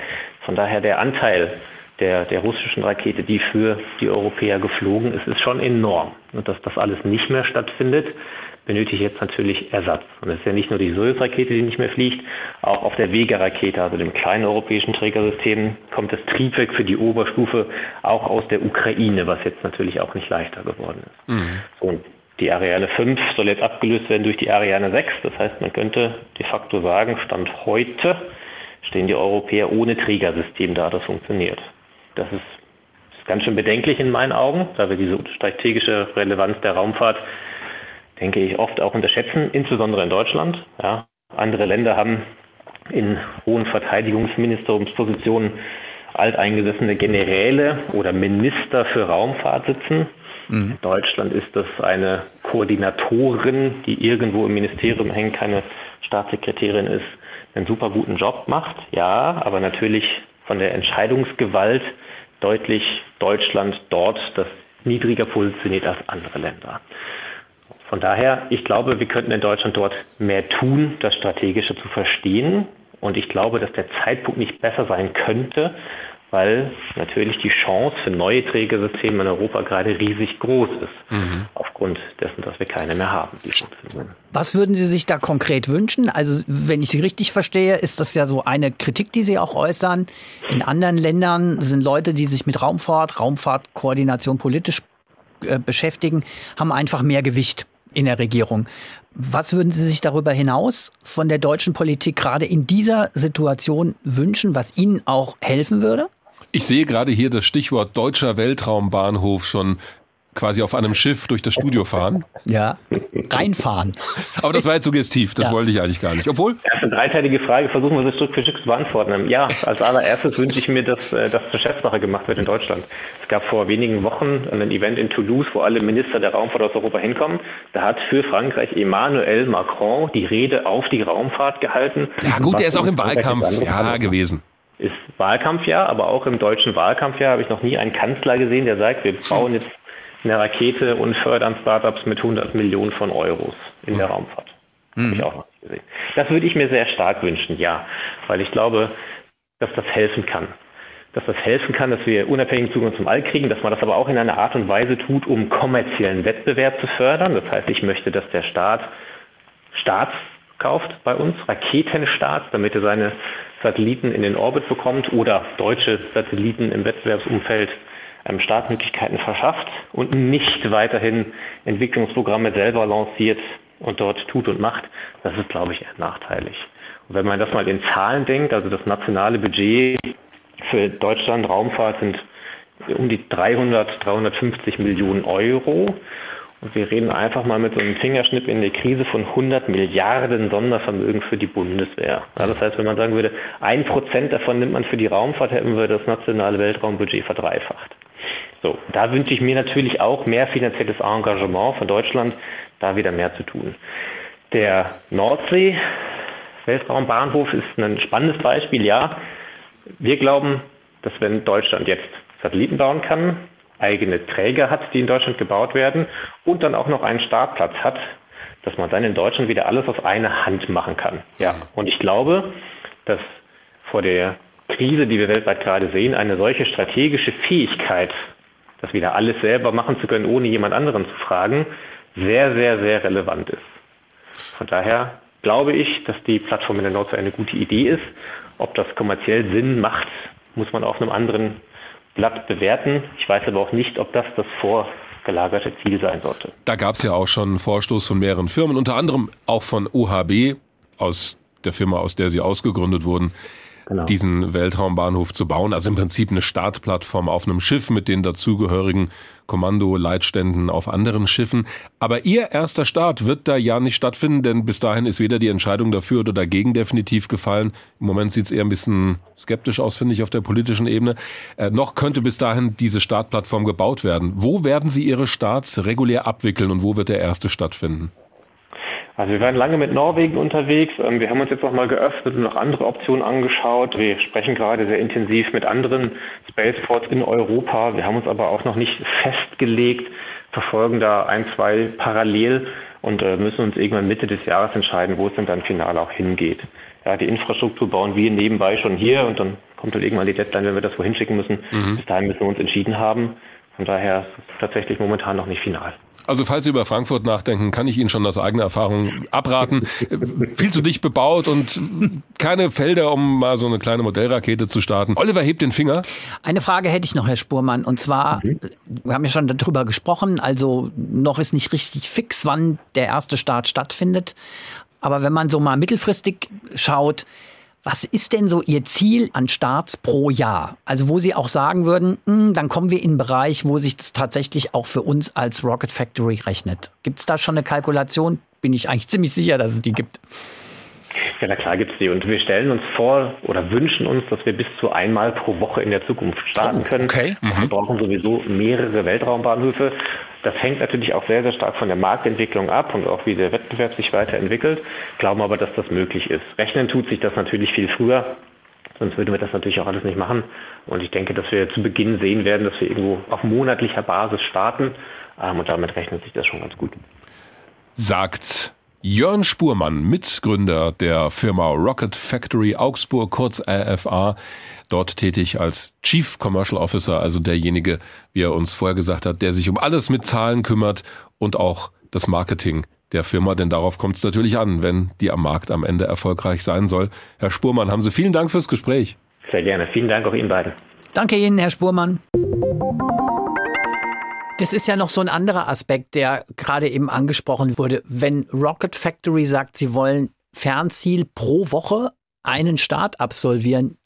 [SPEAKER 8] Von daher der Anteil der, der russischen Rakete, die für die Europäer geflogen ist, ist schon enorm. Und dass das alles nicht mehr stattfindet, benötigt jetzt natürlich Ersatz. Und es ist ja nicht nur die Soyuz-Rakete, die nicht mehr fliegt, auch auf der Vega-Rakete, also dem kleinen europäischen Trägersystem, kommt das Triebwerk für die Oberstufe auch aus der Ukraine, was jetzt natürlich auch nicht leichter geworden ist. Mhm. Und die Ariane 5 soll jetzt abgelöst werden durch die Ariane 6. Das heißt, man könnte de facto sagen, Stand heute stehen die Europäer ohne Trägersystem da, das funktioniert. Das ist, ist ganz schön bedenklich in meinen Augen, da wir diese strategische Relevanz der Raumfahrt denke ich, oft auch unterschätzen, insbesondere in Deutschland. Ja. Andere Länder haben in hohen Verteidigungsministeriumspositionen alteingesessene Generäle oder Minister für Raumfahrt sitzen. Mhm. In Deutschland ist das eine Koordinatorin, die irgendwo im Ministerium hängt, keine Staatssekretärin ist, einen super guten Job macht. Ja, aber natürlich von der Entscheidungsgewalt deutlich Deutschland dort das niedriger positioniert als andere Länder. Von daher, ich glaube, wir könnten in Deutschland dort mehr tun, das Strategische zu verstehen. Und ich glaube, dass der Zeitpunkt nicht besser sein könnte, weil natürlich die Chance für neue Trägersysteme in Europa gerade riesig groß ist, mhm. aufgrund dessen, dass wir keine mehr haben.
[SPEAKER 3] Was würden Sie sich da konkret wünschen? Also wenn ich Sie richtig verstehe, ist das ja so eine Kritik, die Sie auch äußern. In anderen Ländern sind Leute, die sich mit Raumfahrt, Raumfahrtkoordination politisch äh, beschäftigen, haben einfach mehr Gewicht in der Regierung. Was würden Sie sich darüber hinaus von der deutschen Politik gerade in dieser Situation wünschen, was Ihnen auch helfen würde?
[SPEAKER 2] Ich sehe gerade hier das Stichwort deutscher Weltraumbahnhof schon quasi auf einem Schiff durch das Studio fahren.
[SPEAKER 3] Ja, reinfahren.
[SPEAKER 2] Aber das war jetzt suggestiv, das ja. wollte ich eigentlich gar nicht. Obwohl.
[SPEAKER 8] Das ist eine dreiteilige Frage, versuchen wir das Stück für Stück zu beantworten. Ja, als allererstes wünsche ich mir, dass äh, das zur Chefsache gemacht wird in Deutschland. Es gab vor wenigen Wochen ein Event in Toulouse, wo alle Minister der Raumfahrt aus Europa hinkommen. Da hat für Frankreich Emmanuel Macron die Rede auf die Raumfahrt gehalten.
[SPEAKER 2] Ja gut, der ist auch im Wahlkampf ja, gewesen
[SPEAKER 8] ist Wahlkampfjahr, aber auch im deutschen Wahlkampfjahr habe ich noch nie einen Kanzler gesehen, der sagt, wir bauen jetzt eine Rakete und fördern Startups mit 100 Millionen von Euros in der Raumfahrt. Mhm. Habe ich auch noch nicht gesehen. Das würde ich mir sehr stark wünschen, ja, weil ich glaube, dass das helfen kann. Dass das helfen kann, dass wir unabhängigen Zugang zum All kriegen, dass man das aber auch in einer Art und Weise tut, um kommerziellen Wettbewerb zu fördern. Das heißt, ich möchte, dass der Staat Staats kauft bei uns, Raketenstarts, damit er seine Satelliten in den Orbit bekommt oder deutsche Satelliten im Wettbewerbsumfeld ähm, Startmöglichkeiten verschafft und nicht weiterhin Entwicklungsprogramme selber lanciert und dort tut und macht, das ist, glaube ich, eher nachteilig. Und wenn man das mal in Zahlen denkt, also das nationale Budget für Deutschland Raumfahrt sind um die 300, 350 Millionen Euro. Und wir reden einfach mal mit so einem Fingerschnipp in der Krise von 100 Milliarden Sondervermögen für die Bundeswehr. Ja, das heißt, wenn man sagen würde, ein Prozent davon nimmt man für die Raumfahrt, hätten wir das nationale Weltraumbudget verdreifacht. So, da wünsche ich mir natürlich auch mehr finanzielles Engagement von Deutschland, da wieder mehr zu tun. Der Nordsee Weltraumbahnhof ist ein spannendes Beispiel, ja. Wir glauben, dass wenn Deutschland jetzt Satelliten bauen kann, eigene Träger hat, die in Deutschland gebaut werden und dann auch noch einen Startplatz hat, dass man dann in Deutschland wieder alles auf eine Hand machen kann. Ja, und ich glaube, dass vor der Krise, die wir weltweit gerade sehen, eine solche strategische Fähigkeit das wieder alles selber machen zu können, ohne jemand anderen zu fragen, sehr, sehr, sehr relevant ist. Von daher glaube ich, dass die Plattform in der Nordsee eine gute Idee ist. Ob das kommerziell Sinn macht, muss man auf einem anderen Blatt bewerten. Ich weiß aber auch nicht, ob das das vorgelagerte Ziel sein sollte.
[SPEAKER 2] Da gab es ja auch schon einen Vorstoß von mehreren Firmen, unter anderem auch von OHB, aus der Firma, aus der sie ausgegründet wurden, genau. diesen Weltraumbahnhof zu bauen. Also im Prinzip eine Startplattform auf einem Schiff mit den dazugehörigen Kommandoleitständen auf anderen Schiffen. Aber Ihr erster Start wird da ja nicht stattfinden, denn bis dahin ist weder die Entscheidung dafür oder dagegen definitiv gefallen. Im Moment sieht es eher ein bisschen skeptisch aus, finde ich, auf der politischen Ebene. Äh, noch könnte bis dahin diese Startplattform gebaut werden. Wo werden Sie Ihre Starts regulär abwickeln und wo wird der erste stattfinden?
[SPEAKER 8] Also wir waren lange mit Norwegen unterwegs. Ähm, wir haben uns jetzt nochmal geöffnet und noch andere Optionen angeschaut. Wir sprechen gerade sehr intensiv mit anderen Spaceports in Europa. Wir haben uns aber auch noch nicht festgelegt, verfolgen da ein, zwei parallel und äh, müssen uns irgendwann Mitte des Jahres entscheiden, wo es denn dann final auch hingeht. Ja, die Infrastruktur bauen wir nebenbei schon hier und dann kommt dann irgendwann die Deadline, wenn wir das wohin schicken müssen. Mhm. Bis dahin müssen wir uns entschieden haben. Von daher ist es tatsächlich momentan noch nicht final.
[SPEAKER 2] Also falls Sie über Frankfurt nachdenken, kann ich Ihnen schon aus eigener Erfahrung abraten. Viel zu dicht bebaut und keine Felder, um mal so eine kleine Modellrakete zu starten. Oliver hebt den Finger.
[SPEAKER 3] Eine Frage hätte ich noch, Herr Spurmann. Und zwar, mhm. wir haben ja schon darüber gesprochen, also noch ist nicht richtig fix, wann der erste Start stattfindet. Aber wenn man so mal mittelfristig schaut, was ist denn so Ihr Ziel an Starts pro Jahr? Also wo Sie auch sagen würden, mh, hm, dann kommen wir in einen Bereich, wo sich das tatsächlich auch für uns als Rocket Factory rechnet. Gibt es da schon eine Kalkulation? Bin ich eigentlich ziemlich sicher, dass es die gibt.
[SPEAKER 8] Ja, na klar gibt es die. Und wir stellen uns vor oder wünschen uns, dass wir bis zu einmal pro Woche in der Zukunft starten oh, können.
[SPEAKER 2] Okay.
[SPEAKER 8] Mhm. Wir brauchen sowieso mehrere Weltraumbahnhöfe. Das hängt natürlich auch sehr, sehr stark von der Marktentwicklung ab und auch wie der Wettbewerb sich weiterentwickelt. Glauben aber, dass das möglich ist. Rechnen tut sich das natürlich viel früher. Sonst würden wir das natürlich auch alles nicht machen. Und ich denke, dass wir zu Beginn sehen werden, dass wir irgendwo auf monatlicher Basis starten. Ähm, und damit rechnet sich das schon ganz gut.
[SPEAKER 2] Sagt Jörn Spurmann, Mitgründer der Firma Rocket Factory Augsburg, kurz RFA, dort tätig als Chief Commercial Officer, also derjenige, wie er uns vorher gesagt hat, der sich um alles mit Zahlen kümmert und auch das Marketing der Firma, denn darauf kommt es natürlich an, wenn die am Markt am Ende erfolgreich sein soll. Herr Spurmann, haben Sie vielen Dank fürs Gespräch.
[SPEAKER 8] Sehr gerne. Vielen Dank auch Ihnen beiden.
[SPEAKER 3] Danke Ihnen, Herr Spurmann. Das ist ja noch so ein anderer Aspekt, der gerade eben angesprochen wurde. Wenn Rocket Factory sagt, sie wollen Fernziel pro Woche einen Start absolvieren,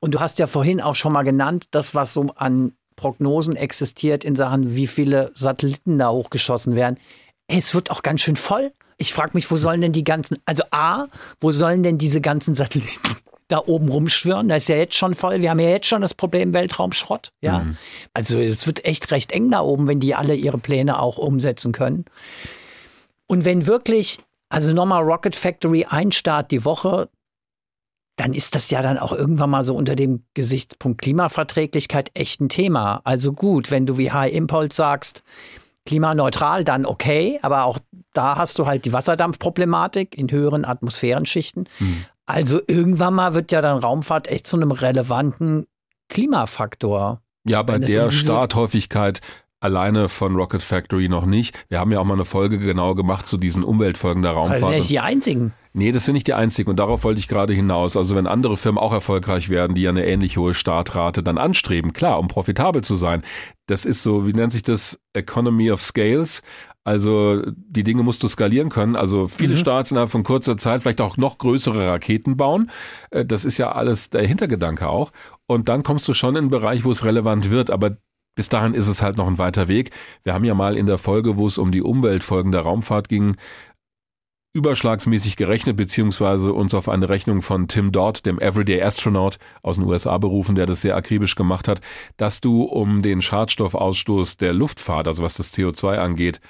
[SPEAKER 3] und du hast ja vorhin auch schon mal genannt, das, was so an Prognosen existiert in Sachen, wie viele Satelliten da hochgeschossen werden. Es wird auch ganz schön voll. Ich frage mich, wo sollen denn die ganzen, also A, wo sollen denn diese ganzen Satelliten da oben rumschwirren. Das ist ja jetzt schon voll. Wir haben ja jetzt schon das Problem Weltraumschrott. Ja. Mhm. Also es wird echt recht eng da oben, wenn die alle ihre Pläne auch umsetzen können. Und wenn wirklich, also nochmal Rocket Factory ein Start die Woche, dann ist das ja dann auch irgendwann mal so unter dem Gesichtspunkt Klimaverträglichkeit echt ein Thema. Also gut, wenn du wie High Impulse sagst, klimaneutral, dann okay, aber auch da hast du halt die Wasserdampfproblematik in höheren Atmosphärenschichten. Mhm. Also irgendwann mal wird ja dann Raumfahrt echt zu einem relevanten Klimafaktor.
[SPEAKER 2] Ja, bei der um Starthäufigkeit alleine von Rocket Factory noch nicht. Wir haben ja auch mal eine Folge genau gemacht zu diesen Umweltfolgen der Raumfahrt. Das sind
[SPEAKER 3] ja nicht die einzigen.
[SPEAKER 2] Nee, das sind nicht die einzigen und darauf wollte ich gerade hinaus. Also wenn andere Firmen auch erfolgreich werden, die ja eine ähnlich hohe Startrate dann anstreben, klar, um profitabel zu sein. Das ist so, wie nennt sich das? Economy of Scales. Also die Dinge musst du skalieren können. Also viele mhm. Starts innerhalb von kurzer Zeit, vielleicht auch noch größere Raketen bauen. Äh, das ist ja alles der Hintergedanke auch. Und dann kommst du schon in einen Bereich, wo es relevant wird. Aber bis dahin ist es halt noch ein weiter Weg. Wir haben ja mal in der Folge, wo es um die Umweltfolgen der Raumfahrt ging, überschlagsmäßig gerechnet, beziehungsweise uns auf eine Rechnung von Tim Dodd, dem Everyday Astronaut aus den USA berufen, der das sehr akribisch gemacht hat, dass du um den Schadstoffausstoß der Luftfahrt, also was das CO2 angeht,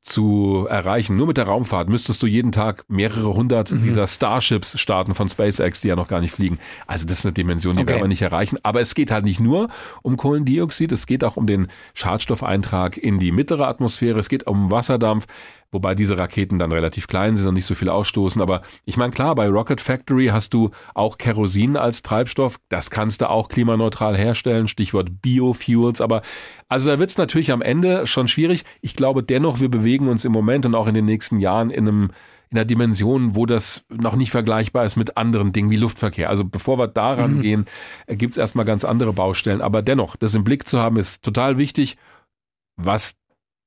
[SPEAKER 2] zu erreichen. Nur mit der Raumfahrt müsstest du jeden Tag mehrere hundert mhm. dieser Starships starten von SpaceX, die ja noch gar nicht fliegen. Also das ist eine Dimension, die okay. werden wir nicht erreichen. Aber es geht halt nicht nur um Kohlendioxid, es geht auch um den Schadstoffeintrag in die mittlere Atmosphäre, es geht um Wasserdampf wobei diese Raketen dann relativ klein sind und nicht so viel ausstoßen. Aber ich meine, klar, bei Rocket Factory hast du auch Kerosin als Treibstoff. Das kannst du auch klimaneutral herstellen, Stichwort Biofuels. Aber also da wird es natürlich am Ende schon schwierig. Ich glaube dennoch, wir bewegen uns im Moment und auch in den nächsten Jahren in einem in einer Dimension, wo das noch nicht vergleichbar ist mit anderen Dingen wie Luftverkehr. Also bevor wir daran mhm. gehen, gibt es erstmal ganz andere Baustellen. Aber dennoch, das im Blick zu haben, ist total wichtig. Was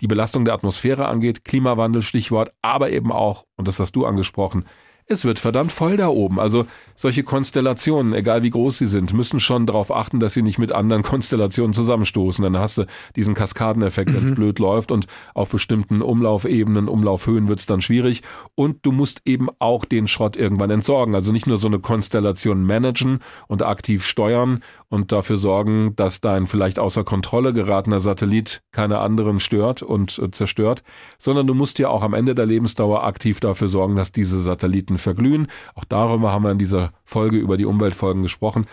[SPEAKER 2] die Belastung der Atmosphäre angeht, Klimawandel Stichwort, aber eben auch, und das hast du angesprochen, es wird verdammt voll da oben. Also solche Konstellationen, egal wie groß sie sind, müssen schon darauf achten, dass sie nicht mit anderen Konstellationen zusammenstoßen. Dann hast du diesen Kaskadeneffekt, mhm. wenn es blöd läuft und auf bestimmten Umlaufebenen, Umlaufhöhen wird es dann schwierig. Und du musst eben auch den Schrott irgendwann entsorgen. Also nicht nur so eine Konstellation managen und aktiv steuern und dafür sorgen, dass dein vielleicht außer Kontrolle geratener Satellit keine anderen stört und äh, zerstört, sondern du musst ja auch am Ende der Lebensdauer aktiv dafür sorgen, dass diese Satelliten verglühen. Auch darüber haben wir in dieser Folge über die Umweltfolgen gesprochen.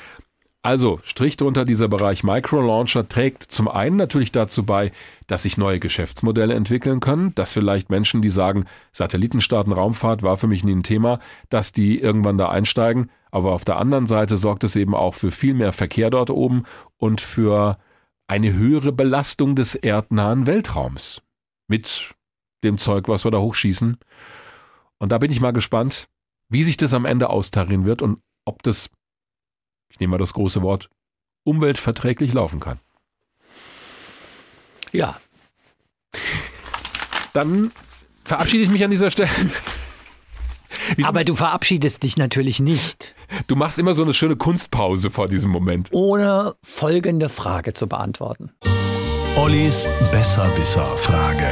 [SPEAKER 2] Also, Strich drunter, dieser Bereich Microlauncher trägt zum einen natürlich dazu bei, dass sich neue Geschäftsmodelle entwickeln können, dass vielleicht Menschen, die sagen, Satellitenstarten Raumfahrt war für mich nie ein Thema, dass die irgendwann da einsteigen. Aber auf der anderen Seite sorgt es eben auch für viel mehr Verkehr dort oben und für eine höhere Belastung des erdnahen Weltraums. Mit dem Zeug, was wir da hochschießen. Und da bin ich mal gespannt, wie sich das am Ende austarieren wird und ob das ich nehme mal das große Wort, umweltverträglich laufen kann.
[SPEAKER 3] Ja.
[SPEAKER 2] Dann verabschiede ich mich an dieser Stelle.
[SPEAKER 3] Aber du verabschiedest dich natürlich nicht.
[SPEAKER 2] Du machst immer so eine schöne Kunstpause vor diesem Moment.
[SPEAKER 3] Ohne folgende Frage zu beantworten.
[SPEAKER 1] Ollis Besserwisser-Frage.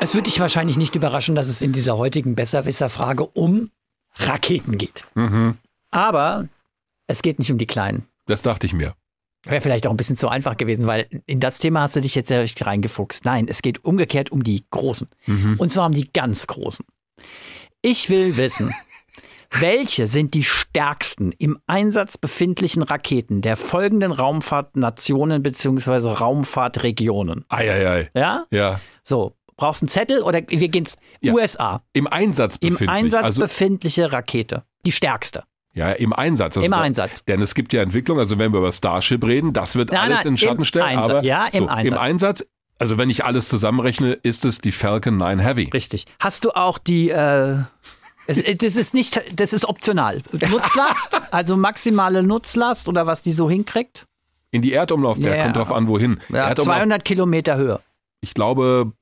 [SPEAKER 3] Es wird dich wahrscheinlich nicht überraschen, dass es in dieser heutigen Besserwisser-Frage um Raketen geht. Mhm. Aber es geht nicht um die Kleinen.
[SPEAKER 2] Das dachte ich mir.
[SPEAKER 3] Wäre vielleicht auch ein bisschen zu einfach gewesen, weil in das Thema hast du dich jetzt ja richtig reingefuchst. Nein, es geht umgekehrt um die Großen. Mhm. Und zwar um die ganz Großen. Ich will wissen, welche sind die stärksten im Einsatz befindlichen Raketen der folgenden Raumfahrtnationen bzw. Raumfahrtregionen?
[SPEAKER 2] Eieiei.
[SPEAKER 3] Ja?
[SPEAKER 2] Ja.
[SPEAKER 3] So, brauchst du einen Zettel oder wir gehen ja. USA.
[SPEAKER 2] Im Einsatz
[SPEAKER 3] befindlich. Im Einsatz also, befindliche Rakete. Die stärkste.
[SPEAKER 2] Ja, im Einsatz.
[SPEAKER 3] Also Im da, Einsatz.
[SPEAKER 2] Denn es gibt ja Entwicklung, also wenn wir über Starship reden, das wird nein, alles nein, in Schatten stellen.
[SPEAKER 3] Einsatz,
[SPEAKER 2] aber
[SPEAKER 3] ja, im
[SPEAKER 2] so,
[SPEAKER 3] Einsatz.
[SPEAKER 2] Im Einsatz, also wenn ich alles zusammenrechne, ist es die Falcon 9 Heavy.
[SPEAKER 3] Richtig. Hast du auch die, äh, es, das ist nicht, das ist optional. Nutzlast, also maximale Nutzlast oder was die so hinkriegt?
[SPEAKER 2] In die Erdumlaufbahn, ja, kommt drauf an, wohin.
[SPEAKER 3] Ja, 200 Kilometer Höhe.
[SPEAKER 2] Ich glaube,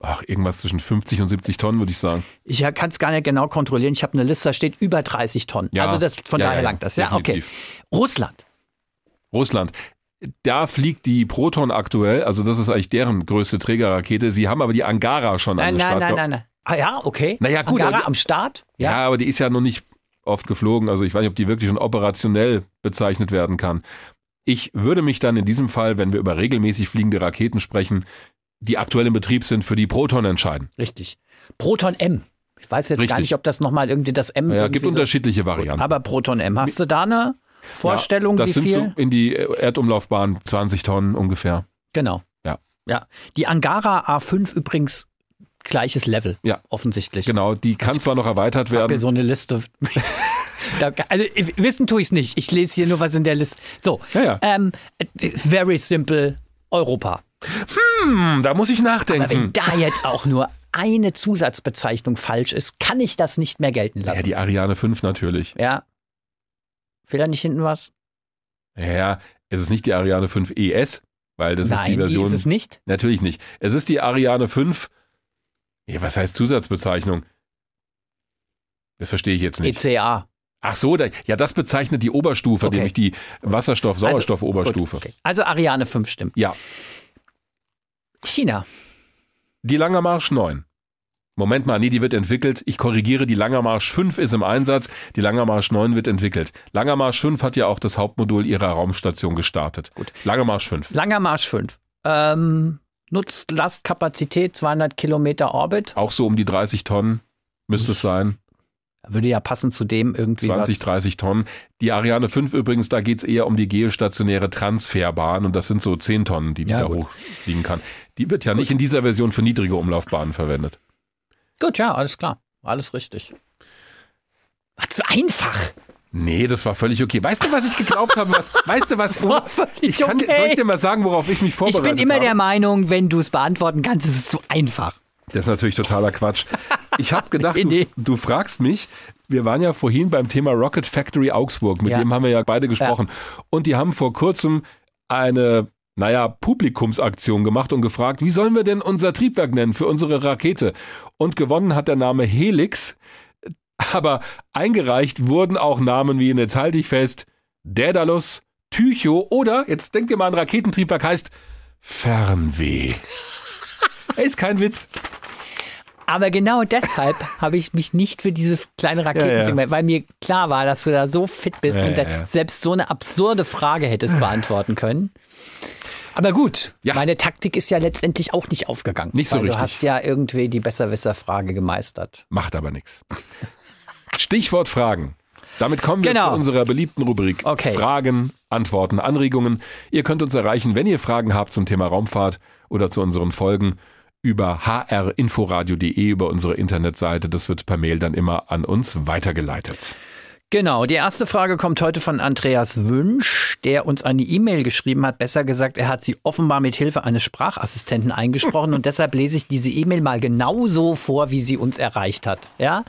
[SPEAKER 2] ach, irgendwas zwischen 50 und 70 Tonnen, würde ich sagen.
[SPEAKER 3] Ich kann es gar nicht genau kontrollieren. Ich habe eine Liste, da steht über 30 Tonnen. Ja, also das, von ja, daher langt das. Ja, okay. Russland.
[SPEAKER 2] Russland. Da fliegt die Proton aktuell, also das ist eigentlich deren größte Trägerrakete. Sie haben aber die Angara schon
[SPEAKER 3] nein,
[SPEAKER 2] an
[SPEAKER 3] der Nein, nein, nein, nein. Ah ja, okay.
[SPEAKER 2] Naja, gut.
[SPEAKER 3] Angara die, am Start?
[SPEAKER 2] Ja. ja, aber die ist ja noch nicht oft geflogen. Also ich weiß nicht, ob die wirklich schon operationell bezeichnet werden kann. Ich würde mich dann in diesem Fall, wenn wir über regelmäßig fliegende Raketen sprechen, die aktuell im Betrieb sind, für die Proton entscheiden.
[SPEAKER 3] Richtig. Proton M. Ich weiß jetzt Richtig. gar nicht, ob das nochmal irgendwie das M.
[SPEAKER 2] Ja, gibt unterschiedliche so, Varianten.
[SPEAKER 3] Aber Proton M. Hast du da eine Vorstellung,
[SPEAKER 2] ja, das
[SPEAKER 3] wie
[SPEAKER 2] sind
[SPEAKER 3] viel?
[SPEAKER 2] So in die Erdumlaufbahn 20 Tonnen ungefähr.
[SPEAKER 3] Genau.
[SPEAKER 2] Ja.
[SPEAKER 3] Ja. Die Angara A5 übrigens gleiches Level. Ja. Offensichtlich.
[SPEAKER 2] Genau. Die kann zwar noch erweitert werden. Ich
[SPEAKER 3] habe so eine Liste. Also wissen tue ich es nicht. Ich lese hier nur was in der Liste. So,
[SPEAKER 2] ja, ja.
[SPEAKER 3] Ähm, very simple Europa.
[SPEAKER 2] Hm, da muss ich nachdenken.
[SPEAKER 3] Aber wenn da jetzt auch nur eine Zusatzbezeichnung falsch ist, kann ich das nicht mehr gelten lassen.
[SPEAKER 2] Ja, die Ariane 5 natürlich.
[SPEAKER 3] Ja. Fehlt da nicht hinten was?
[SPEAKER 2] Ja, es ist nicht die Ariane 5 ES, weil das
[SPEAKER 3] Nein,
[SPEAKER 2] ist die Version.
[SPEAKER 3] Die ist es nicht?
[SPEAKER 2] Natürlich nicht. Es ist die Ariane 5. Ja, was heißt Zusatzbezeichnung? Das verstehe ich jetzt nicht.
[SPEAKER 3] ECA.
[SPEAKER 2] Ach so, da, ja, das bezeichnet die Oberstufe, okay. nämlich die Wasserstoff-Sauerstoff-Oberstufe.
[SPEAKER 3] Also, okay. also Ariane 5 stimmt.
[SPEAKER 2] Ja.
[SPEAKER 3] China.
[SPEAKER 2] Die Langer Marsch 9. Moment mal, nee, die wird entwickelt. Ich korrigiere, die Langer Marsch 5 ist im Einsatz, die Langer Marsch 9 wird entwickelt. Langer Marsch 5 hat ja auch das Hauptmodul ihrer Raumstation gestartet.
[SPEAKER 3] Gut.
[SPEAKER 2] Langer Marsch 5.
[SPEAKER 3] Langer Marsch 5. Ähm, Nutzlastkapazität 200 Kilometer Orbit.
[SPEAKER 2] Auch so um die 30 Tonnen müsste es sein.
[SPEAKER 3] Würde ja passen zu dem irgendwie
[SPEAKER 2] 20, was. 30 Tonnen. Die Ariane 5 übrigens, da geht es eher um die geostationäre Transferbahn und das sind so 10 Tonnen, die die ja, da gut. hochfliegen kann. Die wird ja gut. nicht in dieser Version für niedrige Umlaufbahnen verwendet.
[SPEAKER 3] Gut, ja, alles klar. Alles richtig. War zu einfach.
[SPEAKER 2] Nee, das war völlig okay. Weißt du, was ich geglaubt habe? Was, weißt du, was?
[SPEAKER 3] War völlig
[SPEAKER 2] ich kann,
[SPEAKER 3] okay.
[SPEAKER 2] Soll ich dir mal sagen, worauf ich mich vorbereitet habe?
[SPEAKER 3] Ich bin immer
[SPEAKER 2] habe?
[SPEAKER 3] der Meinung, wenn du es beantworten kannst, ist es zu einfach.
[SPEAKER 2] Das ist natürlich totaler Quatsch. Ich habe gedacht, du, du, fragst mich. Wir waren ja vorhin beim Thema Rocket Factory Augsburg, mit ja. dem haben wir ja beide gesprochen. Ja. Und die haben vor kurzem eine naja, Publikumsaktion gemacht und gefragt, wie sollen wir denn unser Triebwerk nennen für unsere Rakete? Und gewonnen hat der Name Helix. Aber eingereicht wurden auch Namen wie, jetzt halte ich fest, Daedalus, Tycho oder, jetzt denkt ihr mal an Raketentriebwerk, heißt Fernweh. ist kein Witz.
[SPEAKER 3] Aber genau deshalb habe ich mich nicht für dieses kleine Raketensegment, ja, ja. weil mir klar war, dass du da so fit bist ja, und selbst so eine absurde Frage hättest beantworten können. Aber gut, meine Taktik ist ja letztendlich auch nicht aufgegangen.
[SPEAKER 2] Nicht so richtig.
[SPEAKER 3] Du hast ja irgendwie die Besserwisser-Frage gemeistert.
[SPEAKER 2] Macht aber nichts. Stichwort Fragen. Damit kommen wir genau. zu unserer beliebten Rubrik okay. Fragen, Antworten, Anregungen. Ihr könnt uns erreichen, wenn ihr Fragen habt zum Thema Raumfahrt oder zu unseren Folgen über hrinforadio.de über unsere Internetseite. Das wird per Mail dann immer an uns weitergeleitet.
[SPEAKER 3] Genau, die erste Frage kommt heute von Andreas Wünsch, der uns eine E-Mail geschrieben hat. Besser gesagt, er hat sie offenbar mit Hilfe eines Sprachassistenten eingesprochen und deshalb lese ich diese E-Mail mal genauso vor, wie sie uns erreicht hat. Ja?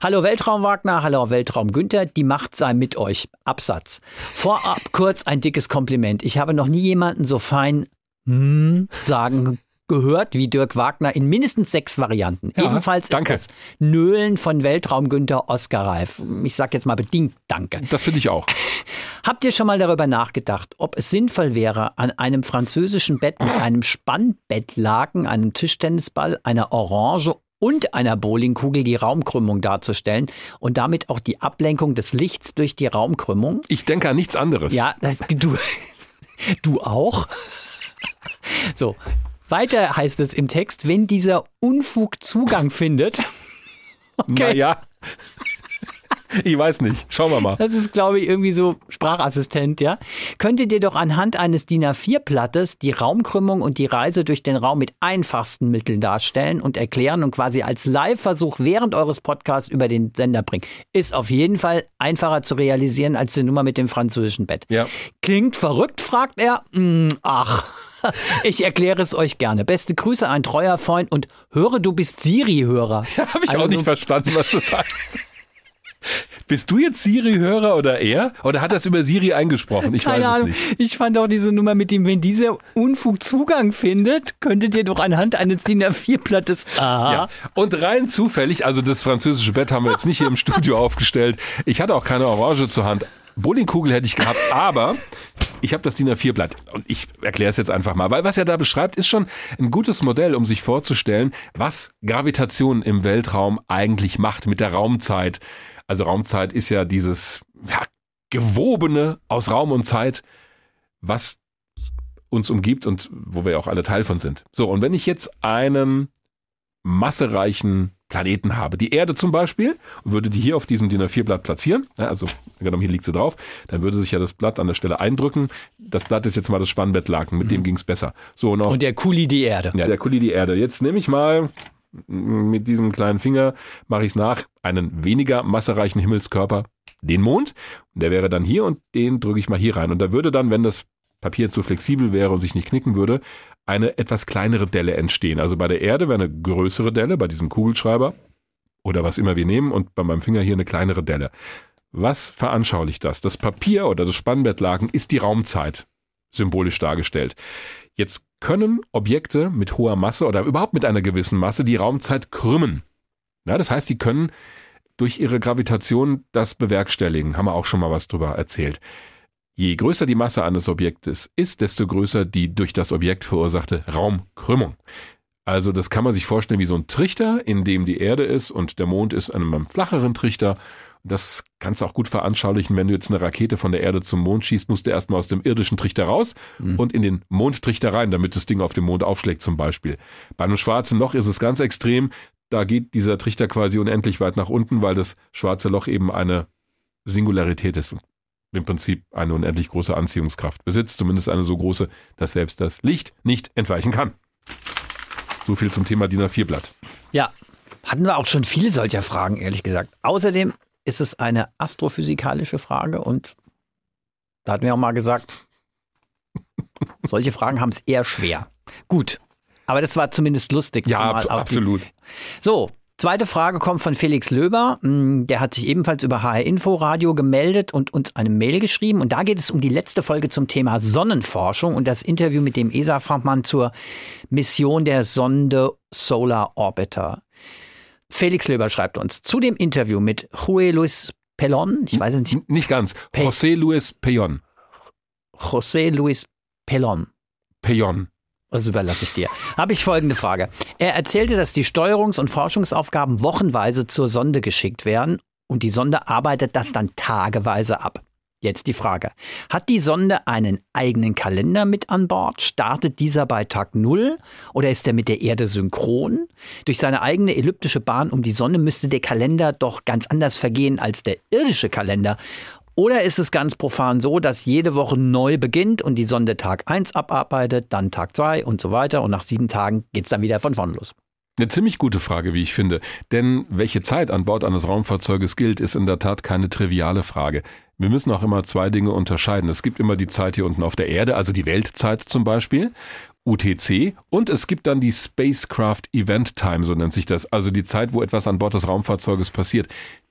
[SPEAKER 3] Hallo Weltraum Wagner, hallo Weltraum Günther, die Macht sei mit euch. Absatz. Vorab kurz ein dickes Kompliment. Ich habe noch nie jemanden so fein hm sagen gehört wie Dirk Wagner in mindestens sechs Varianten. Ja, Ebenfalls
[SPEAKER 2] danke.
[SPEAKER 3] ist das Nölen von Weltraum Günther Oscar Reif. Ich sage jetzt mal bedingt Danke.
[SPEAKER 2] Das finde ich auch.
[SPEAKER 3] Habt ihr schon mal darüber nachgedacht, ob es sinnvoll wäre, an einem französischen Bett mit einem Spannbettlaken, einem Tischtennisball, einer Orange und einer Bowlingkugel die Raumkrümmung darzustellen und damit auch die Ablenkung des Lichts durch die Raumkrümmung?
[SPEAKER 2] Ich denke an nichts anderes.
[SPEAKER 3] Ja, das, du, du auch? So, weiter heißt es im Text, wenn dieser Unfug Zugang findet.
[SPEAKER 2] Okay. Naja. Ich weiß nicht. Schauen wir mal.
[SPEAKER 3] Das ist, glaube ich, irgendwie so Sprachassistent, ja. Könntet ihr doch anhand eines DIN A4-Blattes die Raumkrümmung und die Reise durch den Raum mit einfachsten Mitteln darstellen und erklären und quasi als Live-Versuch während eures Podcasts über den Sender bringen. Ist auf jeden Fall einfacher zu realisieren als die Nummer mit dem französischen Bett.
[SPEAKER 2] Ja.
[SPEAKER 3] Klingt verrückt, fragt er. Hm, ach. Ich erkläre es euch gerne. Beste Grüße, ein treuer Freund und höre, du bist Siri-Hörer.
[SPEAKER 2] Ja, Habe ich also, auch nicht verstanden, was das heißt. Bist du jetzt Siri-Hörer oder er? Oder hat er es über Siri eingesprochen? Ich Keine weiß Ahnung. es nicht.
[SPEAKER 3] Ich fand auch diese Nummer mit dem, wenn dieser Unfug Zugang findet, könntet ihr doch anhand eines DIN A4-Blattes.
[SPEAKER 2] Aha. Ja. Und rein zufällig, also das französische Bett haben wir jetzt nicht hier im Studio aufgestellt. Ich hatte auch keine Orange zur Hand. Bowlingkugel hätte ich gehabt, aber ich habe das DIN A4-Blatt und ich erkläre es jetzt einfach mal, weil was er da beschreibt, ist schon ein gutes Modell, um sich vorzustellen, was Gravitation im Weltraum eigentlich macht mit der Raumzeit. Also Raumzeit ist ja dieses ja, gewobene aus Raum und Zeit, was uns umgibt und wo wir auch alle Teil von sind. So, und wenn ich jetzt einen massereichen Planeten habe, die Erde zum Beispiel, und würde die hier auf diesem DIN A4-Blatt platzieren, ja, also genommen hier liegt sie drauf, dann würde sich ja das Blatt an der Stelle eindrücken. Das Blatt ist jetzt mal das Spannbettlaken, mit mhm. dem ging's besser. So,
[SPEAKER 3] und, und der Kuli die Erde.
[SPEAKER 2] Ja, der Kuli die Erde. Jetzt nehme ich mal mit diesem kleinen Finger, mache ich es nach, einen weniger massereichen Himmelskörper, den Mond. Der wäre dann hier und den drücke ich mal hier rein. Und da würde dann, wenn das Papier zu flexibel wäre und sich nicht knicken würde, eine etwas kleinere Delle entstehen. Also bei der Erde wäre eine größere Delle, bei diesem Kugelschreiber oder was immer wir nehmen und bei meinem Finger hier eine kleinere Delle. Was veranschaulicht das? Das Papier oder das Spannbettlaken ist die Raumzeit symbolisch dargestellt. Jetzt können Objekte mit hoher Masse oder überhaupt mit einer gewissen Masse die Raumzeit krümmen. Ja, das heißt, die können durch ihre Gravitation das bewerkstelligen. Haben wir auch schon mal was drüber erzählt. Je größer die Masse eines Objektes ist, desto größer die durch das Objekt verursachte Raumkrümmung. Also das kann man sich vorstellen wie so ein Trichter, in dem die Erde ist und der Mond ist an einem flacheren Trichter. Das kannst du auch gut veranschaulichen, wenn du jetzt eine Rakete von der Erde zum Mond schießt, musst du erstmal aus dem irdischen Trichter raus mhm. und in den Mondtrichter rein, damit das Ding auf dem Mond aufschlägt zum Beispiel. Bei einem schwarzen Loch ist es ganz extrem. Da geht dieser Trichter quasi unendlich weit nach unten, weil das schwarze Loch eben eine Singularität ist im Prinzip eine unendlich große Anziehungskraft besitzt, zumindest eine so große, dass selbst das Licht nicht entweichen kann. So viel zum Thema DIN A4-Blatt.
[SPEAKER 3] Ja, hatten wir auch schon viele solcher Fragen, ehrlich gesagt. Außerdem ist es eine astrophysikalische Frage und da hatten wir auch mal gesagt, solche Fragen haben es eher schwer. Gut, aber das war zumindest lustig.
[SPEAKER 2] Ja, absolut.
[SPEAKER 3] So, Zweite Frage kommt von Felix Löber. Hm, der hat sich ebenfalls über HR Info Radio gemeldet und uns eine Mail geschrieben. Und da geht es um die letzte Folge zum Thema Sonnenforschung und das Interview mit dem ESA-Fachmann zur Mission der Sonde Solar Orbiter. Felix Löber schreibt uns zu dem Interview mit José Luis Pelon. Ich weiß nicht.
[SPEAKER 2] Nicht ganz. José Luis Peyon.
[SPEAKER 3] José Luis Pelon.
[SPEAKER 2] Peyon.
[SPEAKER 3] Also überlasse ich dir. Habe ich folgende Frage. Er erzählte, dass die Steuerungs- und Forschungsaufgaben wochenweise zur Sonde geschickt werden und die Sonde arbeitet das dann tageweise ab. Jetzt die Frage. Hat die Sonde einen eigenen Kalender mit an Bord? Startet dieser bei Tag Null oder ist er mit der Erde synchron? Durch seine eigene elliptische Bahn um die Sonne müsste der Kalender doch ganz anders vergehen als der irdische Kalender. Oder ist es ganz profan so, dass jede Woche neu beginnt und die Sonde Tag 1 abarbeitet, dann Tag 2 und so weiter und nach sieben Tagen geht es dann wieder von vorn los?
[SPEAKER 2] Eine ziemlich gute Frage, wie ich finde. Denn welche Zeit an Bord eines Raumfahrzeuges gilt, ist in der Tat keine triviale Frage. Wir müssen auch immer zwei Dinge unterscheiden. Es gibt immer die Zeit hier unten auf der Erde, also die Weltzeit zum Beispiel, UTC, und es gibt dann die Spacecraft Event Time, so nennt sich das, also die Zeit, wo etwas an Bord des Raumfahrzeuges passiert.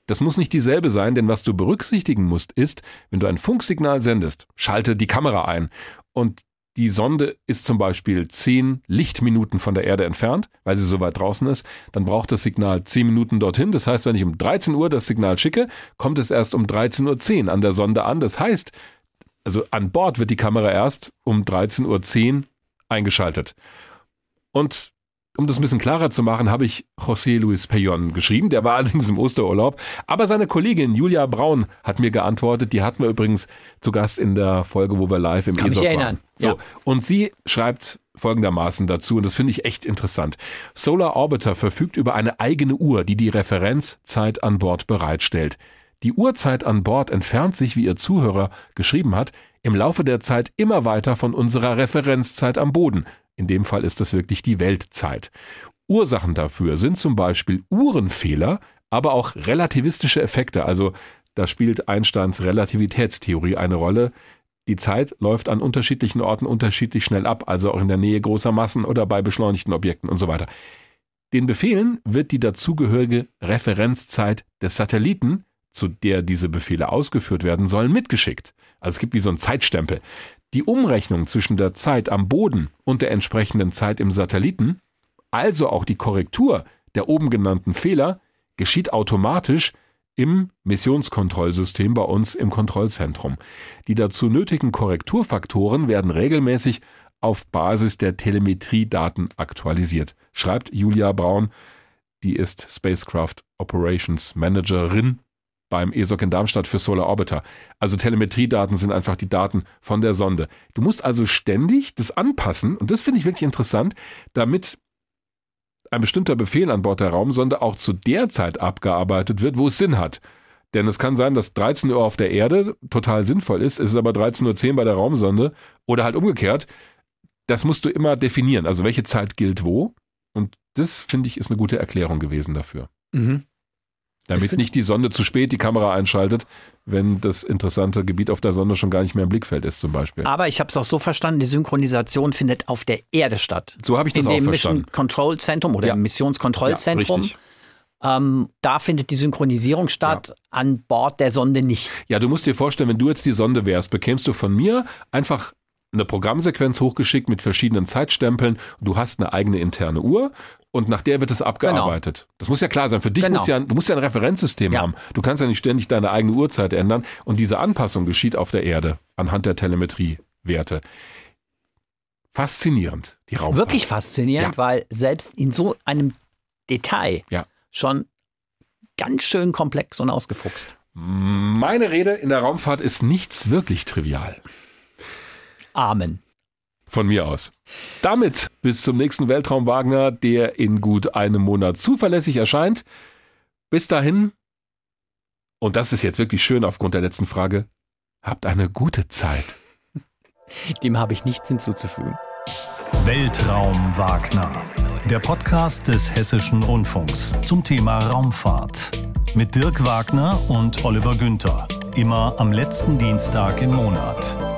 [SPEAKER 2] Das muss nicht dieselbe sein, denn was du berücksichtigen musst, ist, wenn du ein Funksignal sendest, schalte die Kamera ein und die Sonde ist zum Beispiel zehn Lichtminuten von der Erde entfernt, weil sie so weit draußen ist, dann braucht das Signal zehn Minuten dorthin. Das heißt, wenn ich um 13 Uhr das Signal schicke, kommt es erst um 13.10 Uhr an der Sonde an. Das heißt, also an Bord wird die Kamera erst um 13.10 Uhr eingeschaltet. Und um das ein bisschen klarer zu machen, habe ich José Luis Peyon geschrieben. Der war allerdings im Osterurlaub. Aber seine Kollegin Julia Braun hat mir geantwortet. Die hatten wir übrigens zu Gast in der Folge, wo wir live im
[SPEAKER 3] Kann
[SPEAKER 2] ESOC
[SPEAKER 3] mich erinnern.
[SPEAKER 2] waren. So.
[SPEAKER 3] Ja.
[SPEAKER 2] Und sie schreibt folgendermaßen dazu, und das finde ich echt interessant. Solar Orbiter verfügt über eine eigene Uhr, die die Referenzzeit an Bord bereitstellt. Die Uhrzeit an Bord entfernt sich, wie ihr Zuhörer geschrieben hat, im Laufe der Zeit immer weiter von unserer Referenzzeit am Boden. In dem Fall ist das wirklich die Weltzeit. Ursachen dafür sind zum Beispiel Uhrenfehler, aber auch relativistische Effekte. Also da spielt Einsteins Relativitätstheorie eine Rolle. Die Zeit läuft an unterschiedlichen Orten unterschiedlich schnell ab, also auch in der Nähe großer Massen oder bei beschleunigten Objekten und so weiter. Den Befehlen wird die dazugehörige Referenzzeit des Satelliten, zu der diese Befehle ausgeführt werden sollen, mitgeschickt. Also es gibt wie so einen Zeitstempel. Die Umrechnung zwischen der Zeit am Boden und der entsprechenden Zeit im Satelliten, also auch die Korrektur der oben genannten Fehler, geschieht automatisch im Missionskontrollsystem bei uns im Kontrollzentrum. Die dazu nötigen Korrekturfaktoren werden regelmäßig auf Basis der Telemetriedaten aktualisiert, schreibt Julia Braun, die ist Spacecraft Operations Managerin beim ESOC in Darmstadt für Solar Orbiter. Also Telemetriedaten sind einfach die Daten von der Sonde. Du musst also ständig das anpassen und das finde ich wirklich interessant, damit ein bestimmter Befehl an Bord der Raumsonde auch zu der Zeit abgearbeitet wird, wo es Sinn hat. Denn es kann sein, dass 13 Uhr auf der Erde total sinnvoll ist, es ist aber 13.10 Uhr bei der Raumsonde oder halt umgekehrt. Das musst du immer definieren, also welche Zeit gilt wo. Und das, finde ich, ist eine gute Erklärung gewesen dafür.
[SPEAKER 3] Mhm.
[SPEAKER 2] Damit nicht die Sonde zu spät die Kamera einschaltet, wenn das interessante Gebiet auf der Sonde schon gar nicht mehr im Blickfeld ist, zum Beispiel.
[SPEAKER 3] Aber ich habe es auch so verstanden, die Synchronisation findet auf der Erde statt.
[SPEAKER 2] So habe ich das
[SPEAKER 3] in
[SPEAKER 2] auch
[SPEAKER 3] dem
[SPEAKER 2] verstanden.
[SPEAKER 3] Mission Control Zentrum oder
[SPEAKER 2] Ja.
[SPEAKER 3] im Missionskontrollzentrum.
[SPEAKER 2] Ja,
[SPEAKER 3] ähm, da findet die Synchronisierung statt, an Bord der Sonde nicht.
[SPEAKER 2] Ja, du musst dir vorstellen, wenn du jetzt die Sonde wärst, bekämst du von mir einfach eine Programmsequenz hochgeschickt mit verschiedenen Zeitstempeln. Du hast eine eigene interne Uhr und nach der wird es abgearbeitet. Das muss ja klar sein. Für dich
[SPEAKER 3] Genau.
[SPEAKER 2] musst ja, du musst ja ein Referenzsystem
[SPEAKER 3] Ja.
[SPEAKER 2] haben. Du kannst ja nicht ständig deine eigene Uhrzeit ändern und diese Anpassung geschieht auf der Erde anhand der Telemetriewerte. Faszinierend, die Raumfahrt.
[SPEAKER 3] Wirklich faszinierend,
[SPEAKER 2] Ja.
[SPEAKER 3] weil selbst in so einem Detail
[SPEAKER 2] Ja.
[SPEAKER 3] schon ganz schön komplex und ausgefuchst.
[SPEAKER 2] Meine Rede in der Raumfahrt ist nichts wirklich trivial.
[SPEAKER 3] Amen.
[SPEAKER 2] Von mir aus. Damit bis zum nächsten Weltraum Wagner, der in gut einem Monat zuverlässig erscheint. Bis dahin, und das ist jetzt wirklich schön aufgrund der letzten Frage, habt eine gute Zeit.
[SPEAKER 3] Dem habe ich nichts hinzuzufügen.
[SPEAKER 1] Weltraum Wagner. Der Podcast des Hessischen Rundfunks zum Thema Raumfahrt. Mit Dirk Wagner und Oliver Günther. Immer am letzten Dienstag im Monat.